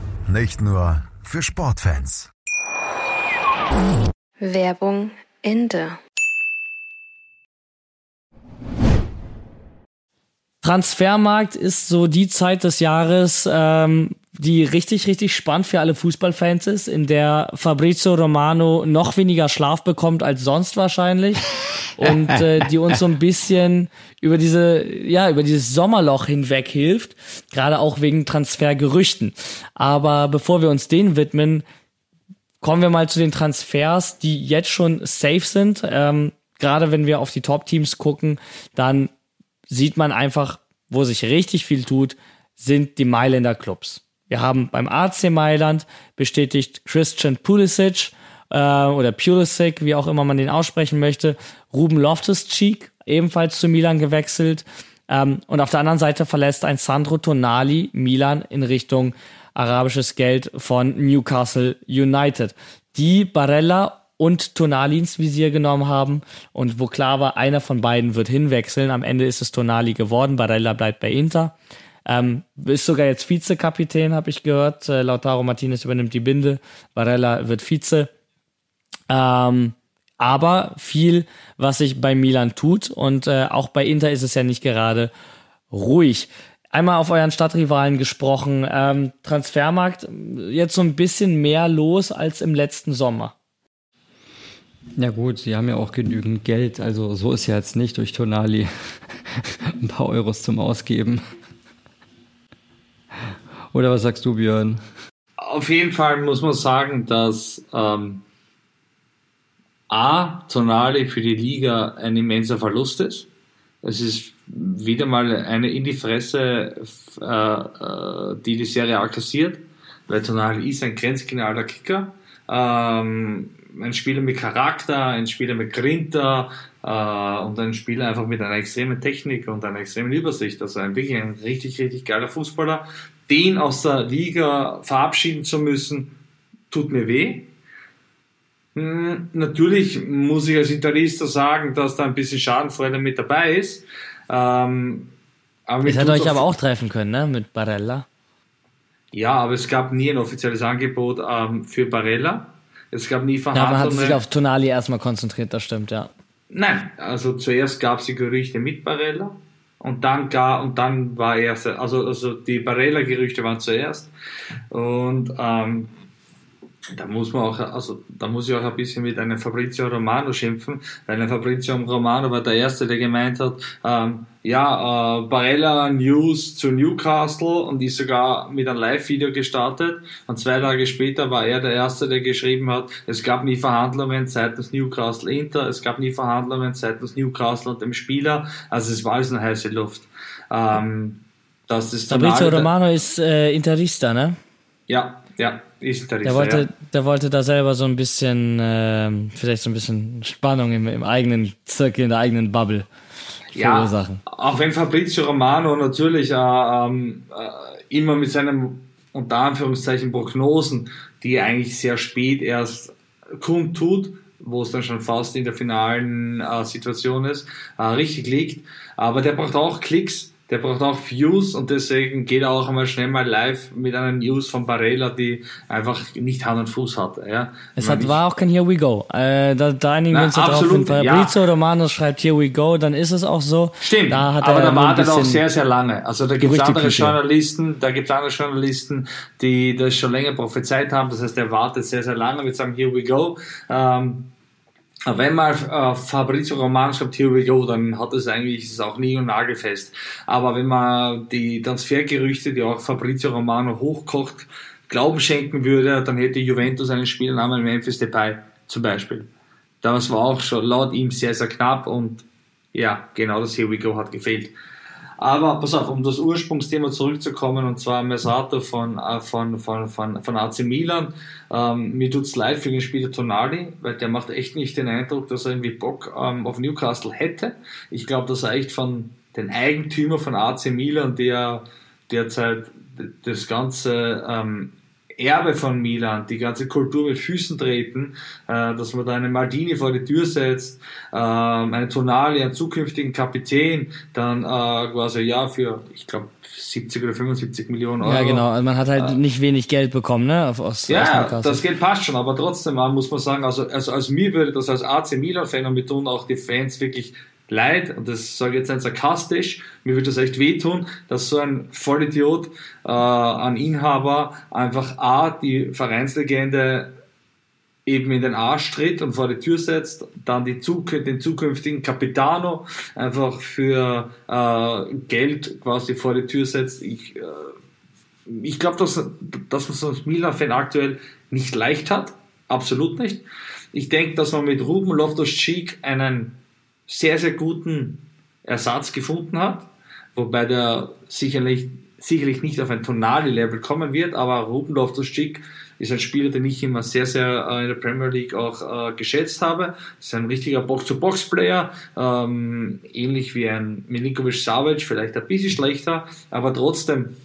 Nicht nur für Sportfans. Werbung Ende. Transfermarkt ist so die Zeit des Jahres, ähm, die richtig, richtig spannend für alle Fußballfans ist, in der Fabrizio Romano noch weniger Schlaf bekommt als sonst wahrscheinlich (laughs) und äh, die uns so ein bisschen über diese, ja, über dieses Sommerloch hinweg hilft, gerade auch wegen Transfergerüchten. Aber bevor wir uns denen widmen, kommen wir mal zu den Transfers, die jetzt schon safe sind. Ähm, gerade wenn wir auf die Top-Teams gucken, dann sieht man einfach, wo sich richtig viel tut, sind die Mailänder Clubs. Wir haben beim AC Mailand bestätigt Christian Pulisic äh, oder Pulisic, wie auch immer man den aussprechen möchte, Ruben Loftus-Cheek, ebenfalls zu Milan gewechselt. Ähm, und auf der anderen Seite verlässt ein Sandro Tonali Milan in Richtung arabisches Geld von Newcastle United. Die Barella und Tonali ins Visier genommen haben und wo klar war, einer von beiden wird hinwechseln. Am Ende ist es Tonali geworden, Barella bleibt bei Inter. Ähm, ist sogar jetzt Vizekapitän, habe ich gehört. Äh, Lautaro Martinez übernimmt die Binde, Barella wird Vize. Ähm, aber viel, was sich bei Milan tut und äh, auch bei Inter ist es ja nicht gerade ruhig. Einmal auf euren Stadtrivalen gesprochen. Ähm, Transfermarkt jetzt so ein bisschen mehr los als im letzten Sommer. Ja gut, sie haben ja auch genügend Geld, also so ist ja jetzt nicht durch Tonali (laughs) ein paar Euros zum Ausgeben. Oder was sagst du, Björn? Auf jeden Fall muss man sagen, dass ähm, A, Tonali für die Liga ein immenser Verlust ist. Es ist wieder mal eine in die Fresse, äh, äh, die die Serie A kassiert, weil Tonali ist ein grenzgenialer Kicker. Ähm, ein Spieler mit Charakter, ein Spieler mit Grinter äh, und ein Spieler einfach mit einer extremen Technik und einer extremen Übersicht. Also ein wirklich ein richtig, richtig geiler Fußballer. Den aus der Liga verabschieden zu müssen, tut mir weh. Hm, natürlich muss ich als Italiener sagen, dass da ein bisschen Schadenfreude mit dabei ist. Ähm, aber Ihr hättet euch aber auch treffen können, ne? Mit Barella. Ja, aber es gab nie ein offizielles Angebot ähm, für Barella. Es gab nie Verhandlungen. Ja, man hat sich auf Tonali erstmal konzentriert, das stimmt, ja. Nein, also zuerst gab es die Gerüchte mit Barella und dann gar und dann war erst, also also die Barella-Gerüchte waren zuerst. Und ähm, da muss man auch, also da muss ich auch ein bisschen mit einem Fabrizio Romano schimpfen, weil ein Fabrizio Romano war der Erste, der gemeint hat, ähm, ja, äh, Barella News zu Newcastle und ist sogar mit einem Live-Video gestartet. Und zwei Tage später war er der Erste, der geschrieben hat, es gab nie Verhandlungen seitens Newcastle Inter, es gab nie Verhandlungen seitens Newcastle und dem Spieler, also es war alles eine heiße Luft. Ähm, das ist Fabrizio Romano ist äh, Interista, ne? Ja, ja, ist der, der wollte, ja. der wollte da selber so ein bisschen, äh, vielleicht so ein bisschen Spannung im, im eigenen Zirkel, in der eigenen Bubble verursachen. Ja, auch wenn Fabrizio Romano natürlich äh, ähm, äh, immer mit seinen, unter Anführungszeichen, Prognosen, die eigentlich sehr spät erst kundtut, wo es dann schon fast in der finalen äh, Situation ist, äh, richtig liegt. Aber der braucht auch Klicks der braucht auch Views und deswegen geht er auch einmal schnell mal live mit einer News von Barella, die einfach nicht Hand und Fuß hat. Ja. Es hat, war auch kein Here We Go. Äh, da, da einigen wir uns ja drauf. Wenn Fabrizio ja. Romano schreibt Here We Go, dann ist es auch so. Stimmt, da aber da wartet auch sehr, sehr lange. Also da gibt es andere Journalisten, da gibt es andere Journalisten, die das schon länger prophezeit haben. Das heißt, er wartet sehr, sehr lange mit seinem Here We Go. Ähm, wenn mal äh, Fabrizio Romano schreibt Here we go, dann hat es eigentlich ist auch nie und nagelfest. Aber wenn man die Transfergerüchte, die auch Fabrizio Romano hochkocht, Glauben schenken würde, dann hätte Juventus einen Spielnamen Memphis Depay zum Beispiel. Das war auch schon laut ihm sehr, sehr knapp und ja, genau das Here we go hat gefehlt. Aber pass auf, um das Ursprungsthema zurückzukommen, und zwar Mesato von, äh, von, von, von, von AC Milan. Ähm, mir tut's leid für den Spieler Tonali, weil der macht echt nicht den Eindruck, dass er irgendwie Bock ähm, auf Newcastle hätte. Ich glaube, dass er echt von den Eigentümer von AC Milan, der derzeit das ganze ähm, Erbe von Milan, die ganze Kultur mit Füßen treten, äh, dass man da eine Maldini vor die Tür setzt, äh, eine Tonali, einen zukünftigen Kapitän, dann äh, quasi ja für, ich glaube, 70 oder 75 Millionen Euro. Ja, genau. Also man hat halt äh, nicht wenig Geld bekommen, ne? Auf, aus, ja, aus das Geld passt schon, aber trotzdem muss man sagen, also, also als mir würde das als AC Milan-Fan und betonen auch die Fans wirklich leid, und das sage ich jetzt nicht sarkastisch, mir würde das echt wehtun, dass so ein Vollidiot, äh, ein Inhaber einfach A, die Vereinslegende eben in den Arsch tritt und vor die Tür setzt, dann die Zuk den zukünftigen Capitano einfach für äh, Geld quasi vor die Tür setzt. Ich, äh, ich glaube, dass, dass man es als Milan-Fan aktuell nicht leicht hat. Absolut nicht. Ich denke, dass man mit Ruben Loftus-Cheek einen sehr, sehr guten Ersatz gefunden hat, wobei der sicherlich, sicherlich nicht auf ein Tonali-Level kommen wird, aber Ruben Loftus-Cheek ist ein Spieler, den ich immer sehr, sehr äh, in der Premier League auch äh, geschätzt habe. Ist ein richtiger Box-to-Box-Player, ähm, ähnlich wie ein Milinkovic Savic, vielleicht ein bisschen schlechter, aber trotzdem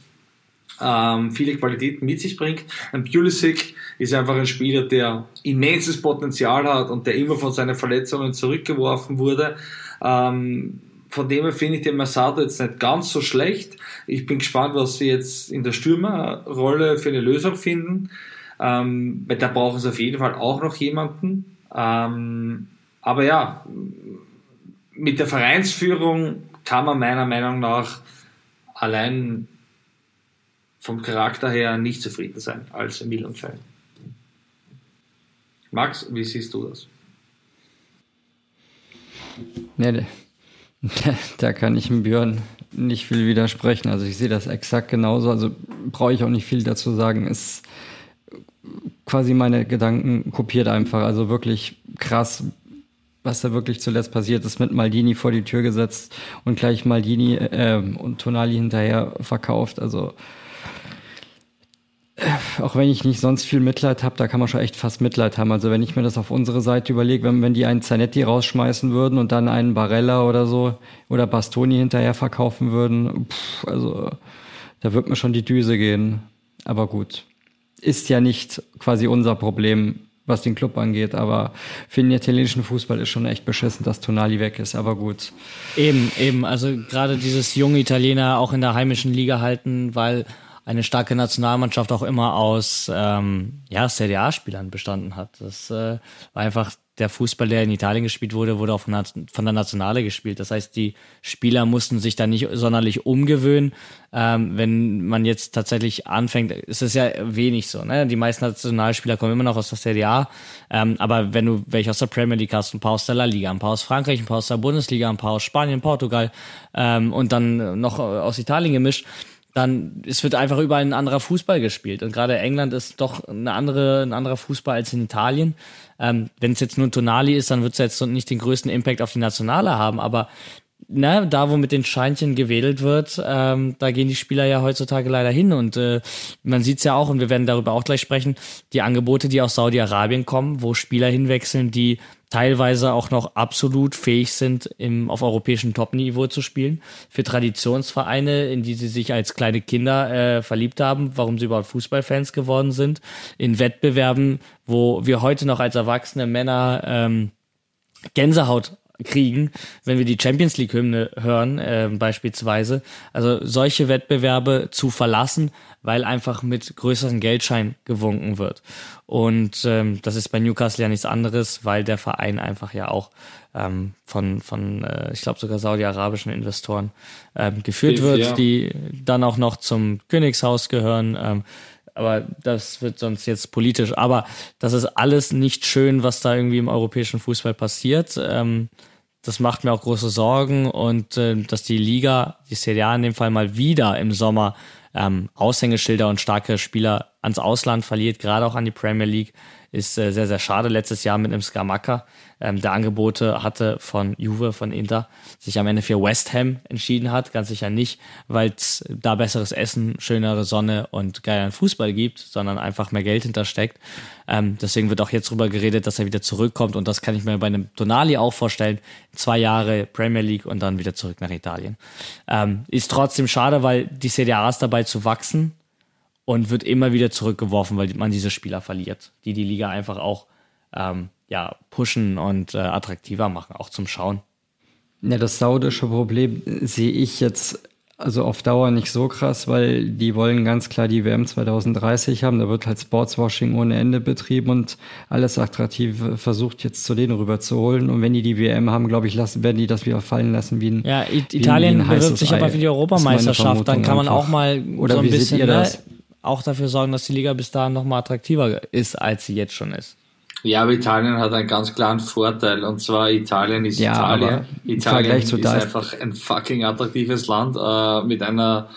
ähm, viele Qualitäten mit sich bringt. Ein Pulisic ist einfach ein Spieler, der immenses Potenzial hat und der immer von seinen Verletzungen zurückgeworfen wurde. Ähm, von dem her finde ich den Masato jetzt nicht ganz so schlecht. Ich bin gespannt, was sie jetzt in der Stürmerrolle für eine Lösung finden. Ähm, weil da brauchen sie auf jeden Fall auch noch jemanden. Ähm, aber ja, mit der Vereinsführung kann man meiner Meinung nach allein vom Charakter her nicht zufrieden sein als Milan-Fan. Max, wie siehst du das? Nee, (laughs) da kann ich Björn nicht viel widersprechen. Also ich sehe das exakt genauso. Also brauche ich auch nicht viel dazu sagen. Ist quasi meine Gedanken kopiert einfach. Also wirklich krass, was da wirklich zuletzt passiert ist, mit Maldini vor die Tür gesetzt und gleich Maldini äh, und Tonali hinterher verkauft. Also auch wenn ich nicht sonst viel Mitleid habe, da kann man schon echt fast Mitleid haben. Also wenn ich mir das auf unsere Seite überlege, wenn, wenn die einen Zanetti rausschmeißen würden und dann einen Barella oder so oder Bastoni hinterher verkaufen würden, pff, also da wird mir schon die Düse gehen. Aber gut ist ja nicht quasi unser Problem, was den Club angeht, aber für den italienischen Fußball ist schon echt beschissen, dass Tonali weg ist, aber gut. Eben, eben, also gerade dieses junge Italiener auch in der heimischen Liga halten, weil eine starke Nationalmannschaft auch immer aus ähm, ja, Serie A-Spielern bestanden hat. Das äh, war einfach der Fußball, der in Italien gespielt wurde, wurde auch von, von der Nationale gespielt. Das heißt, die Spieler mussten sich da nicht sonderlich umgewöhnen. Ähm, wenn man jetzt tatsächlich anfängt, ist es ja wenig so. Ne? Die meisten Nationalspieler kommen immer noch aus der Serie A. Ähm, aber wenn du welche aus der Premier League hast, ein paar aus der La Liga, ein paar aus Frankreich, ein paar aus der Bundesliga, ein paar aus Spanien, Portugal ähm, und dann noch aus Italien gemischt, dann es wird einfach überall ein anderer Fußball gespielt. Und gerade England ist doch eine andere, ein anderer Fußball als in Italien. Ähm, Wenn es jetzt nur Tonali ist, dann wird es jetzt nicht den größten Impact auf die Nationale haben. Aber ne, da, wo mit den Scheinchen gewedelt wird, ähm, da gehen die Spieler ja heutzutage leider hin. Und äh, man sieht es ja auch, und wir werden darüber auch gleich sprechen, die Angebote, die aus Saudi-Arabien kommen, wo Spieler hinwechseln, die teilweise auch noch absolut fähig sind, im, auf europäischem Top-Niveau zu spielen. Für Traditionsvereine, in die sie sich als kleine Kinder äh, verliebt haben, warum sie überhaupt Fußballfans geworden sind. In Wettbewerben, wo wir heute noch als erwachsene Männer ähm, Gänsehaut kriegen, wenn wir die Champions League Hymne hören, äh, beispielsweise. Also solche Wettbewerbe zu verlassen, weil einfach mit größeren Geldschein gewunken wird. Und ähm, das ist bei Newcastle ja nichts anderes, weil der Verein einfach ja auch ähm, von, von äh, ich glaube sogar saudi-arabischen Investoren ähm, geführt wird, ja. die dann auch noch zum Königshaus gehören. Ähm, aber das wird sonst jetzt politisch. Aber das ist alles nicht schön, was da irgendwie im europäischen Fußball passiert. Ähm, das macht mir auch große Sorgen und äh, dass die Liga, die Serie A in dem Fall mal wieder im Sommer ähm, Aushängeschilder und starke Spieler ans Ausland verliert, gerade auch an die Premier League, ist äh, sehr, sehr schade. Letztes Jahr mit einem Skamaka, ähm, der Angebote hatte von Juve, von Inter, sich am Ende für West Ham entschieden hat. Ganz sicher nicht, weil es da besseres Essen, schönere Sonne und geileren Fußball gibt, sondern einfach mehr Geld hintersteckt. Ähm, deswegen wird auch jetzt drüber geredet, dass er wieder zurückkommt und das kann ich mir bei einem Tonali auch vorstellen. Zwei Jahre Premier League und dann wieder zurück nach Italien. Ähm, ist trotzdem schade, weil die CDA ist dabei zu wachsen und wird immer wieder zurückgeworfen, weil man diese Spieler verliert, die die Liga einfach auch ähm, ja, pushen und äh, attraktiver machen, auch zum Schauen. Ja, das saudische Problem sehe ich jetzt also auf Dauer nicht so krass, weil die wollen ganz klar die WM 2030 haben. Da wird halt Sportswashing ohne Ende betrieben und alles Attraktive versucht jetzt zu denen rüber zu holen. Und wenn die die WM haben, glaube ich, lassen, werden die das wieder fallen lassen wie ein Ja, Italien wie ein bewirbt sich aber für die Europameisterschaft. Dann kann man einfach. auch mal Oder so ein wie bisschen, seht ihr das? Ne, auch dafür sorgen, dass die Liga bis dahin noch mal attraktiver ist, als sie jetzt schon ist. Ja, aber Italien hat einen ganz klaren Vorteil und zwar Italien ist ja, Italien. Italien ist einfach ein fucking attraktives Land äh, mit einer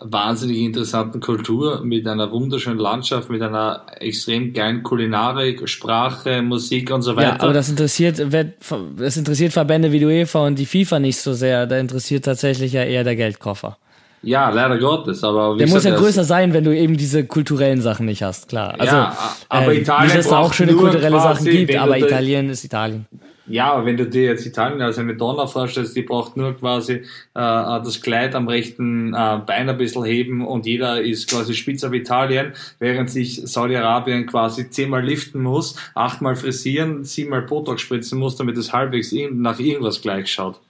wahnsinnig interessanten Kultur, mit einer wunderschönen Landschaft, mit einer extrem geilen Kulinarik, Sprache, Musik und so weiter. Ja, aber das interessiert, das interessiert Verbände wie die UEFA und die FIFA nicht so sehr. Da interessiert tatsächlich ja eher der Geldkoffer. Ja, leider Gottes, aber der muss ja größer sein, wenn du eben diese kulturellen Sachen nicht hast, klar. Also, ja, aber äh, Italien wie es da auch schöne kulturelle Sachen gibt, aber Italien ist Italien. Ja, aber wenn du dir jetzt Italien als eine Donna vorstellst, die braucht nur quasi äh, das Kleid am rechten äh, Bein ein bisschen heben und jeder ist quasi spitz auf Italien, während sich Saudi-Arabien quasi zehnmal liften muss, achtmal frisieren, siebenmal Botox spritzen muss, damit es halbwegs nach irgendwas gleich schaut.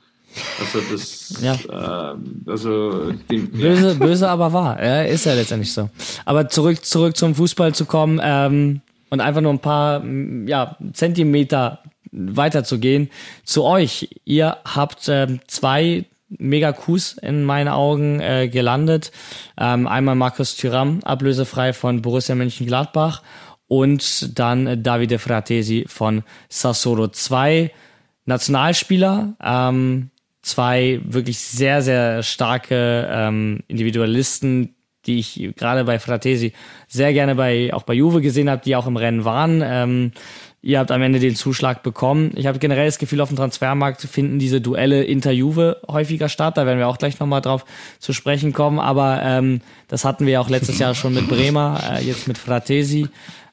Also das, ja. äh, also böse, ja. böse, aber wahr. Ja, ist ja letztendlich so. Aber zurück, zurück zum Fußball zu kommen ähm, und einfach nur ein paar ja, Zentimeter weiterzugehen. Zu euch. Ihr habt ähm, zwei Mega-Coups in meinen Augen äh, gelandet. Ähm, einmal Markus Thüram, ablösefrei von Borussia Mönchengladbach und dann Davide Fratesi von Sassolo. Zwei Nationalspieler, ähm, zwei wirklich sehr, sehr starke ähm, Individualisten, die ich gerade bei Fratesi sehr gerne bei auch bei Juve gesehen habe, die auch im Rennen waren. Ähm, ihr habt am Ende den Zuschlag bekommen. Ich habe generell das Gefühl, auf dem Transfermarkt finden diese Duelle Inter-Juve häufiger statt. Da werden wir auch gleich nochmal drauf zu sprechen kommen. Aber ähm, das hatten wir auch letztes Jahr schon mit Bremer, äh, jetzt mit Fratesi.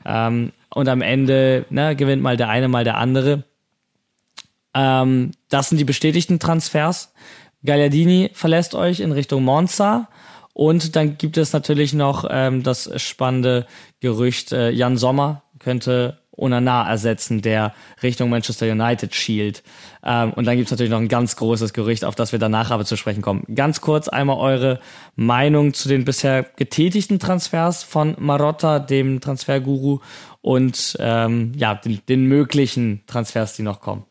Ähm, und am Ende ne, gewinnt mal der eine, mal der andere. Ähm, das sind die bestätigten Transfers. Gagliardini verlässt euch in Richtung Monza. Und dann gibt es natürlich noch ähm, das spannende Gerücht, äh, Jan Sommer könnte Onana ersetzen, der Richtung Manchester United schielt. Ähm, und dann gibt es natürlich noch ein ganz großes Gerücht, auf das wir danach aber zu sprechen kommen. Ganz kurz einmal eure Meinung zu den bisher getätigten Transfers von Marotta, dem Transferguru, und ähm, ja, den, den möglichen Transfers, die noch kommen.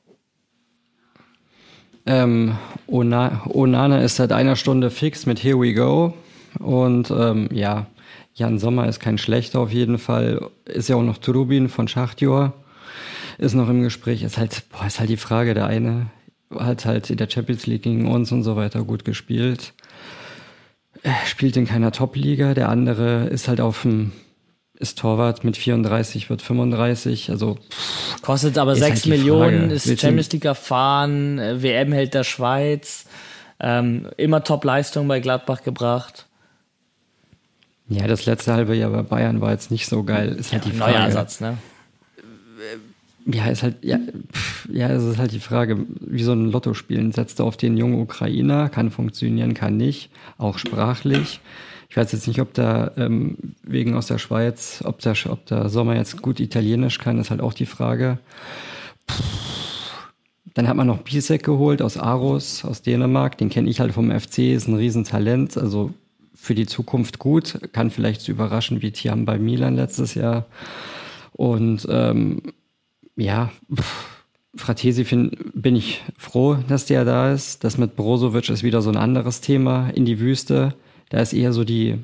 Ähm, Ona Onana ist seit einer Stunde fix mit Here We Go. Und ähm, ja, Jan Sommer ist kein schlechter auf jeden Fall. Ist ja auch noch Trubin von Schachtjor. Ist noch im Gespräch. Ist halt, boah, ist halt die Frage. Der eine hat halt in der Champions League gegen uns und so weiter gut gespielt. Spielt in keiner Top-Liga. Der andere ist halt auf dem ist Torwart mit 34, wird 35, also pff, kostet aber 6 halt Millionen, Frage. ist Champions League erfahren, äh, WM hält der Schweiz, ähm, immer Top-Leistung bei Gladbach gebracht. Ja, das letzte halbe Jahr bei Bayern war jetzt nicht so geil. Ist halt ja, die Frage. Neuer Ersatz, ne? Ja, ist halt, ja, pff, ja, es ist halt die Frage, wie so ein Lotto spielen. Setzt du auf den jungen Ukrainer, kann funktionieren, kann nicht, auch sprachlich. Ich weiß jetzt nicht, ob da ähm, wegen aus der Schweiz, ob der, ob der Sommer jetzt gut Italienisch kann, ist halt auch die Frage. Puh. Dann hat man noch Bisek geholt aus Aarhus, aus Dänemark. Den kenne ich halt vom FC, ist ein Riesentalent. Also für die Zukunft gut. Kann vielleicht so überraschen wie Tiam bei Milan letztes Jahr. Und ähm, ja, pff, Fratesi find, bin ich froh, dass der da ist. Das mit Brozovic ist wieder so ein anderes Thema in die Wüste. Da ist eher so die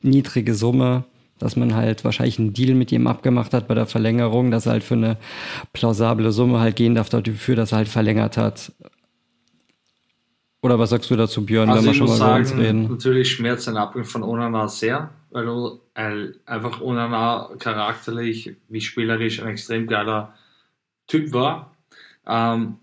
niedrige Summe, dass man halt wahrscheinlich einen Deal mit ihm abgemacht hat bei der Verlängerung, dass er halt für eine plausible Summe halt gehen darf dafür, dass er halt verlängert hat. Oder was sagst du dazu, Björn, also wenn wir schon mal sagen, über uns reden? Natürlich schmerzt ein Abgang von Onana sehr, weil er einfach Onana charakterlich wie spielerisch ein extrem geiler Typ war. Ähm,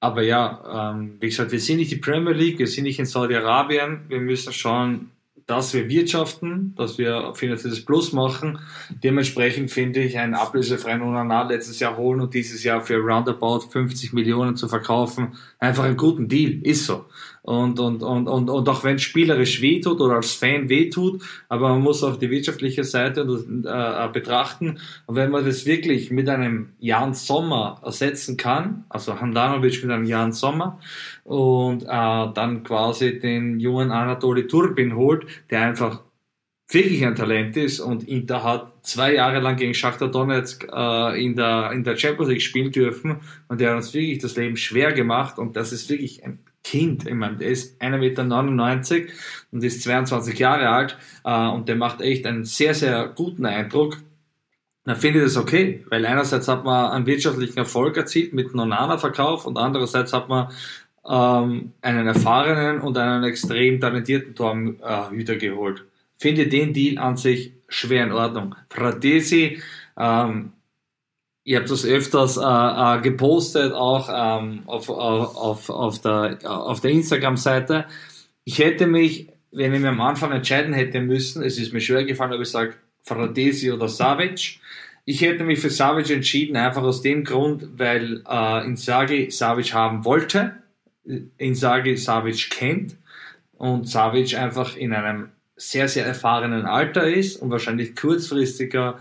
aber ja, ähm, wie gesagt, wir sind nicht die Premier League, wir sind nicht in Saudi-Arabien. Wir müssen schauen, dass wir wirtschaften, dass wir finanzielles Plus machen. Dementsprechend finde ich einen ablösefreien Onana letztes Jahr holen und dieses Jahr für roundabout 50 Millionen zu verkaufen, einfach einen guten Deal. Ist so und, und, und, und, und auch wenn es spielerisch wehtut oder als Fan wehtut, aber man muss auch die wirtschaftliche Seite äh, betrachten. Und wenn man das wirklich mit einem Jan Sommer ersetzen kann, also Handanovic mit einem Jan Sommer und äh, dann quasi den jungen Anatoli Turbin holt, der einfach wirklich ein Talent ist und Inter hat zwei Jahre lang gegen Shakhtar Donetsk äh, in, der, in der Champions League spielen dürfen und der hat uns wirklich das Leben schwer gemacht und das ist wirklich ein Kind. Ich meine, der ist 1,99 Meter und ist 22 Jahre alt äh, und der macht echt einen sehr, sehr guten Eindruck. Dann finde ich das okay, weil einerseits hat man einen wirtschaftlichen Erfolg erzielt mit Nonana-Verkauf und andererseits hat man ähm, einen erfahrenen und einen extrem talentierten Torhüter geholt. Finde den Deal an sich schwer in Ordnung. Fratesi, ähm, ihr habt das öfters äh, äh, gepostet, auch ähm, auf, auf, auf der, auf der Instagram-Seite. Ich hätte mich, wenn ich mir am Anfang entscheiden hätte müssen, es ist mir schwer gefallen, ob ich sage Fratesi oder Savic. Ich hätte mich für Savic entschieden, einfach aus dem Grund, weil äh, Inzaghi Savic haben wollte, Inzaghi Savic kennt und Savic einfach in einem sehr, sehr erfahrenen Alter ist und wahrscheinlich kurzfristiger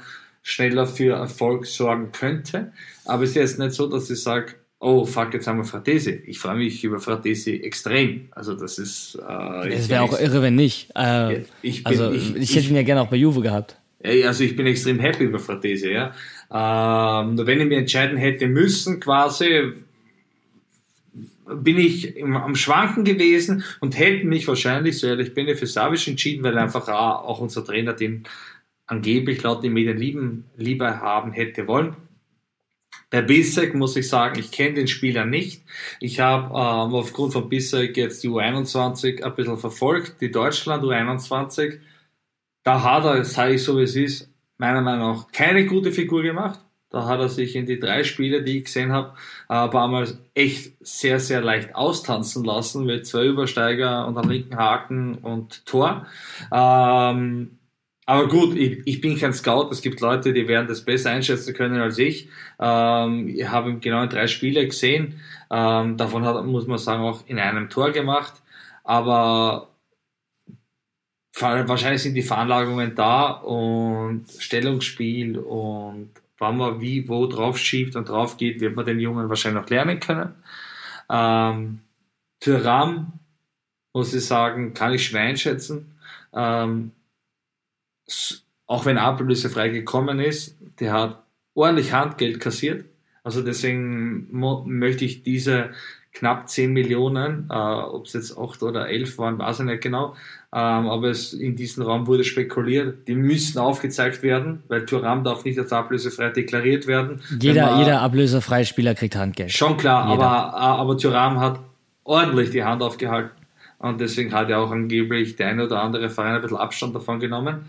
schneller für Erfolg sorgen könnte. Aber es ist jetzt nicht so, dass ich sage, oh fuck, jetzt haben wir Fratesi. Ich freue mich über Fratesi extrem. Also das ist... Äh, es wäre auch irre, wenn nicht. Äh, ich bin, also ich, ich, hätte ihn ja gerne auch bei Juve gehabt. Also ich bin extrem happy über Fratesi, ja. Ähm, nur wenn ich mir entscheiden hätte müssen, quasi, bin ich am Schwanken gewesen und hätte mich wahrscheinlich, so ehrlich bin ich, für Savic entschieden, weil einfach auch unser Trainer den angeblich laut den Medien lieben, lieber haben hätte wollen. Bei Bissek muss ich sagen, ich kenne den Spieler nicht. Ich habe ähm, aufgrund von Bissek jetzt die U21 ein bisschen verfolgt, die Deutschland U21. Da hat er, sage ich so wie es ist, meiner Meinung nach keine gute Figur gemacht. Da hat er sich in die drei Spiele, die ich gesehen habe, ein paar Mal echt sehr, sehr leicht austanzen lassen mit zwei Übersteiger und am linken Haken und Tor. Ähm, aber gut, ich, ich, bin kein Scout. Es gibt Leute, die werden das besser einschätzen können als ich. Ähm, ich habe genau drei Spiele gesehen. Ähm, davon hat, muss man sagen, auch in einem Tor gemacht. Aber wahrscheinlich sind die Veranlagungen da und Stellungsspiel und wann man wie, wo drauf schiebt und drauf geht, wird man den Jungen wahrscheinlich noch lernen können. Ähm, Thuram, muss ich sagen, kann ich schwer einschätzen. Ähm, auch wenn ablösefrei gekommen ist, der hat ordentlich Handgeld kassiert. Also deswegen möchte ich diese knapp 10 Millionen, äh, ob es jetzt 8 oder 11 waren, weiß ich nicht genau, ähm, aber es in diesem Raum wurde spekuliert, die müssen aufgezeigt werden, weil Thuram darf nicht als ablösefrei deklariert werden. Jeder, man, jeder ablösefreie Spieler kriegt Handgeld. Schon klar, aber, äh, aber Thuram hat ordentlich die Hand aufgehalten und deswegen hat er auch angeblich der eine oder andere Verein ein bisschen Abstand davon genommen.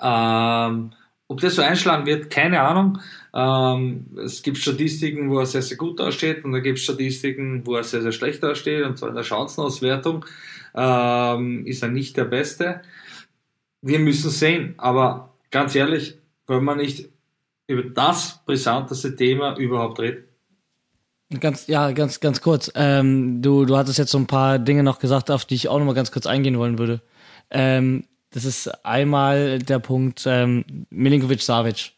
Ähm, ob das so einschlagen wird, keine Ahnung. Ähm, es gibt Statistiken, wo er sehr, sehr gut dasteht und da gibt es Statistiken, wo er sehr, sehr schlecht dasteht. Und zwar in der Chancenauswertung ähm, ist er nicht der Beste. Wir müssen sehen, aber ganz ehrlich, wenn man nicht über das brisanteste Thema überhaupt reden. Ganz, ja, ganz, ganz kurz. Ähm, du, du hattest jetzt so ein paar Dinge noch gesagt, auf die ich auch noch mal ganz kurz eingehen wollen würde. Ähm, das ist einmal der Punkt ähm, Milinkovic Savic.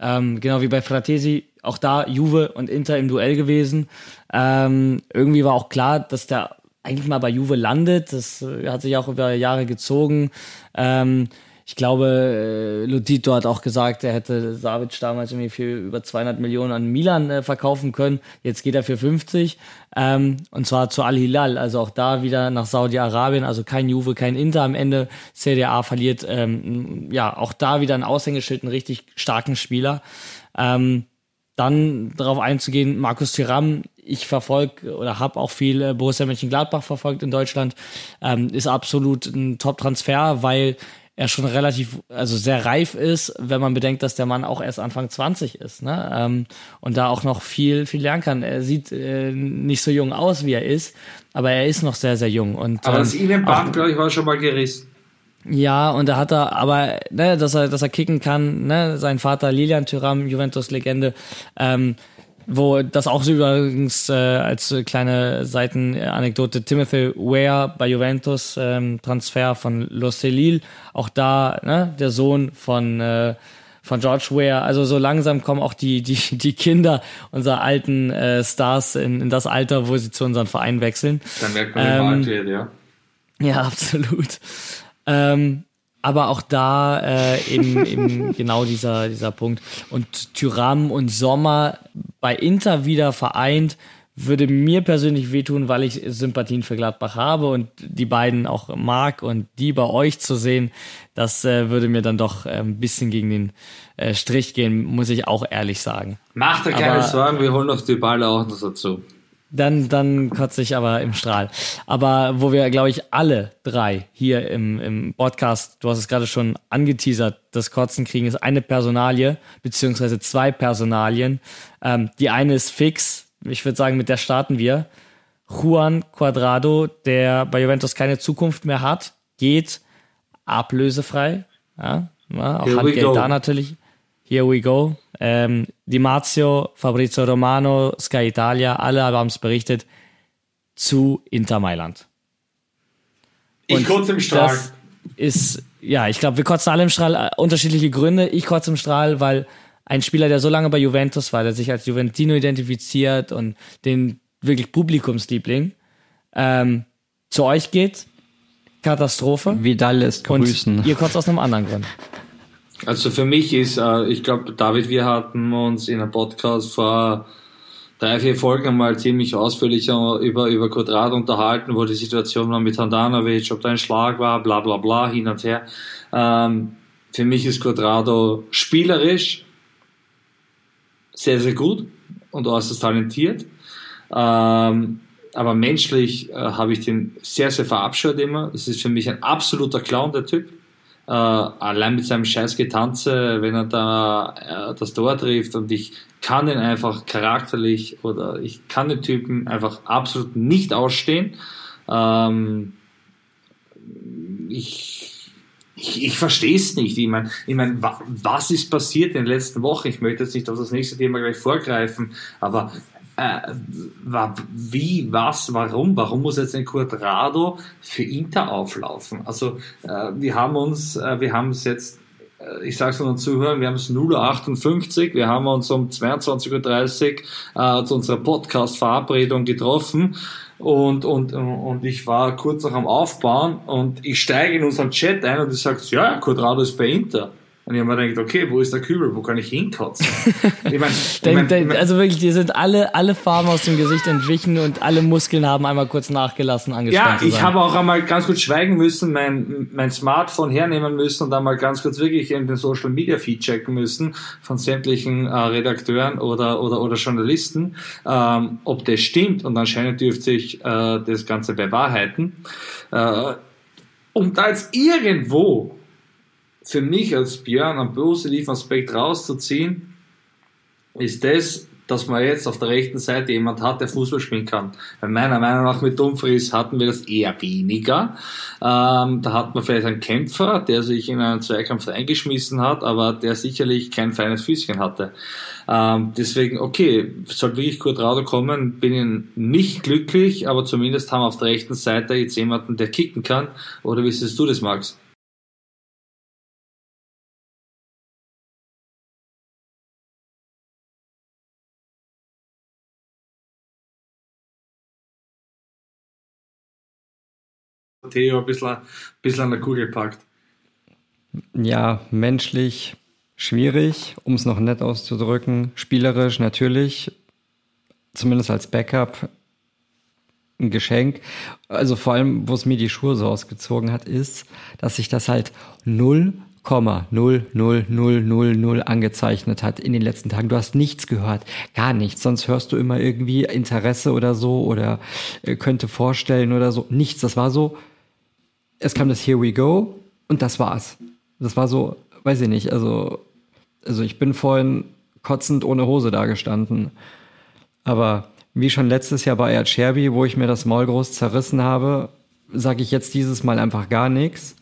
Ähm, genau wie bei Fratesi, auch da Juve und Inter im Duell gewesen. Ähm, irgendwie war auch klar, dass der eigentlich mal bei Juve landet. Das äh, hat sich auch über Jahre gezogen. Ähm, ich glaube, äh, Lotito hat auch gesagt, er hätte Savic damals irgendwie für über 200 Millionen an Milan äh, verkaufen können. Jetzt geht er für 50. Ähm, und zwar zu Al-Hilal, also auch da wieder nach Saudi-Arabien, also kein Juve, kein Inter am Ende. CDA verliert, ähm, ja, auch da wieder ein Aushängeschild, einen richtig starken Spieler. Ähm, dann darauf einzugehen, Markus Thuram, ich verfolge oder habe auch viel äh, Borussia Mönchengladbach verfolgt in Deutschland, ähm, ist absolut ein Top-Transfer, weil er schon relativ, also sehr reif ist, wenn man bedenkt, dass der Mann auch erst Anfang 20 ist, ne? Ähm, und da auch noch viel, viel lernen kann. Er sieht äh, nicht so jung aus, wie er ist, aber er ist noch sehr, sehr jung. Und, aber das ähm, Innenband, glaube ich, war schon mal gerissen. Ja, und da hat er, aber, ne, dass er, dass er kicken kann, ne, sein Vater Lilian Thuram, Juventus-Legende, ähm, wo das auch so übrigens äh, als kleine Seitenanekdote Timothy Ware bei Juventus ähm, Transfer von Loselil auch da ne, der Sohn von äh, von George Ware also so langsam kommen auch die die die Kinder unserer alten äh, Stars in, in das Alter wo sie zu unseren Verein wechseln. Dann merkt man ähm, alt ja. ja (laughs) absolut. Ähm, aber auch da äh, eben, (laughs) eben genau dieser, dieser Punkt. Und Tyram und Sommer bei Inter wieder vereint, würde mir persönlich wehtun, weil ich Sympathien für Gladbach habe und die beiden auch mag und die bei euch zu sehen, das äh, würde mir dann doch äh, ein bisschen gegen den äh, Strich gehen, muss ich auch ehrlich sagen. Macht dir keine Sorgen, wir holen noch die Balle auch noch dazu. Dann, dann kotze ich aber im Strahl. Aber wo wir, glaube ich, alle drei hier im, im Podcast, du hast es gerade schon angeteasert, das Kotzen kriegen, ist eine Personalie, beziehungsweise zwei Personalien. Ähm, die eine ist fix, ich würde sagen, mit der starten wir. Juan Cuadrado, der bei Juventus keine Zukunft mehr hat, geht ablösefrei. Ja, ja auch Handgeld da natürlich. Here we go. Ähm, Di Marzio, Fabrizio Romano, Sky Italia, alle haben es berichtet, zu Inter Mailand. ich kotze im Strahl. Das ist, ja, ich glaube, wir kotzen alle im Strahl, äh, unterschiedliche Gründe. Ich kotze im Strahl, weil ein Spieler, der so lange bei Juventus war, der sich als Juventino identifiziert und den wirklich Publikumsliebling, ähm, zu euch geht, Katastrophe. Vidal ist grüßen. Und ihr kotzt aus einem anderen Grund. (laughs) Also für mich ist, äh, ich glaube, David, wir hatten uns in einem Podcast vor drei, vier Folgen einmal ziemlich ausführlich über, über Quadrat unterhalten, wo die Situation war mit Handanovic, ob da ein Schlag war, bla bla bla, hin und her. Ähm, für mich ist Quadrado spielerisch sehr, sehr gut und äußerst talentiert. Ähm, aber menschlich äh, habe ich den sehr, sehr verabscheut immer. Es ist für mich ein absoluter Clown, der Typ. Äh, allein mit seinem scheiß Getanze, wenn er da äh, das Tor trifft und ich kann den einfach charakterlich oder ich kann den Typen einfach absolut nicht ausstehen. Ähm, ich, ich, ich verstehe es nicht. Ich meine, ich mein, was ist passiert in den letzten Wochen? Ich möchte jetzt nicht auf das nächste Thema gleich vorgreifen, aber äh, wie, was, warum? Warum muss jetzt ein Quadrado für Inter auflaufen? Also äh, wir haben uns, äh, wir haben es jetzt, äh, ich sage es unseren Zuhörern, wir haben es 0.58 Uhr, wir haben uns um 22.30 Uhr äh, zu unserer Podcast-Verabredung getroffen und, und, und ich war kurz noch am Aufbauen und ich steige in unseren Chat ein und ich sage, ja, Quadrado ist bei Inter. Und ich habe mir gedacht, okay, wo ist der Kübel? Wo kann ich hinkotzen? Ich mein, (laughs) ich mein, ich mein, also wirklich, die sind alle, alle Farben aus dem Gesicht entwichen und alle Muskeln haben einmal kurz nachgelassen, angespannt Ja, ich habe auch einmal ganz kurz schweigen müssen, mein, mein Smartphone hernehmen müssen und einmal ganz kurz wirklich in den Social Media Feed checken müssen von sämtlichen äh, Redakteuren oder, oder, oder Journalisten, ähm, ob das stimmt. Und anscheinend dürfte sich äh, das Ganze bewahrheiten. Äh, um da jetzt irgendwo für mich als Björn einen positiven Aspekt rauszuziehen, ist das, dass man jetzt auf der rechten Seite jemand hat, der Fußball spielen kann. Weil meiner Meinung nach mit Dumfries hatten wir das eher weniger. Ähm, da hat man vielleicht einen Kämpfer, der sich in einen Zweikampf eingeschmissen hat, aber der sicherlich kein feines Füßchen hatte. Ähm, deswegen, okay, sollte wirklich Quadrado kommen, bin ich nicht glücklich, aber zumindest haben wir auf der rechten Seite jetzt jemanden, der kicken kann. Oder wie siehst du das, Max? Theo ein bisschen, ein bisschen an der Kugel packt. Ja, menschlich schwierig, um es noch nett auszudrücken. Spielerisch natürlich, zumindest als Backup, ein Geschenk. Also vor allem, wo es mir die Schuhe so ausgezogen hat, ist, dass sich das halt 0,00000 angezeichnet hat in den letzten Tagen. Du hast nichts gehört, gar nichts. Sonst hörst du immer irgendwie Interesse oder so oder äh, könnte vorstellen oder so. Nichts. Das war so, es kam das Here We Go und das war's. Das war so, weiß ich nicht, also, also ich bin vorhin kotzend ohne Hose da gestanden. Aber wie schon letztes Jahr bei Sherby, wo ich mir das Maul groß zerrissen habe, sage ich jetzt dieses Mal einfach gar nichts,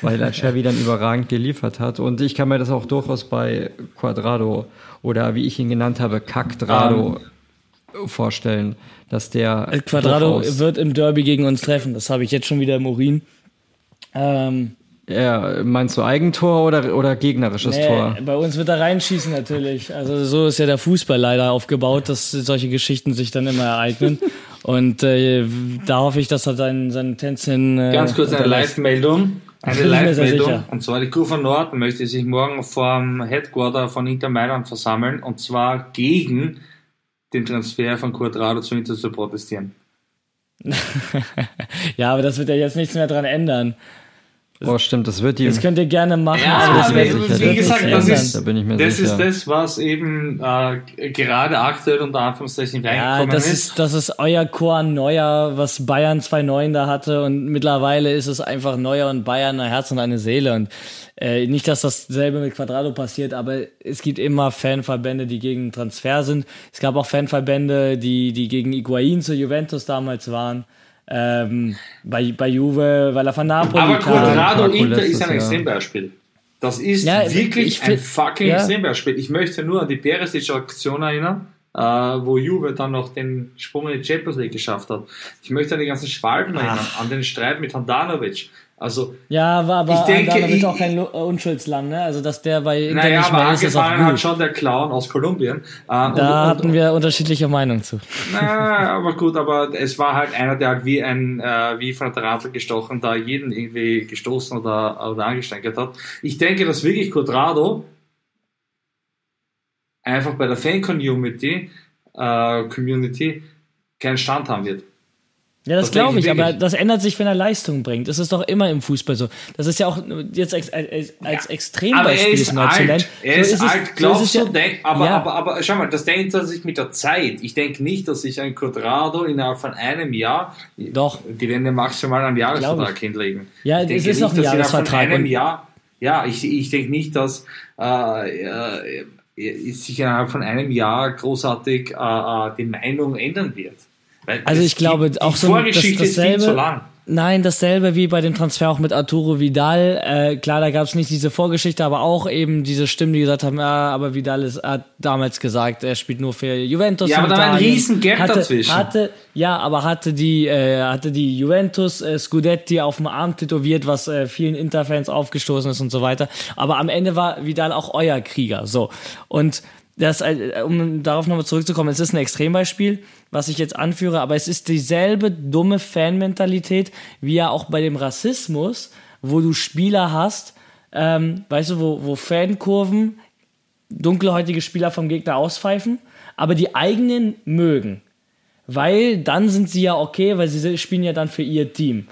weil Sherby dann überragend geliefert hat. Und ich kann mir das auch durchaus bei Quadrado oder wie ich ihn genannt habe, Kackdrado um. Ähm. vorstellen, dass der. Quadrado wird im Derby gegen uns treffen. Das habe ich jetzt schon wieder im Urin. Ähm, ja, meinst du Eigentor oder, oder gegnerisches nee, Tor? Bei uns wird er reinschießen natürlich. Also so ist ja der Fußball leider aufgebaut, dass solche Geschichten sich dann immer ereignen. (laughs) Und äh, da hoffe ich, dass er seinen, seinen Tänzchen. Äh, Ganz kurz eine Live-Meldung. Eine (laughs) Live-Meldung. Und zwar die Kurve Nord möchte sich morgen vom Headquarter von Inter Mailand versammeln. Und zwar gegen den Transfer von Quadrado zu Inter zu protestieren. (laughs) ja, aber das wird ja jetzt nichts mehr dran ändern. Oh, stimmt, das wird die. Das könnt ihr gerne machen, Ja, aber das aber wie gesagt, das ist, da bin ich mir das sicher. ist das, was eben äh, gerade aktuell unter Anführungszeichen Ja, reingekommen das ist. ist, das ist euer Chor an Neuer, was Bayern 2-9 da hatte und mittlerweile ist es einfach Neuer und Bayern ein Herz und eine Seele und äh, nicht, dass dasselbe mit Quadrado passiert, aber es gibt immer Fanverbände, die gegen Transfer sind. Es gab auch Fanverbände, die, die gegen Higuain zu Juventus damals waren. Ähm, bei, bei Juve, weil er von Napoli Aber kam. Quadrado Inter ist ein. Extrembeispiel. Das ist Ja, wirklich ich ein fucking ja. Extrembeispiel. Ich möchte nur an die Perisic-Aktion erinnern, äh, wo Juve dann noch den Sprung in die Champions League geschafft hat. Ich möchte an die ganzen Schwalben erinnern, an den Streit mit Handanovic. Also, Ja, war aber Ich denke, Handanovic ich- auch kein äh, Unschuldslamm, ne? Also, dass der bei Inter naja, nicht aber mehr ist, ist auch hat schon der Clown aus Kolumbien. Äh, Da und, hatten und, wir unterschiedliche Meinungen zu. Na, aber gut, aber es war halt einer, der halt wie ein, äh, wie von der Tarantel gestochen, da jeden irgendwie gestoßen oder, oder angesteckert hat. Ich denke, dass wirklich Quadrado einfach bei der Fan-Community, äh, Community keinen Stand haben wird. Ja, das glaube ich, aber das ändert sich, wenn er Leistung bringt. Das ist doch immer im Fußball so. Das ist ja auch jetzt als, als, als Aber er Extrembeispiel ist mal zu nennen. alt. Er So ist, es- alt, so glaubst ist es du? denk, aber, ja. aber, aber schau mal, das denkt er sich mit der Zeit. Ich denke nicht, dass sich ein Quadrado innerhalb von einem Jahr, Doch. die werden ja maximal einen Glaub Jahresvertrag hinlegen. Ja, ich es ist noch ein Jahresvertrag Von einem Jahr, ja, ich, ich denke nicht, dass äh, äh, äh, sich innerhalb von einem Jahr großartig äh, äh, die Meinung ändern wird. Weil Also ich glaube gibt, auch die so das, Vorgeschichte ist viel dasselbe. zu lang. Nein, dasselbe wie bei dem Transfer auch mit Arturo Vidal. Äh, klar, da gab es nicht diese Vorgeschichte, aber auch eben diese Stimmen, die gesagt haben, ja, aber Vidal ist, hat damals gesagt, er spielt nur für Juventus. Ja, aber da war ein riesen Gap hatte, dazwischen. Hatte, ja, aber hatte die, äh, hatte die Juventus äh, Scudetti auf dem Arm tätowiert, was äh, vielen Interfans aufgestoßen ist und so weiter. Aber am Ende war Vidal auch euer Krieger. So. Und das, äh, um darauf nochmal zurückzukommen, es ist ein Extrembeispiel, was ich jetzt anführe, aber es ist dieselbe dumme Fanmentalität wie ja auch bei dem Rassismus, wo du Spieler hast, ähm, weißt du, wo, wo Fankurven dunkelhäutige Spieler vom Gegner auspfeifen, aber die eigenen mögen. Weil dann sind sie ja okay, weil sie spielen ja dann für ihr Team.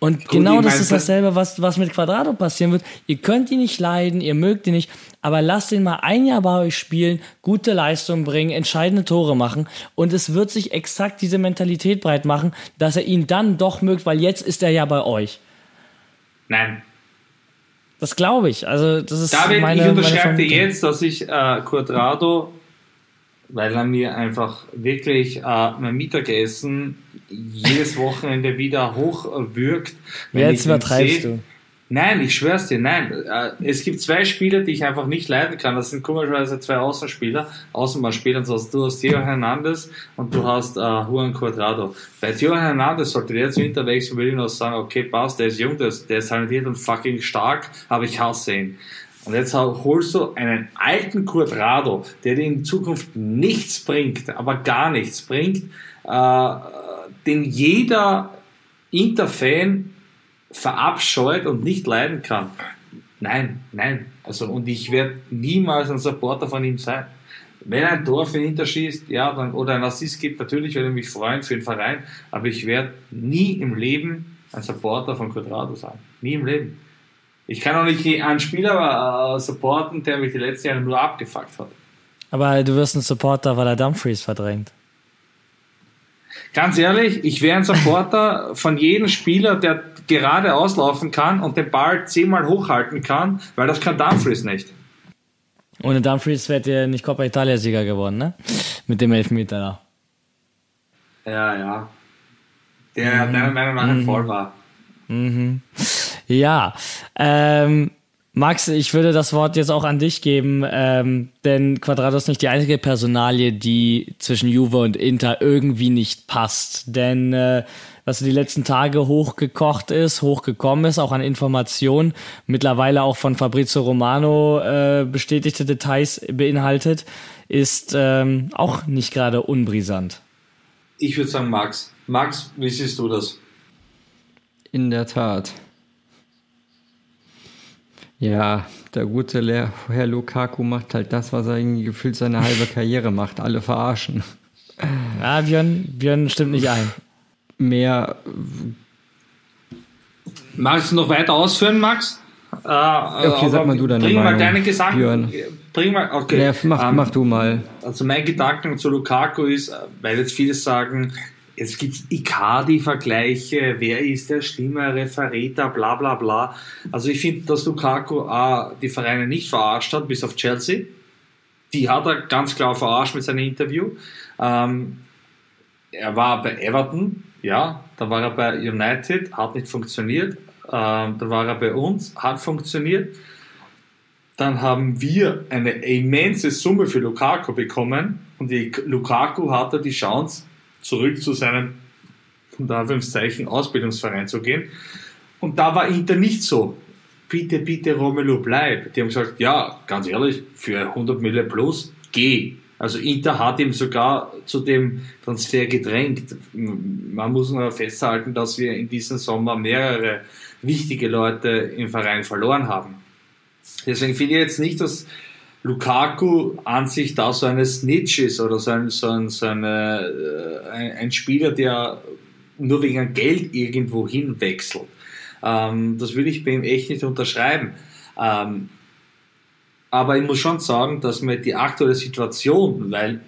Und genau ich das ist dasselbe, was, was mit Quadrado passieren wird. Ihr könnt ihn nicht leiden, ihr mögt ihn nicht, aber lasst ihn mal ein Jahr bei euch spielen, gute Leistung bringen, entscheidende Tore machen und es wird sich exakt diese Mentalität breit machen, dass er ihn dann doch mögt, weil jetzt ist er ja bei euch. Nein, Das glaube ich. Also das ist David, meine, ich unterschreibe dir jetzt, dass ich äh, Quadrado, weil er mir einfach wirklich äh, mein Mittagessen jedes Wochenende wieder hochwürgt. wenn Jetzt übertreibst du. Nein, ich schwör's dir, nein. Äh, Es gibt zwei Spieler, die ich einfach nicht leiden kann. Das sind komischerweise zwei Außenspieler, Außenbahnspieler. Du hast, du hast Theo Hernandez und du hast äh, Juan Quadrado. Bei Theo Hernandez sollte der jetzt Winter wechseln, würde ich noch sagen, okay, passt, der ist jung, der ist, der ist talentiert und fucking stark, aber ich hasse ihn. Und jetzt holst du einen alten Quadrado, der dir in Zukunft nichts bringt, aber gar nichts bringt, äh, den jeder Interfan verabscheut und nicht leiden kann. Nein, nein. Also, und ich werde niemals ein Supporter von ihm sein. Wenn ein Tor für ihn hinterschießt, ja, dann, oder ein Assist gibt, natürlich werde ich mich freuen für den Verein, aber ich werde nie im Leben ein Supporter von Quadrado sein. Nie im Leben. Ich kann auch nicht einen Spieler äh, supporten, der mich die letzten Jahre nur abgefuckt hat. Aber du wirst ein Supporter, weil er Dumfries verdrängt. Ganz ehrlich, ich wäre ein Supporter (laughs) von jedem Spieler, der gerade auslaufen kann und den Ball zehnmal hochhalten kann, weil das kann Dumfries nicht. Ohne Dumfries wärt ihr nicht Coppa Italia-Sieger geworden, ne? Mit dem Elfmeter da. Ja, ja. Der meiner Meinung nach ein Voll war. Ja, ähm, Max, ich würde das Wort jetzt auch an dich geben, ähm, denn Quadrado ist nicht die einzige Personalie, die zwischen Juve und Inter irgendwie nicht passt. Denn äh, was die letzten Tage hochgekocht ist, hochgekommen ist, auch an Informationen, mittlerweile auch von Fabrizio Romano äh, bestätigte Details beinhaltet, ist ähm, auch nicht gerade unbrisant. Ich würde sagen Max. Max, wie siehst du das? In der Tat. Ja, der gute Le Herr Lukaku macht halt das, was er irgendwie gefühlt seine halbe (laughs) Karriere macht. Alle verarschen. Ja, Björn, Björn stimmt nicht ein. Mehr Magst du noch weiter ausführen, Max? Äh, okay, sag mal du deine Bring Meinung, mal deine Gedanken. Björn. Bring mal, okay. Ja, mach, Ähm, mach du mal. Also mein Gedanken zu Lukaku ist, äh, weil jetzt viele sagen, es gibt Icardi-Vergleiche, wer ist der schlimmere Verräter, bla bla bla. Also ich finde, dass Lukaku äh, die Vereine nicht verarscht hat, bis auf Chelsea. Die hat er ganz klar verarscht mit seinem Interview. Ähm, er war bei Everton, ja, dann war er bei United, hat nicht funktioniert. Ähm, dann war er bei uns, hat funktioniert. Dann haben wir eine immense Summe für Lukaku bekommen und die Lukaku hatte die Chance, zurück zu seinem, unter Anführungszeichen, Ausbildungsverein zu gehen. Und da war Inter nicht so. Bitte, bitte, Romelu, bleib. Die haben gesagt, ja, ganz ehrlich, für 100 Millionen plus, geh. Also Inter hat ihm sogar zu dem Transfer gedrängt. Man muss nur festhalten, dass wir in diesem Sommer mehrere wichtige Leute im Verein verloren haben. Deswegen finde ich jetzt nicht, dass Lukaku an sich da so eine Snitch ist oder so ein, so ein, so eine, äh, ein, ein Spieler, der nur wegen Geld irgendwo hinwechselt. Ähm, das würde ich bei ihm echt nicht unterschreiben. Ähm, aber ich muss schon sagen, dass mir die aktuelle Situation, weil,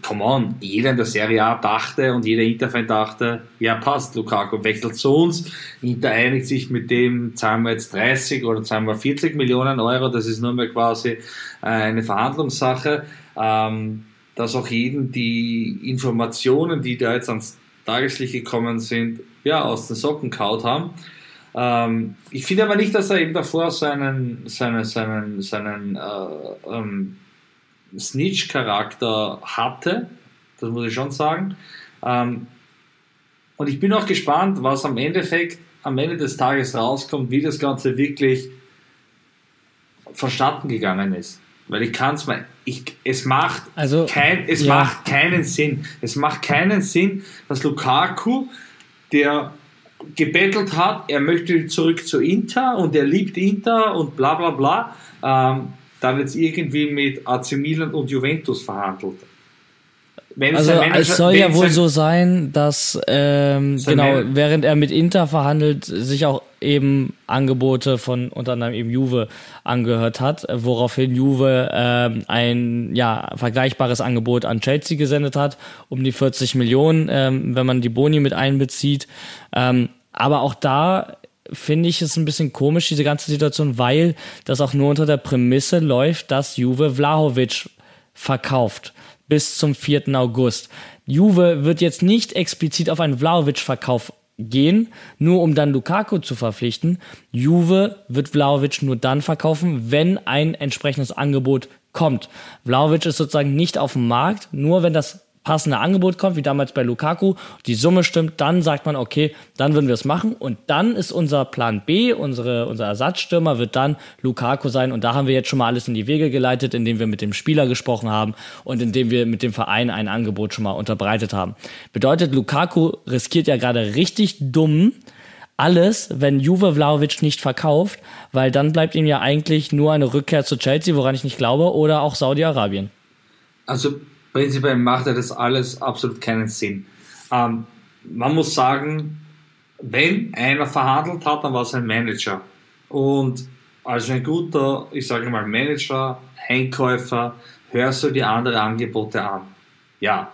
come on, jeder in der Serie A dachte und jeder Interfan dachte, ja passt, Lukaku wechselt zu uns, Inter einigt sich mit dem, zahlen wir jetzt 30 oder zahlen wir 40 Millionen Euro, das ist nur mehr quasi äh, eine Verhandlungssache, ähm, dass auch jeden die Informationen, die da jetzt ans Tageslicht gekommen sind, ja, aus den Socken kaut haben. Ähm, ich finde aber nicht, dass er eben davor seinen, seinen, seinen, seinen äh, ähm, Snitch-Charakter hatte. Das muss ich schon sagen. Ähm, und ich bin auch gespannt, was am Endeffekt, am Ende des Tages rauskommt, wie das Ganze wirklich vonstatten gegangen ist. Weil ich kann es mal, ich, es macht Also, kein, es ja. macht keinen Sinn. Es macht keinen Sinn, dass Lukaku, der gebettelt hat, er möchte zurück zu Inter und er liebt Inter und bla bla bla, ähm, dann jetzt irgendwie mit AC Milan und Juventus verhandelt. Wenn Also Manager- es soll ja wohl so sein, dass ähm, genau Man- während er mit Inter verhandelt, sich auch eben Angebote von unter anderem eben Juve angehört hat, woraufhin Juve ähm, ein ja vergleichbares Angebot an Chelsea gesendet hat, um die 40 Millionen, ähm, wenn man die Boni mit einbezieht. Ähm, aber auch da finde ich es ein bisschen komisch, diese ganze Situation, weil das auch nur unter der Prämisse läuft, dass Juve Vlahovic verkauft bis zum 4. August. Juve wird jetzt nicht explizit auf einen Vlahovic-Verkauf gehen, nur um dann Lukaku zu verpflichten. Juve wird Vlahovic nur dann verkaufen, wenn ein entsprechendes Angebot kommt. Vlahovic ist sozusagen nicht auf dem Markt, nur wenn das passende Angebot kommt, wie damals bei Lukaku, die Summe stimmt, dann sagt man, okay, dann würden wir es machen und dann ist unser Plan B, unsere, unser Ersatzstürmer wird dann Lukaku sein und da haben wir jetzt schon mal alles in die Wege geleitet, indem wir mit dem Spieler gesprochen haben und indem wir mit dem Verein ein Angebot schon mal unterbreitet haben. Bedeutet, Lukaku riskiert ja gerade richtig dumm alles, wenn Juve Vlahovic nicht verkauft, weil dann bleibt ihm ja eigentlich nur eine Rückkehr zu Chelsea, woran ich nicht glaube, oder auch Saudi-Arabien. Also prinzipiell macht ja das alles absolut keinen Sinn. Ähm, man muss sagen, wenn einer verhandelt hat, dann war es ein Manager. Und als ein guter, ich sage mal, Manager, Einkäufer, hörst du die anderen Angebote an. Ja.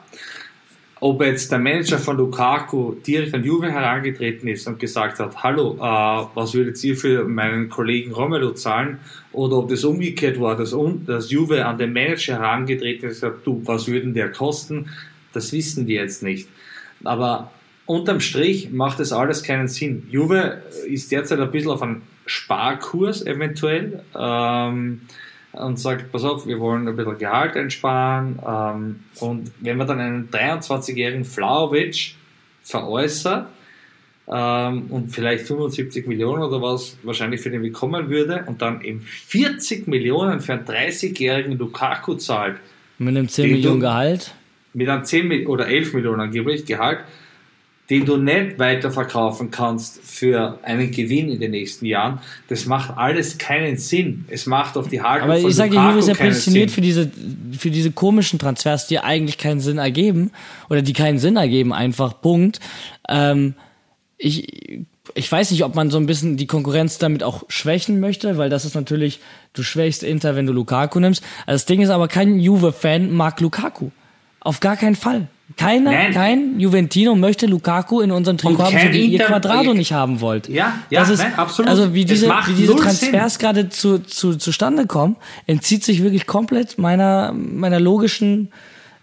Ob jetzt der Manager von Lukaku direkt an Juve herangetreten ist und gesagt hat, hallo, äh, was würdet ihr für meinen Kollegen Romelu zahlen? Oder ob das umgekehrt war, dass, dass Juve an den Manager herangetreten ist und gesagt, du, was würden der kosten? Das wissen wir jetzt nicht. Aber unterm Strich macht das alles keinen Sinn. Juve ist derzeit ein bisschen auf einem Sparkurs eventuell ähm, und sagt, pass auf, wir wollen ein bisschen Gehalt einsparen. Ähm, und wenn man dann einen 23-jährigen Flauwitsch veräußert ähm, und vielleicht 75 Millionen oder was wahrscheinlich für den bekommen würde und dann eben 40 Millionen für einen 30-jährigen Lukaku zahlt, Mit einem 10 Den Millionen du- Gehalt. mit einem 10 Mil- oder 11 Millionen angeblich Gehalt, den du nicht weiterverkaufen kannst für einen Gewinn in den nächsten Jahren, das macht alles keinen Sinn. Es macht auf die Haltung Aber von ich sage, Lukaku Juve ist ja prädestiniert für diese, für diese komischen Transfers, die eigentlich keinen Sinn ergeben oder die keinen Sinn ergeben, einfach Punkt. Ähm, ich ich weiß nicht, ob man so ein bisschen die Konkurrenz damit auch schwächen möchte, weil das ist natürlich, du schwächst Inter, wenn du Lukaku nimmst. Also das Ding ist aber, kein Juve-Fan mag Lukaku. Auf gar keinen Fall. Keiner, Nein. kein Juventino möchte Lukaku in unserem Trikot haben, so wie ihr Quadrado nicht haben wollt. Ja, ja, das ist, nein, absolut. Also wie Es diese, wie diese Transfers gerade zu, zu, zustande kommen, entzieht sich wirklich komplett meiner, meiner logischen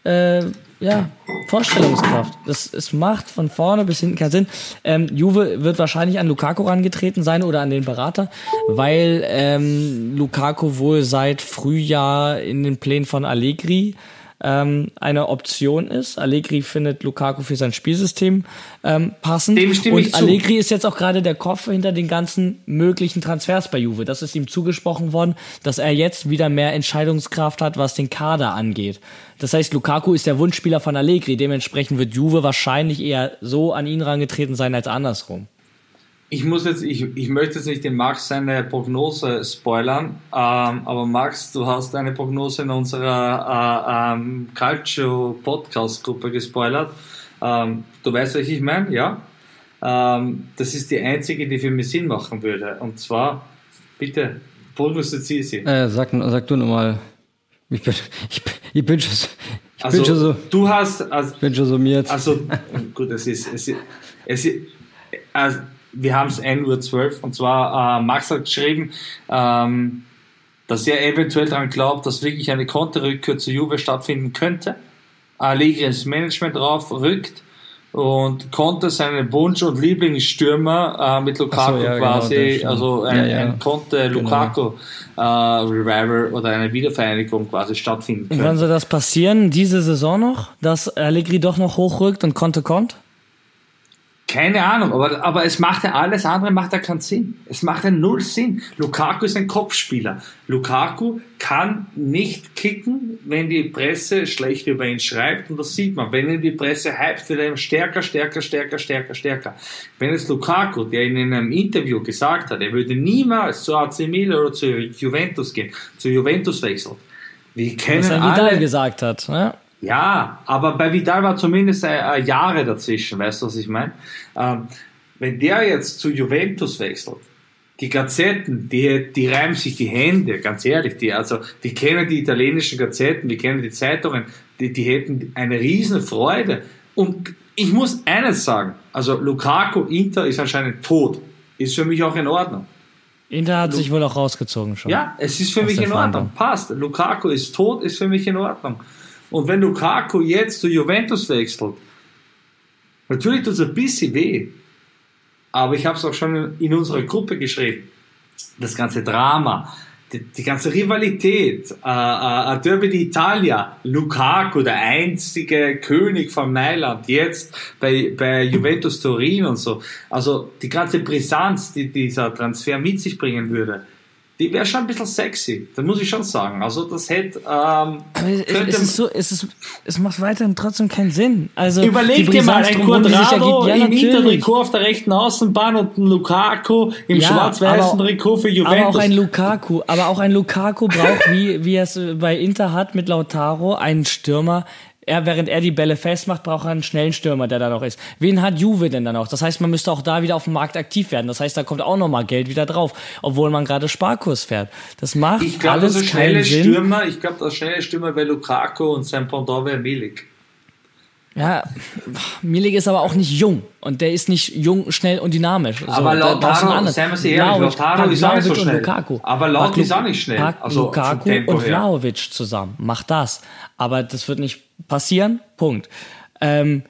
äh, ja, Vorstellungskraft. Das, es macht von vorne bis hinten keinen Sinn. Ähm, Juve wird wahrscheinlich an Lukaku rangetreten sein oder an den Berater, weil ähm, Lukaku wohl seit Frühjahr in den Plänen von Allegri ähm, eine Option ist. Allegri findet Lukaku für sein Spielsystem ähm, passend. Dem stimme und ich zu. Allegri ist jetzt auch gerade der Kopf hinter den ganzen möglichen Transfers bei Juve. Das ist ihm zugesprochen worden, dass er jetzt wieder mehr Entscheidungskraft hat, was den Kader angeht. Das heißt, Lukaku ist der Wunschspieler von Allegri. Dementsprechend wird Juve wahrscheinlich eher so an ihn rangetreten sein als andersrum. Ich muss jetzt, ich, ich möchte jetzt nicht den Max seine Prognose spoilern, ähm, aber Max, du hast eine Prognose in unserer äh, ähm, Calcio Podcast Gruppe gespoilert. Ähm, du weißt, was ich meine, ja? Ähm, das ist die einzige, die für mich Sinn machen würde. Und zwar, bitte, prognostiziere sie. Äh, sag, sag du nochmal. Ich bin, ich, ich bin schon so, ich Also, bin schon so, du hast, also, ich bin schon summiert. Also, gut, es ist, es ist, es ist also, wir haben es 1.12 Uhr und zwar, äh, Max hat geschrieben, ähm, dass er eventuell daran glaubt, dass wirklich eine Konterrückkehr zu Juve stattfinden könnte. Allegri ins Management drauf rückt und Conte seinen Wunsch und Lieblingsstürmer äh, mit Lukaku so, ja, genau, quasi, stimmt. also ein, Ja, ja. ein Conte Lukaku äh, Revival oder eine Wiedervereinigung quasi stattfinden Und könnte. wann soll das passieren? Diese Saison noch? Dass Allegri doch noch hochrückt und Conte kommt? Keine Ahnung, aber, aber es macht ja alles andere, macht ja keinen Sinn. Es macht ja null Sinn. Lukaku ist ein Kopfspieler. Lukaku kann nicht kicken, wenn die Presse schlecht über ihn schreibt und das sieht man. Wenn ihn die Presse hypt, wird er stärker, stärker, stärker, stärker, stärker. Wenn es Lukaku, der in einem Interview gesagt hat, er würde niemals zu AC Milan oder zu Juventus gehen, zu Juventus wechselt. Wir kennen Was er alle, gesagt hat. Ne? Ja, aber bei Vidal war zumindest äh, äh, Jahre dazwischen, weißt du, was ich meine? Ähm, wenn der jetzt zu Juventus wechselt, die Gazetten, die, die reiben sich die Hände, ganz ehrlich, die, also, die kennen die italienischen Gazetten, die kennen die Zeitungen, die, die hätten eine riesen Freude. Und ich muss eines sagen, also Lukaku, Inter ist anscheinend tot. Ist für mich auch in Ordnung. Inter hat sich wohl auch rausgezogen schon. Ja, es ist für Aus mich in Ordnung. Passt. Lukaku ist tot, ist für mich in Ordnung. Und wenn Lukaku jetzt zu Juventus wechselt, natürlich tut es ein bisschen weh. Aber ich habe es auch schon in unserer Gruppe geschrieben. Das ganze Drama, die, die ganze Rivalität, äh, äh, Derby d'Italia, Lukaku, der einzige König von Mailand, jetzt bei, bei Juventus Turin und so. Also die ganze Brisanz, die dieser Transfer mit sich bringen würde, die wäre schon ein bisschen sexy. Das muss ich schon sagen. Also das hätte... Ähm, Aber es, ist so, es, ist, es macht weiterhin trotzdem keinen Sinn. Also Überleg dir mal, ein Quadrado. Ja, im. Intertrikot auf der rechten Außenbahn und ein Lukaku im Ja, schwarz-weißen aber- Trikot für Aber Juventus. auch ein Lukaku, aber auch ein Lukaku braucht, wie, wie er es bei Inter hat mit Lautaro, einen Stürmer. Er, während er die Bälle festmacht, braucht er einen schnellen Stürmer, der da noch ist. Wen hat Juve denn dann noch? Das heißt, man müsste auch da wieder auf dem Markt aktiv werden. Das heißt, da kommt auch nochmal Geld wieder drauf, obwohl man gerade Sparkurs fährt. Das macht ich glaube, alles das keinen schnelle Sinn. Stürmer, ich glaube, das schnelle Stürmer wäre Lukaku und sein Pendant wäre Milik. Ja, Milik ist aber auch nicht jung. Und der ist nicht jung, schnell und dynamisch. So, Aber Lautaro, seien wir ehrlich, Lautaro ist auch nicht so schnell. Lukaku. Aber Laut ist auch nicht schnell, Pack also Lukaku und her. Vlahovic zusammen. Mach das. Aber das wird nicht passieren. Punkt. Ähm,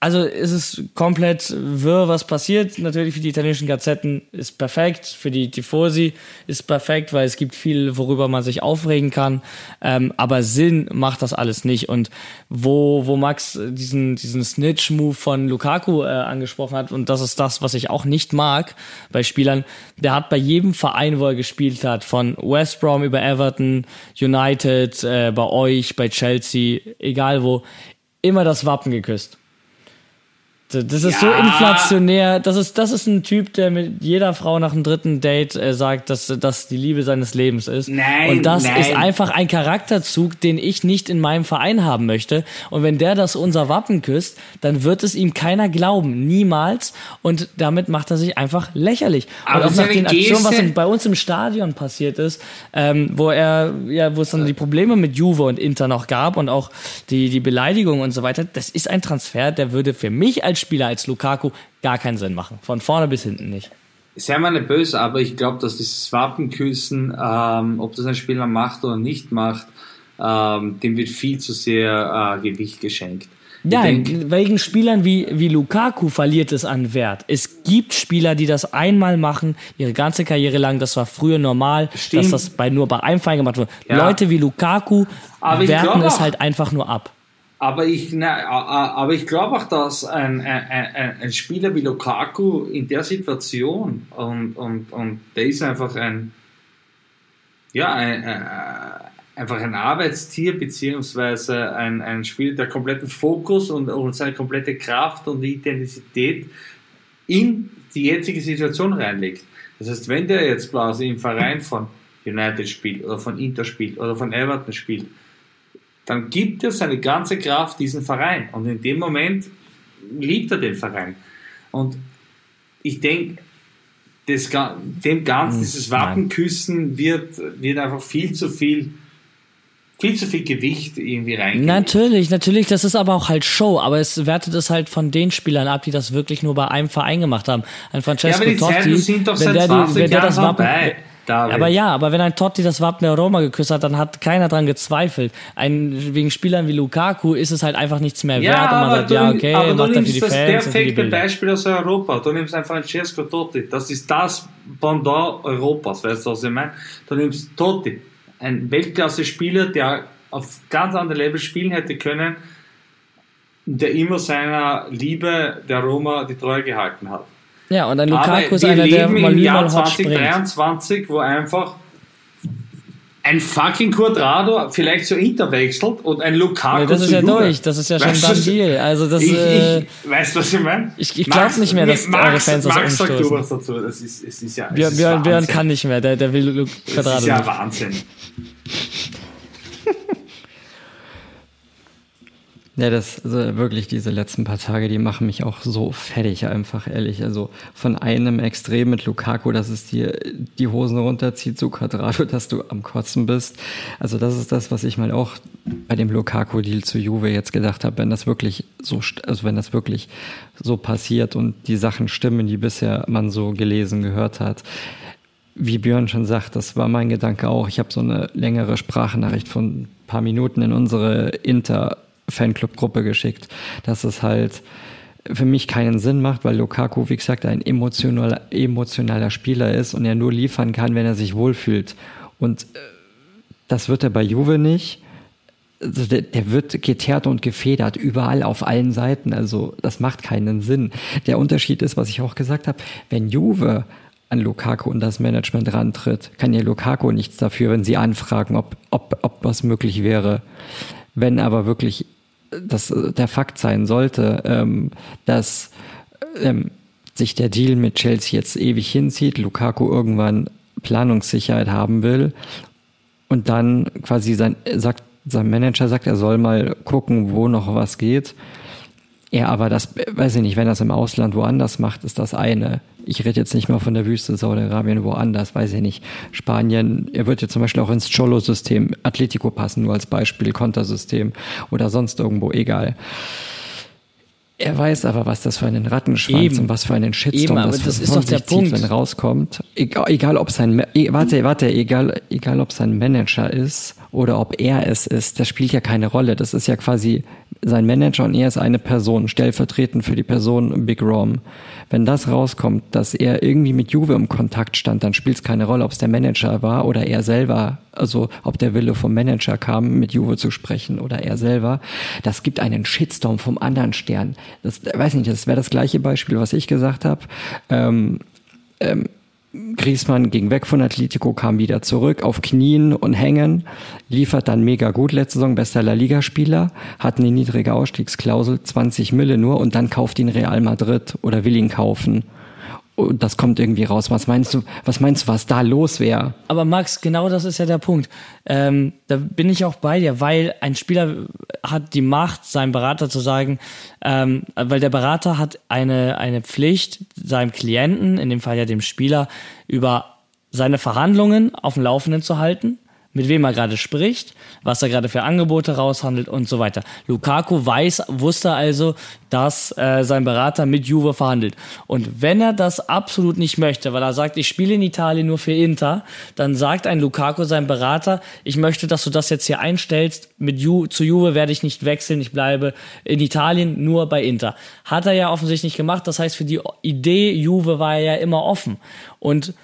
also es ist komplett wirr, was passiert. Natürlich für die italienischen Gazetten ist perfekt, für die Tifosi ist perfekt, weil es gibt viel, worüber man sich aufregen kann. Ähm, aber Sinn macht das alles nicht. Und wo, wo Max diesen, diesen Snitch-Move von Lukaku äh, angesprochen hat, und das ist das, was ich auch nicht mag bei Spielern, der hat bei jedem Verein, wo er gespielt hat, von West Brom über Everton, United, äh, bei euch, bei Chelsea, egal wo, immer das Wappen geküsst. Das ist ja. so inflationär. Das ist, das ist ein Typ, der mit jeder Frau nach dem dritten Date äh, sagt, dass das die Liebe seines Lebens ist. Nein, Und das nein. ist einfach ein Charakterzug, den ich nicht in meinem Verein haben möchte. Und wenn der das unser Wappen küsst, dann wird es ihm keiner glauben. Niemals. Und damit macht er sich einfach lächerlich. Aber Und auch nach den Aktionen, was in, bei uns im Stadion passiert ist, ähm, wo er, ja, wo es dann die Probleme mit Juve und Inter noch gab und auch die, die Beleidigung und so weiter, das ist ein Transfer, der würde für mich als Spieler, als Lukaku, gar keinen Sinn machen. Von vorne bis hinten nicht. Sei mal nicht böse, aber ich glaube, dass dieses Wappenküssen, ähm, ob das ein Spieler macht oder nicht macht, ähm, dem wird viel zu sehr äh, Gewicht geschenkt. Ja, wegen Spielern wie, wie Lukaku verliert es an Wert. Es gibt Spieler, die das einmal machen, ihre ganze Karriere lang. Das war früher normal, Stimmt. dass das bei, nur bei einem Verein gemacht wurde. Ja. Leute wie Lukaku Aber werten es halt einfach nur ab. Aber ich, na, a- aber ich glaube auch, dass ein, ein, ein, Spieler wie Lukaku in der Situation und, und, und der ist einfach ein, ja, ein, ein, einfach ein Arbeitstier beziehungsweise ein, ein Spieler, der kompletten Fokus und, und seine komplette Kraft und Intensität in die jetzige Situation reinlegt. Das heißt, wenn der jetzt quasi im Verein von United spielt oder von Inter spielt oder von Everton spielt, dann gibt er seine ganze Kraft diesen Verein. Und in dem Moment liebt er den Verein. Und ich denke, dem Ganzen, dieses Wappenküssen wird, wird einfach viel zu viel, viel zu viel Gewicht irgendwie reingelegt. Natürlich, natürlich, das ist aber auch halt Show, aber es wertet es halt von den Spielern ab, die das wirklich nur bei einem Verein gemacht haben. Ein Ja, Francesco aber die Totti, Zeiten sind doch wenn seit der, die, 20 wenn der Jahren das Wappen, vorbei, David. aber ja, aber wenn ein Totti das Wappen der Roma geküsst hat, dann hat keiner dran gezweifelt. Ein, wegen Spielern wie Lukaku ist es halt einfach nichts mehr Ja, wert und man sagt, du, ja, okay, aber du macht nimmst das Fans perfekte. Beispiel aus Europa. Du nimmst einfach Francesco Totti. Das ist das Pendant Europas, weißt du, was ich meine? Du nimmst Totti, ein Weltklasse-Spieler, der auf ganz anderem Level spielen hätte können, der immer seiner Liebe der Roma die Treue gehalten hat. Ja, und ein Aber Lukaku ist einer, der mal im Jahr mal hot springt. 2023, wo einfach ein fucking Quadrado vielleicht zu Inter wechselt und ein Lukaku Nee, das ist ja Juve. durch, das ist ja schon Weißt du, deal. Also das, ich, äh, ich, weißt du, was ich meine? Ich- ich glaub nicht mehr, dass Max, eure Fans das Max sagt du was dazu. Das ist, es ist ja, es Björn, ist Björn, kann nicht mehr, der, der will Lu- Das Quadrado ist ja. Wahnsinn. Ja, das also wirklich diese letzten paar Tage, die machen mich auch so fertig, einfach ehrlich. Also von einem Extrem mit Lukaku, dass es dir die Hosen runterzieht, zu Quadrado, dass du am Kotzen bist. Also das ist das, was ich mal auch bei dem Lukaku-Deal zu Juve jetzt gedacht habe, wenn das wirklich so, also wenn das wirklich so passiert und die Sachen stimmen, die bisher man so gelesen gehört hat. Wie Björn schon sagt, das war mein Gedanke auch. Ich habe so eine längere Sprachnachricht von ein paar Minuten in unsere Inter Fanclub-Gruppe geschickt, dass es halt für mich keinen Sinn macht, weil Lukaku, wie gesagt, ein emotionaler, emotionaler Spieler ist und er nur liefern kann, wenn er sich wohlfühlt. Und äh, das wird er bei Juve nicht. Also der, wird geteert und gefedert, überall auf allen Seiten. Also das macht keinen Sinn. Der Unterschied ist, was ich auch gesagt habe, wenn Juve an Lukaku und das Management rantritt, kann ja Lukaku nichts dafür, wenn sie anfragen, ob, ob, ob was möglich wäre. Wenn aber wirklich das äh, der Fakt sein sollte, ähm, dass ähm, sich der Deal mit Chelsea jetzt ewig hinzieht, Lukaku irgendwann Planungssicherheit haben will und dann quasi sein, sagt, sein Manager sagt, er soll mal gucken, wo noch was geht. Er aber das, weiß ich nicht, wenn er es im Ausland woanders macht, ist das eine. Ich rede jetzt nicht mal von der Wüste Saudi-Arabien woanders, weiß ich nicht. Spanien, er wird jetzt zum Beispiel auch ins Cholo-System, Atletico passen, nur als Beispiel, Kontersystem oder sonst irgendwo, egal. Er weiß aber, was das für einen Rattenschwanz Eben. und was für einen Shitstorm Eben, das, das ist doch der zieht, Punkt. wenn rauskommt. Egal, egal ob sein, e- warte, warte, egal, egal ob sein Manager ist oder ob er es ist, das spielt ja keine Rolle. Das ist ja quasi sein Manager und er ist eine Person, stellvertretend für die Person Big Rom. Wenn das rauskommt, dass er irgendwie mit Juve im Kontakt stand, dann spielt es keine Rolle, ob es der Manager war oder er selber, also ob der Wille vom Manager kam, mit Juve zu sprechen oder er selber. Das gibt einen Shitstorm vom anderen Stern. Das weiß nicht, das wäre das gleiche Beispiel, was ich gesagt habe. Ähm, ähm, Griezmann ging weg von Atletico, kam wieder zurück auf Knien und Hängen, liefert dann mega gut letzte Saison, bester La Liga-Spieler, hat eine niedrige Ausstiegsklausel, 20 Mille nur und dann kauft ihn Real Madrid oder will ihn kaufen. Und das kommt irgendwie raus. Was meinst du, was meinst du, was da los wäre? Aber Max, genau das ist ja der Punkt. Ähm, da bin ich auch bei dir, weil ein Spieler hat die Macht, seinem Berater zu sagen, ähm, weil der Berater hat eine, eine Pflicht, seinem Klienten, in dem Fall ja dem Spieler, über seine Verhandlungen auf dem Laufenden zu halten mit wem er gerade spricht, was er gerade für Angebote raushandelt und so weiter. Lukaku weiß, wusste also, dass äh, sein Berater mit Juve verhandelt. Und wenn er das absolut nicht möchte, weil er sagt, ich spiele in Italien nur für Inter, dann sagt ein Lukaku seinem Berater, ich möchte, dass du das jetzt hier einstellst, mit Ju zu Juve werde ich nicht wechseln, ich bleibe in Italien nur bei Inter. Hat er ja offensichtlich nicht gemacht, das heißt, für die Idee Juve war er ja immer offen. Und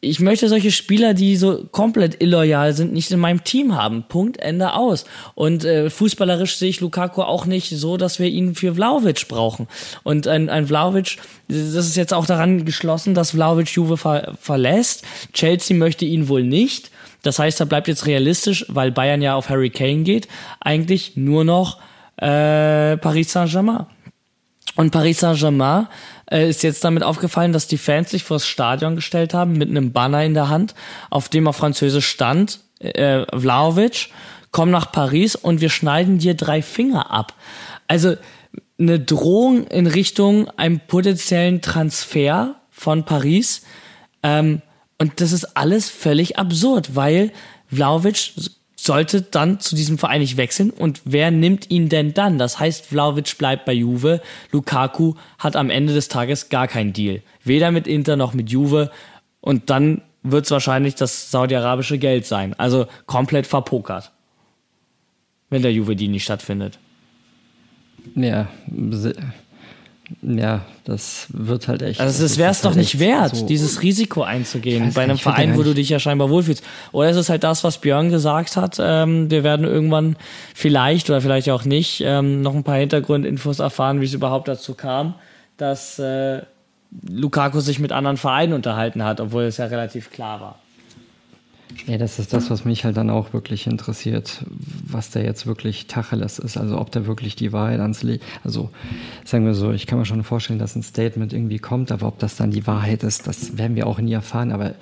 ich möchte solche Spieler, die so komplett illoyal sind, nicht in meinem Team haben. Punkt, Ende aus. Und äh, fußballerisch sehe ich Lukaku auch nicht so, dass wir ihn für Vlaovic brauchen. Und ein, ein Vlaovic, das ist jetzt auch daran geschlossen, dass Vlaovic Juve ver verlässt. Chelsea möchte ihn wohl nicht. Das heißt, er bleibt jetzt realistisch, weil Bayern ja auf Harry Kane geht, eigentlich nur noch äh, Paris Saint-Germain. Und Paris Saint-Germain äh, ist jetzt damit aufgefallen, dass die Fans sich vors Stadion gestellt haben mit einem Banner in der Hand, auf dem auf Französisch stand, äh, Vlaovic, komm nach Paris und wir schneiden dir drei Finger ab. Also eine Drohung in Richtung einem potenziellen Transfer von Paris. Ähm, und das ist alles völlig absurd, weil Vlaovic sollte dann zu diesem Verein nicht wechseln. Und wer nimmt ihn denn dann? Das heißt, Vlaovic bleibt bei Juve. Lukaku hat am Ende des Tages gar keinen Deal. Weder mit Inter noch mit Juve. Und dann wird es wahrscheinlich das saudi-arabische Geld sein. Also komplett verpokert. Wenn der Juve die nicht stattfindet. Ja, ja, das wird halt echt. Also es wäre es doch halt nicht wert, so dieses Risiko einzugehen bei einem Verein, wo du dich ja scheinbar wohlfühlst. Oder es ist halt das, was Björn gesagt hat. Ähm, wir werden irgendwann vielleicht oder vielleicht auch nicht ähm, noch ein paar Hintergrundinfos erfahren, wie es überhaupt dazu kam, dass äh, Lukaku sich mit anderen Vereinen unterhalten hat, obwohl es ja relativ klar war. Ja, das ist das, was mich halt dann auch wirklich interessiert, was da jetzt wirklich Tacheles ist. Also ob da wirklich die Wahrheit ans Licht, also sagen wir so, ich kann mir schon vorstellen, dass ein Statement irgendwie kommt, aber ob das dann die Wahrheit ist, das werden wir auch nie erfahren. Aber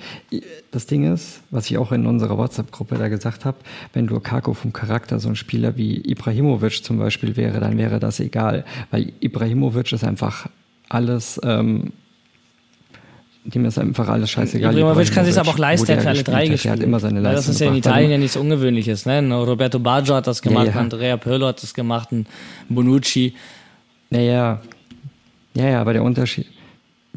das Ding ist, was ich auch in unserer WhatsApp-Gruppe da gesagt habe, wenn Lukaku vom Charakter so ein Spieler wie Ibrahimovic zum Beispiel wäre, dann wäre das egal, weil Ibrahimovic ist einfach alles ähm, dem ist einfach alles scheißegal. Ibrahimovic kann sich aber auch leisten, der hat für alle drei gespielt. hat immer seine Leistung das ist ja in Italien ja nichts Ungewöhnliches. Ne? Roberto Baggio hat das gemacht, ja, ja. Andrea Pirlo hat das gemacht, ein Bonucci. Naja, ja, ja, aber der Unterschied,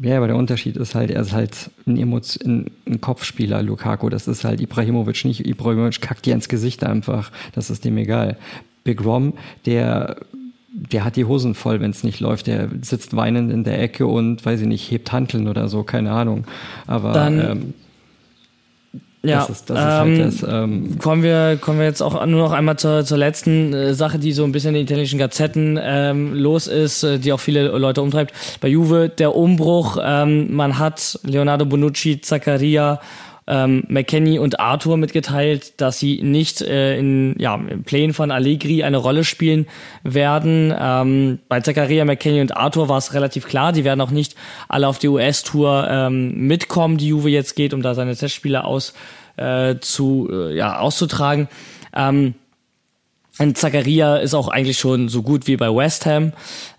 ja, aber der Unterschied ist halt, er ist halt ein, Emotion, ein Kopfspieler, Lukaku. Das ist halt Ibrahimovic nicht. Ibrahimovic kackt dir ins Gesicht einfach. Das ist dem egal. Big Rom, der der hat die Hosen voll, wenn es nicht läuft. Der sitzt weinend in der Ecke und, weiß ich nicht, hebt Hanteln oder so, keine Ahnung. Aber Dann, ähm, ja, das ist, das ist halt ähm, halt das, ähm, kommen, wir, kommen wir jetzt auch nur noch einmal zur, zur letzten äh, Sache, die so ein bisschen in den italienischen Gazetten ähm, los ist, äh, die auch viele Leute umtreibt. Bei Juve der Umbruch, ähm, man hat Leonardo Bonucci, Zaccaria ähm, McKenny und Arthur mitgeteilt, dass sie nicht äh, in ja, in Plänen von Allegri eine Rolle spielen werden. Ähm, bei Zakaria, McKenny und Arthur war es relativ klar, die werden auch nicht alle auf die US-Tour ähm, mitkommen, die Juve jetzt geht, um da seine Testspiele aus, äh, zu, äh, ja, auszutragen. Ähm, und Zakaria ist auch eigentlich schon so gut wie bei West Ham.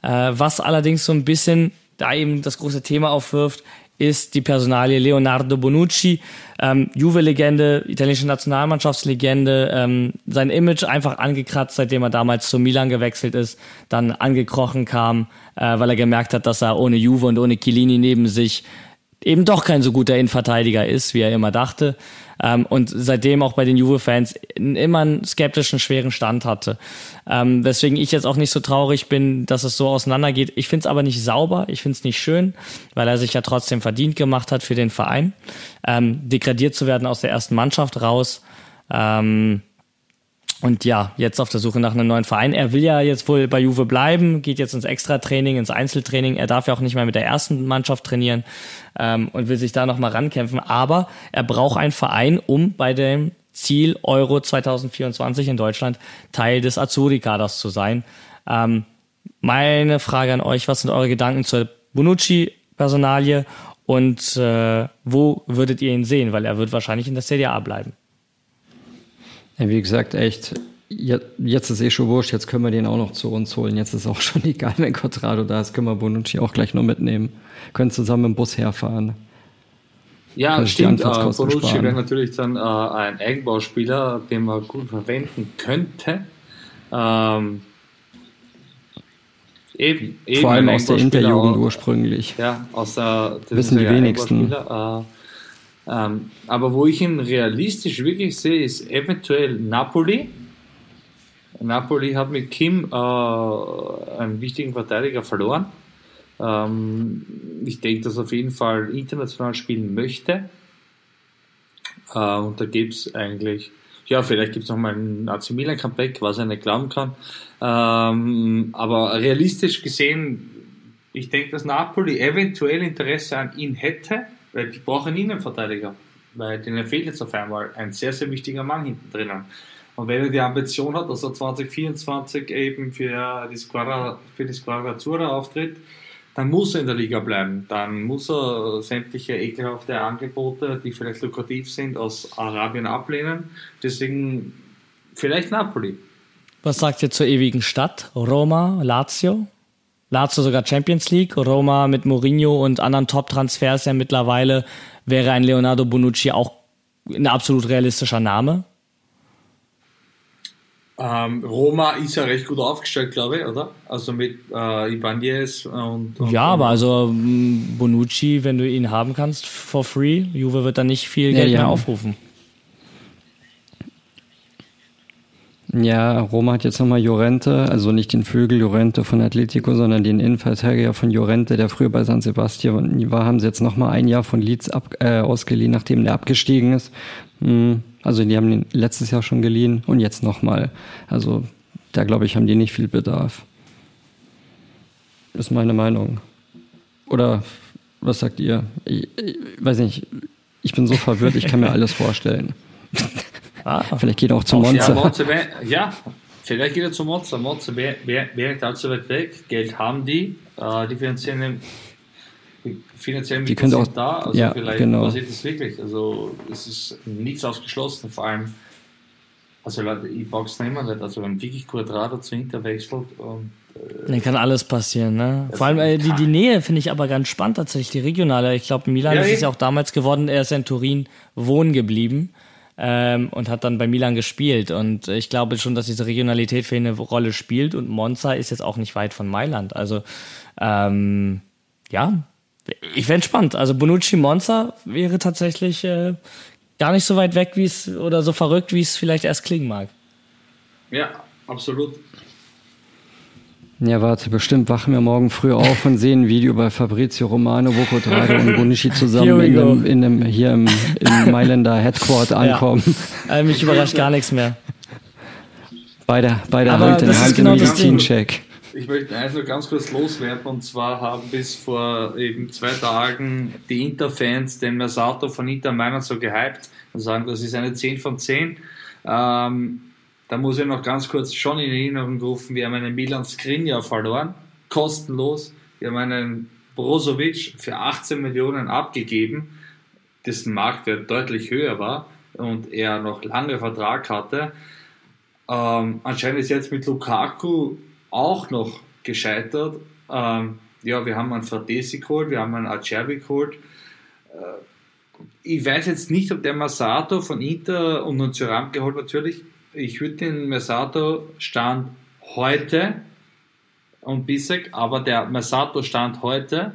Äh, was allerdings so ein bisschen da eben das große Thema aufwirft, ist die Personalie Leonardo Bonucci, ähm, Juve-Legende, italienische Nationalmannschaftslegende, ähm, sein Image einfach angekratzt, seitdem er damals zu Milan gewechselt ist, dann angekrochen kam, äh, weil er gemerkt hat, dass er ohne Juve und ohne Chiellini neben sich eben doch kein so guter Innenverteidiger ist, wie er immer dachte. Ähm, und seitdem auch bei den Juve-Fans immer einen skeptischen, schweren Stand hatte. Ähm, weswegen ich jetzt auch nicht so traurig bin, dass es so auseinandergeht. Ich finde es aber nicht sauber, ich finde es nicht schön, weil er sich ja trotzdem verdient gemacht hat für den Verein. Ähm, degradiert zu werden aus der ersten Mannschaft raus. Ähm, und ja, jetzt auf der Suche nach einem neuen Verein. Er will ja jetzt wohl bei Juve bleiben, geht jetzt ins Extra-Training, ins Einzeltraining. Er darf ja auch nicht mehr mit der ersten Mannschaft trainieren ähm, und will sich da nochmal rankämpfen. Aber er braucht einen Verein, um bei dem Ziel Euro 2024 in Deutschland Teil des Azzurri-Kaders zu sein. Ähm, meine Frage an euch, was sind eure Gedanken zur Bonucci-Personalie und äh, wo würdet ihr ihn sehen? Weil er wird wahrscheinlich in der CDA bleiben. Ja, wie gesagt, echt, jetzt ist eh schon wurscht, jetzt können wir den auch noch zu uns holen. Jetzt ist auch (laughs) schon egal, wenn Quadrado da ist, können wir Bonucci auch gleich noch mitnehmen. Können zusammen im Bus herfahren. Ja, Kann stimmt. Äh, Bonucci wäre natürlich dann äh, ein Eigenbauspieler, den man gut verwenden könnte. Ähm, eben, eben. Vor allem aus der Interjugend ursprünglich. Ja, aus der. Wissen die wenigsten. Äh, ähm, aber wo ich ihn realistisch wirklich sehe, ist eventuell Napoli. Napoli hat mit Kim äh, einen wichtigen Verteidiger verloren. Ähm, ich denke, dass er auf jeden Fall international spielen möchte. Äh, und da gibt es eigentlich, ja, vielleicht gibt es noch mal ein AC Milan Comeback, was er nicht glauben kann. Ähm, aber realistisch gesehen, ich denke, dass Napoli eventuell Interesse an ihn hätte weil die brauchen Innenverteidiger, weil denen fehlt jetzt auf einmal ein sehr, sehr wichtiger Mann hinten drinnen. Und wenn er die Ambition hat, dass er 2024 eben für die Squadra, für die Squadra Azzurra auftritt, dann muss er in der Liga bleiben. Dann muss er sämtliche ekelhafte Angebote, die vielleicht lukrativ sind, aus Arabien ablehnen. Deswegen vielleicht Napoli. Was sagt ihr zur ewigen Stadt? Roma, Lazio? Lazio sogar Champions League, Roma mit Mourinho und anderen Top-Transfers ja mittlerweile wäre ein Leonardo Bonucci auch ein absolut realistischer Name. Ähm, Roma ist ja recht gut aufgestellt, glaube ich, oder? Also mit äh, Ibanez und, und Ja, aber also Bonucci, wenn du ihn haben kannst for free, Juve wird da nicht viel Geld ja, mehr aufrufen. Ja, Roma hat jetzt nochmal Jorente, also nicht den Vögel Jorente von Atletico, sondern den Innenverteidiger von Jorente, der früher bei San Sebastian war, haben sie jetzt nochmal ein Jahr von Leeds ab, äh, ausgeliehen, nachdem der abgestiegen ist. Hm, also die haben den letztes Jahr schon geliehen und jetzt nochmal. Also da glaube ich, haben die nicht viel Bedarf. Ist meine Meinung. Oder was sagt ihr? Ich, ich weiß nicht, ich bin so verwirrt, ich kann mir (laughs) alles vorstellen. Ah, vielleicht geht er auch zu Monza. Ja, Monza ja, vielleicht geht er zu Monza. Monza wäre wär, wär nicht allzu weit weg. Geld haben die. Äh, die finanziellen, finanziellen die sind auch, da. Also ja, vielleicht genau. passiert es wirklich. Also es ist nichts ausgeschlossen. Vor allem, also ich brauche es nicht mehr nicht. Also wenn wirklich Quadrado zu Inter wechselt und äh, dann kann alles passieren, ne? Vor allem äh, die, die Nähe finde ich aber ganz spannend tatsächlich, die regionale. Ich glaube, Milan ja, ist ja auch damals geworden, er ist in Turin wohnen geblieben ähm, und hat dann bei Milan gespielt. Und ich glaube schon, dass diese Regionalität für ihn eine Rolle spielt. Und Monza ist jetzt auch nicht weit von Mailand. Also ähm, ja, ich fände spannend. Also Bonucci Monza wäre tatsächlich äh, gar nicht so weit weg, wie es oder so verrückt, wie es vielleicht erst klingen mag. Ja, absolut. Ja, warte, bestimmt wachen wir morgen früh auf und sehen ein Video bei Fabrizio Romano, Vocotrado und Bonici (laughs) zusammen in einem, in einem, hier im, im (laughs) Mailänder Headquarter ankommen. Ja. Äh, mich überrascht gar nichts mehr. Beide, beide Hand in Hand genau im Medizincheck. Ich möchte eins noch ganz kurz loswerden und zwar haben bis vor eben zwei Tagen die Inter-Fans den Mersato von Inter Mailand so gehypt und sagen, das ist eine 10 von 10. Ähm, da muss ich noch ganz kurz schon in Erinnerung rufen, wir haben einen Milan Skriniar verloren, kostenlos. Wir haben einen Brozovic für 18 Millionen abgegeben, dessen Marktwert deutlich höher war und er noch lange Vertrag hatte. Ähm, anscheinend ist jetzt mit Lukaku auch noch gescheitert. Ähm, ja, wir haben einen Fratesi geholt, wir haben einen Acerbi geholt. Äh, ich weiß jetzt nicht, ob der Masato von Inter und einen geholt natürlich ich würde den Mersato Stand heute und Bissek, aber der Mersato Stand heute,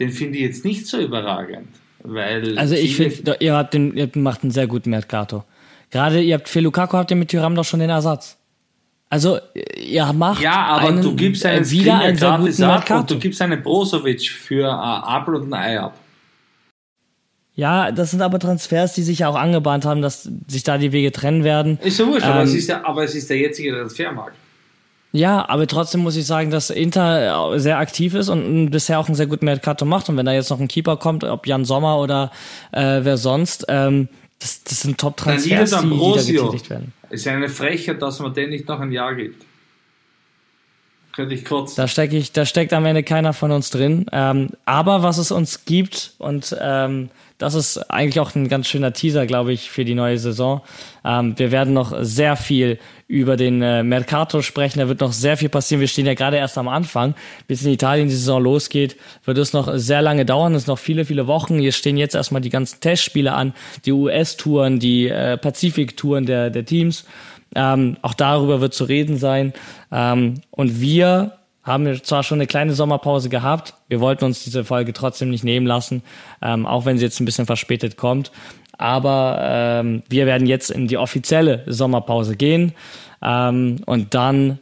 den finde ich jetzt nicht so überragend. Weil also ich finde, ihr, habt den, ihr macht einen sehr guten Mercato. Gerade ihr habt für Lukaku habt ihr mit Tyram doch schon den Ersatz. Also ihr macht ja, aber einen, du gibst einen wieder einen sehr guten Mercato. Du gibst einen Brozovic für ein Apfel und ein Ei ab. Ja, das sind aber Transfers, die sich ja auch angebahnt haben, dass sich da die Wege trennen werden. Ist so wurscht, aber, Ähm, es ist der, aber es ist der jetzige Transfermarkt. Ja, aber trotzdem muss ich sagen, dass Inter sehr aktiv ist und bisher auch einen sehr guten Mercato macht. Und wenn da jetzt noch ein Keeper kommt, ob Jan Sommer oder äh, wer sonst, ähm, das, das sind Top-Transfers, die, die da getätigt werden. ist eine Frechheit, dass man den nicht noch ein Jahr gibt. Könnte ich kurz. Da stecke ich, da steckt am Ende keiner von uns drin. Ähm, aber was es uns gibt und ähm, das ist eigentlich auch ein ganz schöner Teaser, glaube ich, für die neue Saison. Ähm, wir werden noch sehr viel über den äh, Mercato sprechen. Da wird noch sehr viel passieren. Wir stehen ja gerade erst am Anfang. Bis in Italien die Saison losgeht, wird es noch sehr lange dauern. Es sind noch viele, viele Wochen. Hier stehen jetzt erstmal die ganzen Testspiele an, die US-Touren, die äh, Pazifik-Touren der, der Teams. Ähm, auch darüber wird zu reden sein. Ähm, und wir haben wir zwar schon eine kleine Sommerpause gehabt, wir wollten uns diese Folge trotzdem nicht nehmen lassen, ähm, auch wenn sie jetzt ein bisschen verspätet kommt. Aber ähm, wir werden jetzt in die offizielle Sommerpause gehen ähm, und dann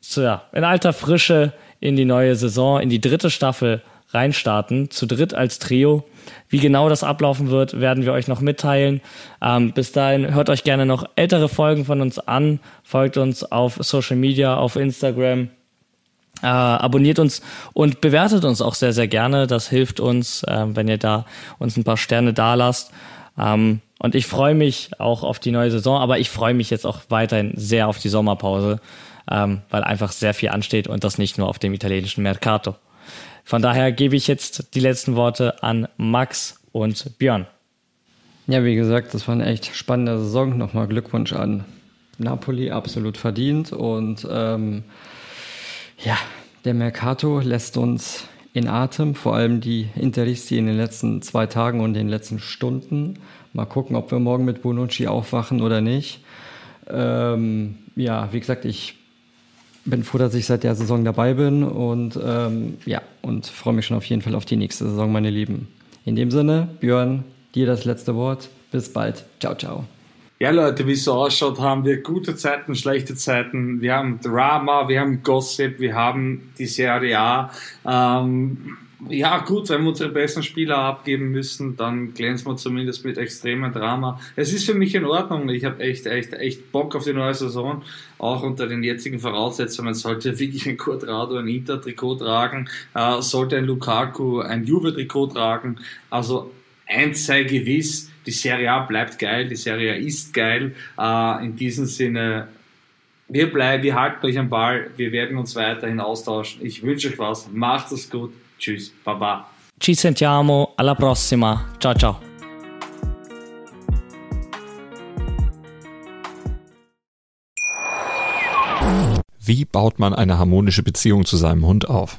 so, ja, in alter Frische in die neue Saison, in die dritte Staffel reinstarten, zu dritt als Trio. Wie genau das ablaufen wird, werden wir euch noch mitteilen. Ähm, bis dahin hört euch gerne noch ältere Folgen von uns an, folgt uns auf Social Media, auf Instagram, äh, abonniert uns und bewertet uns auch sehr, sehr gerne. Das hilft uns, äh, wenn ihr da uns ein paar Sterne da lasst. Ähm, und ich freue mich auch auf die neue Saison, aber ich freue mich jetzt auch weiterhin sehr auf die Sommerpause, ähm, weil einfach sehr viel ansteht und das nicht nur auf dem italienischen Mercato. Von daher gebe ich jetzt die letzten Worte an Max und Björn. Ja, wie gesagt, das war eine echt spannende Saison. Nochmal Glückwunsch an Napoli, absolut verdient. Und ähm, ja, der Mercato lässt uns in Atem, vor allem die Interisti in den letzten zwei Tagen und den letzten Stunden. Mal gucken, ob wir morgen mit Bonucci aufwachen oder nicht. Ähm, ja, wie gesagt, ich bin froh, dass ich seit der Saison dabei bin und ähm, ja, und freue mich schon auf jeden Fall auf die nächste Saison, meine Lieben. In dem Sinne, Björn, dir das letzte Wort. Bis bald. Ciao, ciao. Ja, Leute, wie es so ausschaut, haben wir gute Zeiten, schlechte Zeiten. Wir haben Drama, wir haben Gossip, wir haben die Serie A. Ähm, ja, gut, wenn wir unsere besten Spieler abgeben müssen, dann glänzen wir zumindest mit extremem Drama. Es ist für mich in Ordnung. Ich habe echt, echt, echt Bock auf die neue Saison. Auch unter den jetzigen Voraussetzungen sollte wirklich ein Quadrado ein Inter-Trikot tragen, äh, sollte ein Lukaku ein Juve-Trikot tragen. Also eins sei gewiss, die Serie A bleibt geil, die Serie A ist geil. Äh, in diesem Sinne, wir bleiben, wir halten euch am Ball, wir werden uns weiterhin austauschen. Ich wünsche euch was, macht es gut, tschüss, baba. Ci sentiamo, alla prossima. Ciao, ciao. Wie baut man eine harmonische Beziehung zu seinem Hund auf?